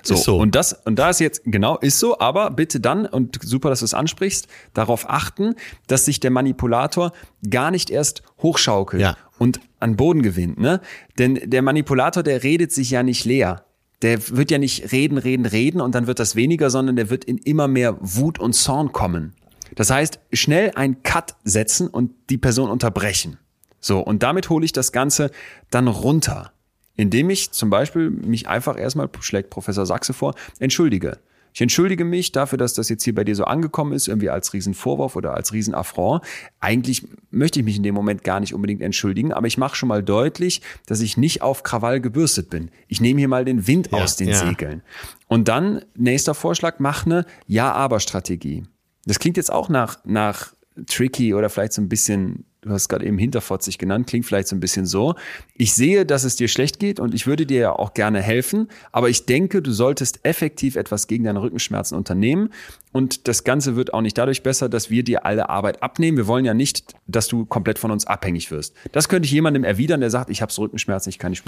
So, ist so. Und das, und da ist jetzt, genau, ist so, aber bitte dann, und super, dass du es ansprichst, darauf achten, dass sich der Manipulator gar nicht erst hochschaukelt Ja. und an Boden gewinnt, ne? Denn der Manipulator, der redet sich ja nicht leer. Der wird ja nicht reden, reden, reden und dann wird das weniger, sondern der wird in immer mehr Wut und Zorn kommen. Das heißt, schnell einen Cut setzen und die Person unterbrechen. So, und damit hole ich das Ganze dann runter indem ich zum Beispiel mich einfach erstmal, schlägt Professor Sachse vor, entschuldige. Ich entschuldige mich dafür, dass das jetzt hier bei dir so angekommen ist, irgendwie als Riesenvorwurf oder als Riesenaffront. Eigentlich möchte ich mich in dem Moment gar nicht unbedingt entschuldigen, aber ich mache schon mal deutlich, dass ich nicht auf Krawall gebürstet bin. Ich nehme hier mal den Wind Ja, aus den ja. Segeln. Und dann, nächster Vorschlag, mach eine Ja-Aber-Strategie. Das klingt jetzt auch nach, nach tricky oder vielleicht so ein bisschen, du hast gerade eben hinterfotzig genannt, klingt vielleicht so ein bisschen so. Ich sehe, dass es dir schlecht geht und ich würde dir ja auch gerne helfen, aber ich denke, du solltest effektiv etwas gegen deine Rückenschmerzen unternehmen und das Ganze wird auch nicht dadurch besser, dass wir dir alle Arbeit abnehmen. Wir wollen ja nicht, dass du komplett von uns abhängig wirst. Das könnte ich jemandem erwidern, der sagt, ich habe Rückenschmerzen, ich kann die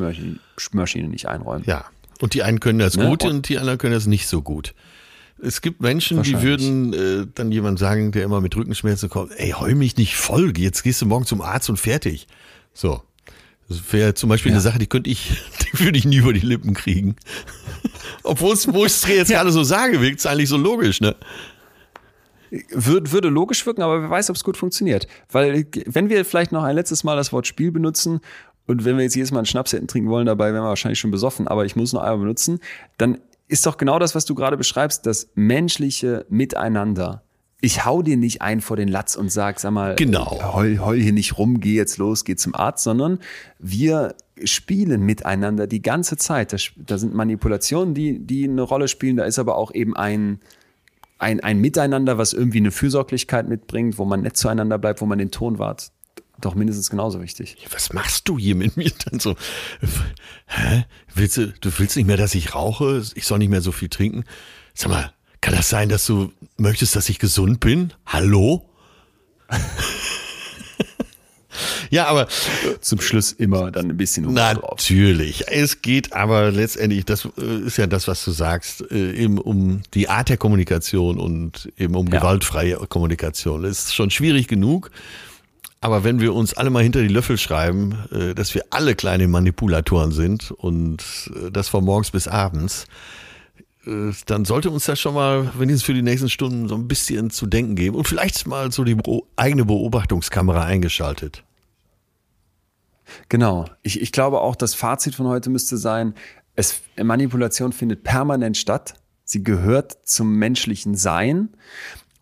Schmörmaschine nicht einräumen. Ja. Und die einen können das Ne? gut und die anderen können das nicht so gut. Es gibt Menschen, die würden äh, dann jemand sagen, der immer mit Rückenschmerzen kommt, ey, heul mich nicht voll, jetzt gehst du morgen zum Arzt und fertig. So. Das wäre zum Beispiel eine Sache, die könnte ich, die würde ich nie über die Lippen kriegen. Obwohl es, wo ich es jetzt gerade so sage, wirkt es eigentlich so logisch, ne? Würde, würde logisch wirken, aber wer weiß, ob es gut funktioniert. Weil, wenn wir vielleicht noch ein letztes Mal das Wort Spiel benutzen und wenn wir jetzt jedes Mal einen Schnaps hätten trinken wollen, dabei wären wir wahrscheinlich schon besoffen, aber ich muss noch einmal benutzen, dann ist doch genau das, was du gerade beschreibst, das menschliche Miteinander. Ich hau dir nicht ein vor den Latz und sag, sag mal, Genau. heul, heul hier nicht rum, geh jetzt los, geh zum Arzt, sondern wir spielen miteinander die ganze Zeit. Da, da sind Manipulationen, die, die eine Rolle spielen, da ist aber auch eben ein, ein, ein Miteinander, was irgendwie eine Fürsorglichkeit mitbringt, wo man nett zueinander bleibt, wo man den Ton wahrt, doch mindestens genauso wichtig. Was machst du hier mit mir dann so? Hä? Willst du, du willst nicht mehr, dass ich rauche? Ich soll nicht mehr so viel trinken? Sag mal, kann das sein, dass du möchtest, dass ich gesund bin? Hallo? ja, aber Zum Schluss immer dann ein bisschen drauf. Natürlich. Es geht aber letztendlich, das äh, ist ja das, was du sagst, äh, eben um die Art der Kommunikation und eben um Ja. gewaltfreie Kommunikation. Das ist schon schwierig genug. Aber wenn wir uns alle mal hinter die Löffel schreiben, äh, dass wir alle kleine Manipulatoren sind und äh, das von morgens bis abends, äh, dann sollte uns das schon mal wenigstens für die nächsten Stunden so ein bisschen zu denken geben und vielleicht mal so die eigene Beobachtungskamera eingeschaltet. Genau. Ich, ich glaube auch, das Fazit von heute müsste sein, es, Manipulation findet permanent statt. Sie gehört zum menschlichen Sein.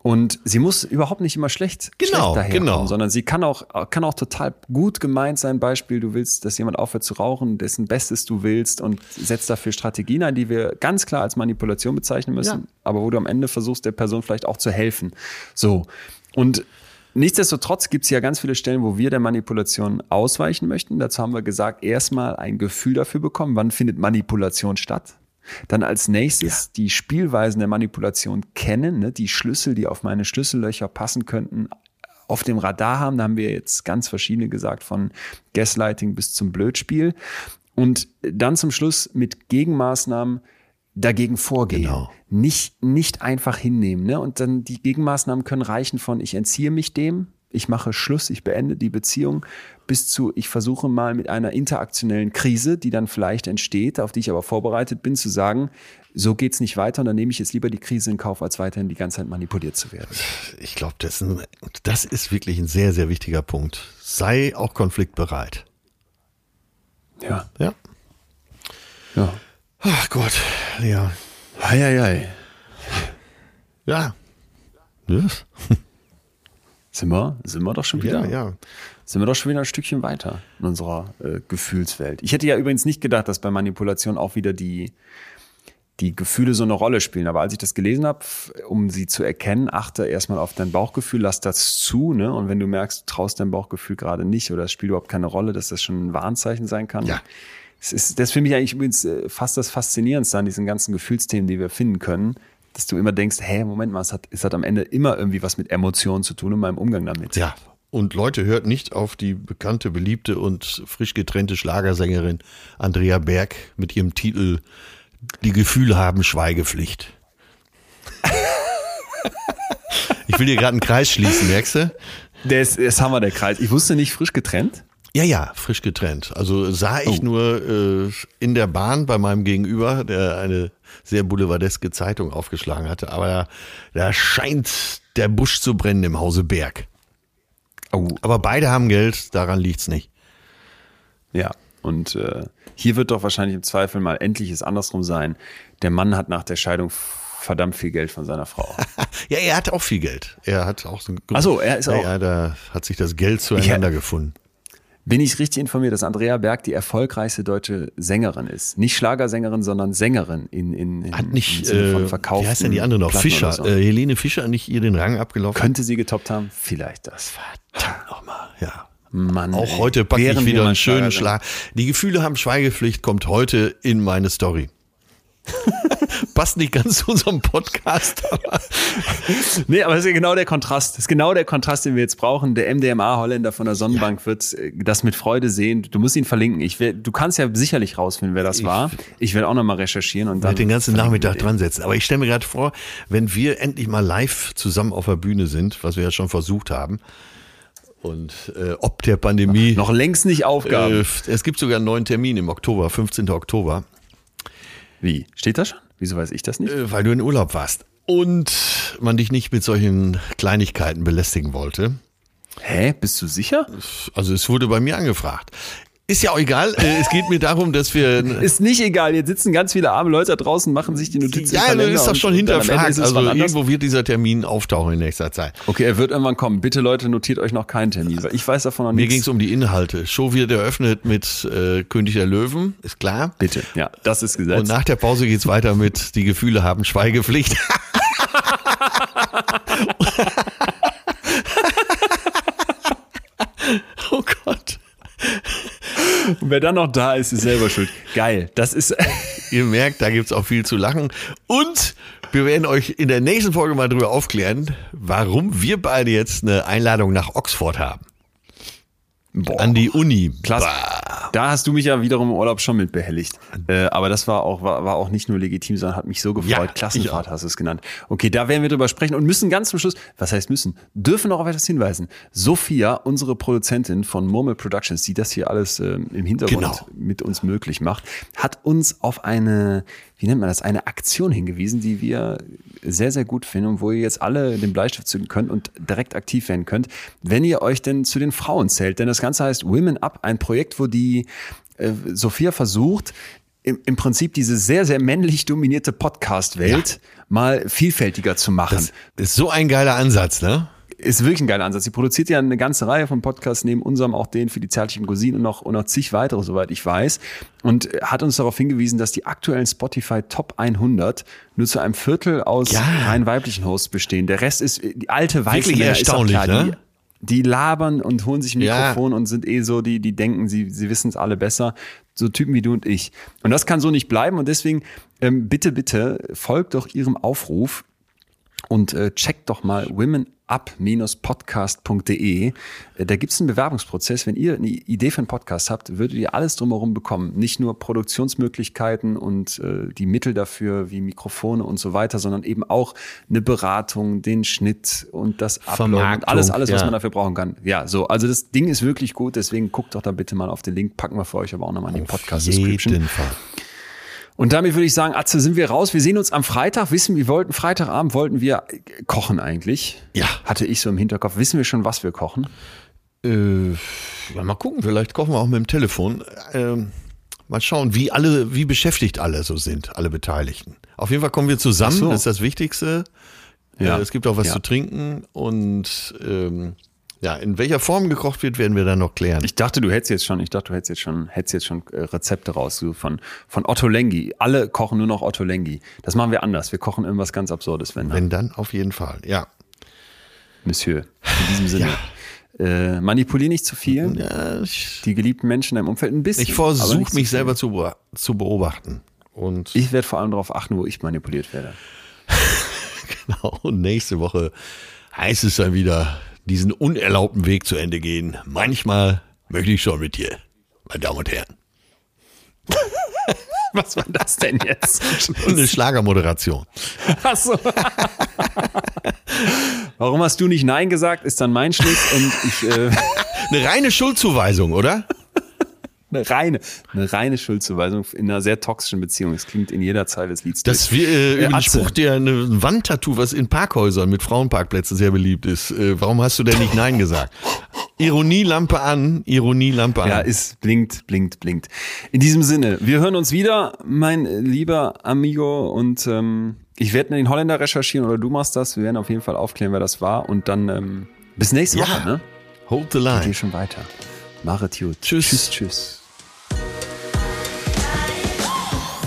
Und sie muss überhaupt nicht immer schlecht, Genau, schlecht daherkommen, genau. sondern sie kann auch, kann auch total gut gemeint sein. Beispiel, du willst, dass jemand aufhört zu rauchen, dessen Bestes du willst und setzt dafür Strategien ein, die wir ganz klar als Manipulation bezeichnen müssen, Ja. aber wo du am Ende versuchst, der Person vielleicht auch zu helfen. So. Und Nichtsdestotrotz gibt es ja ganz viele Stellen, wo wir der Manipulation ausweichen möchten. Dazu haben wir gesagt, erstmal ein Gefühl dafür bekommen, wann findet Manipulation statt. Dann als nächstes die Spielweisen der Manipulation kennen, ne? die Schlüssel, die auf meine Schlüssellöcher passen könnten, auf dem Radar haben. Da haben wir jetzt ganz verschiedene gesagt, von Gaslighting bis zum Blödspiel. Und dann zum Schluss mit Gegenmaßnahmen dagegen vorgehen. Genau. Nicht, nicht einfach hinnehmen. Ne? Und dann die Gegenmaßnahmen können reichen von ich entziehe mich dem, ich mache Schluss, ich beende die Beziehung, bis zu ich versuche mal mit einer interaktionellen Krise, die dann vielleicht entsteht, auf die ich aber vorbereitet bin, zu sagen, so geht's nicht weiter und dann nehme ich jetzt lieber die Krise in Kauf, als weiterhin die ganze Zeit manipuliert zu werden. Ich glaube, das, das ist wirklich ein sehr, sehr wichtiger Punkt. Sei auch konfliktbereit. Ja. Ja. Ja. Ach Gott, ja. Hei, hei, hei. Ja. Yes. Sind wir, sind wir doch schon wieder. Ja, ja. sind wir doch schon wieder ein Stückchen weiter in unserer äh, Gefühlswelt. Ich hätte ja übrigens nicht gedacht, dass bei Manipulation auch wieder die, die Gefühle so eine Rolle spielen. Aber als ich das gelesen habe, um sie zu erkennen, achte erstmal auf dein Bauchgefühl, lass das zu, ne? Und wenn du merkst, du traust dein Bauchgefühl gerade nicht oder es spielt überhaupt keine Rolle, dass das schon ein Warnzeichen sein kann. Ja. Es ist, das für mich eigentlich übrigens äh, fast das Faszinierendste an diesen ganzen Gefühlsthemen, die wir finden können, dass du immer denkst, hey, Moment mal, es hat, es hat am Ende immer irgendwie was mit Emotionen zu tun und meinem Umgang damit. Ja. Und Leute, hört nicht auf die bekannte, beliebte und frisch getrennte Schlagersängerin Andrea Berg mit ihrem Titel Die Gefühle haben Schweigepflicht. ich will dir gerade einen Kreis schließen, merkst du? Das, das haben wir der Kreis. Ich wusste nicht, frisch getrennt. Ja, ja, frisch getrennt. Also sah ich Oh. nur äh, in der Bahn bei meinem Gegenüber, der eine sehr boulevardeske Zeitung aufgeschlagen hatte. Aber da, da scheint der Busch zu brennen im Hause Berg. Oh. Aber beide haben Geld, daran liegt's nicht. Ja. Und äh, hier wird doch wahrscheinlich im Zweifel mal endlich es andersrum sein. Der Mann hat nach der Scheidung verdammt viel Geld von seiner Frau. Ja, er hat auch viel Geld. Er hat auch so ein Ach so, er ist ja, auch- Ja, da hat sich das Geld zueinander gefunden. Bin ich richtig informiert, dass Andrea Berg die erfolgreichste deutsche Sängerin ist? Nicht Schlagersängerin, sondern Sängerin in, in, in Hat im nicht, Sinne von äh, verkauften wie heißt denn die andere noch? Platten Fischer. So. Äh, Helene Fischer nicht ihr den Rang abgelaufen? Könnte sie getoppt haben? Vielleicht das. Verdammt nochmal, ja. Mann. Auch ey. heute packe ich wieder einen schönen Schlag. Die Gefühle haben Schweigepflicht, kommt heute in meine Story. Passt nicht ganz zu unserem Podcast, aber Nee, aber das ist ja genau der Kontrast. Das ist genau der Kontrast, den wir jetzt brauchen. Der MDMA-Holländer von der Sonnenbank wird äh, das mit Freude sehen. Du musst ihn verlinken. Ich will, du kannst ja sicherlich rausfinden, wer das war. Ich werde auch nochmal recherchieren und dann. den ganzen Nachmittag dran setzen. Aber ich stelle mir gerade vor, wenn wir endlich mal live zusammen auf der Bühne sind, was wir ja schon versucht haben, und äh, ob der Pandemie. Noch längst nicht Aufgaben. Äh, es gibt sogar einen neuen Termin im Oktober, 15. Oktober, Wie? Steht das schon? Wieso weiß ich das nicht? äh, weil du in Urlaub warst. Und man dich nicht mit solchen Kleinigkeiten belästigen wollte. Hä? Bist du sicher? Also es wurde bei mir angefragt. Ist ja auch egal. Äh, es geht mir darum, dass wir. Ist nicht egal. Jetzt sitzen ganz viele arme Leute da draußen, machen sich die Notizen. Ja, das ist doch schon hinterfragt. es Also irgendwo wird dieser Termin auftauchen in nächster Zeit. Okay, er wird irgendwann kommen. Bitte Leute, notiert euch noch keinen Termin, weil ich weiß davon noch Mir nichts. ging es um die Inhalte. Show wird eröffnet mit äh, König der Löwen, ist klar. Bitte, ja, das ist Gesetz. Und nach der Pause geht's weiter mit Die Gefühle haben Schweigepflicht. oh Gott. Und wer dann noch da ist, ist selber schuld. Geil. Das ist. Ihr merkt, da gibt's auch viel zu lachen. Und wir werden euch in der nächsten Folge mal drüber aufklären, warum wir beide jetzt eine Einladung nach Oxford haben. Boah. An die Uni. Klasse. Bah. Da hast du mich ja wiederum im Urlaub schon mit behelligt. Äh, aber das war auch, war, war auch nicht nur legitim, sondern hat mich so gefreut. Ja, Klassenfahrt hast du es genannt. Okay, da werden wir drüber sprechen und müssen ganz zum Schluss, was heißt müssen, dürfen noch auf etwas hinweisen. Sophia, unsere Produzentin von Murmel Productions, die das hier alles ähm, im Hintergrund Genau. mit uns möglich macht, hat uns auf eine, wie nennt man das, eine Aktion hingewiesen, die wir sehr, sehr gut finden und wo ihr jetzt alle den Bleistift zücken könnt und direkt aktiv werden könnt, wenn ihr euch denn zu den Frauen zählt. Denn das Ganze heißt Women Up, ein Projekt, wo die äh, Sophia versucht, im, im Prinzip diese sehr, sehr männlich dominierte Podcast-Welt mal vielfältiger zu machen. Das ist so ein geiler Ansatz, ne? Ist wirklich ein geiler Ansatz. Sie produziert ja eine ganze Reihe von Podcasts, neben unserem auch den für die zärtlichen Cousinen und noch, und noch zig weitere, soweit ich weiß. Und hat uns darauf hingewiesen, dass die aktuellen Spotify Top 100 nur zu einem Viertel aus Ja. rein weiblichen Hosts bestehen. Der Rest ist die alte weiße Wirklich Männer, ist erstaunlich, klar, ne? Die, die labern und holen sich ein Ja. Mikrofon und sind eh so, die, die denken, sie, sie wissen es alle besser. So Typen wie du und ich. Und das kann so nicht bleiben. Und deswegen, ähm, bitte, bitte, folgt doch ihrem Aufruf und äh, checkt doch mal womenup-podcast.de. Äh, Da gibt's einen Bewerbungsprozess. Wenn ihr eine Idee für einen Podcast habt, würdet ihr alles drumherum bekommen. Nicht nur Produktionsmöglichkeiten und äh, die Mittel dafür wie Mikrofone und so weiter, sondern eben auch eine Beratung, den Schnitt und das Uploaden und alles, alles, was ja. man dafür brauchen kann. Ja, so. Also das Ding ist wirklich gut. Deswegen guckt doch da bitte mal auf den Link. Packen wir für euch aber auch nochmal in die Podcast-Description. jeden Fall. Und damit würde ich sagen, Atze, sind wir raus. Wir sehen uns am Freitag. Wissen, wir wollten Freitagabend wollten wir äh, kochen eigentlich. Ja. Hatte ich so im Hinterkopf. Wissen wir schon, was wir kochen? Äh, ja, mal gucken, vielleicht kochen wir auch mit dem Telefon. Ähm, mal schauen, wie alle, wie beschäftigt alle so sind, alle Beteiligten. Auf jeden Fall kommen wir zusammen, so. das ist das Wichtigste. Ja. Äh, es gibt auch was Ja. zu trinken und ähm, Ja, in welcher Form gekocht wird, werden wir dann noch klären. Ich dachte, du hättest jetzt schon, ich dachte, du hättest jetzt schon, hättest jetzt schon äh, Rezepte raus von, von Otto Lengi. Alle kochen nur noch Otto Lengi. Das machen wir anders. Wir kochen irgendwas ganz Absurdes, wenn, Wenn dann, auf jeden Fall. Ja. Monsieur. In diesem Sinne. Äh, manipulier nicht zu viel. ja Die geliebten Menschen in deinem Umfeld ein bisschen. ich versuche mich selber zu, zu beobachten. Und Ich werde vor allem darauf achten, wo ich manipuliert werde. genau, und nächste Woche heißt es dann wieder, diesen unerlaubten Weg zu Ende gehen. Manchmal möchte ich schon mit dir, meine Damen und Herren. Was war das denn jetzt? Eine Schlagermoderation. Achso. Warum hast du nicht Nein gesagt, ist dann mein Schluss und ich äh, Eine reine Schuldzuweisung, oder? eine reine, eine reine Schuldzuweisung in einer sehr toxischen Beziehung. Es klingt in jeder Zeile des Lieds. Das durch. äh. Spruch, der eine Wandtattoo, was in Parkhäusern mit Frauenparkplätzen sehr beliebt ist. Äh, warum hast du denn nicht Nein gesagt? Ironielampe an, Ironielampe an. Ja, ist blinkt, blinkt, blinkt. In diesem Sinne, wir hören uns wieder, mein lieber Amigo, und ähm, ich werde den Holländer recherchieren oder du machst das. Wir werden auf jeden Fall aufklären, wer das war. Und dann ähm, bis nächste Ja. Woche, ne? Hold the Geht line. hier schon weiter. Gut. Tschüss. Tschüss, tschüss.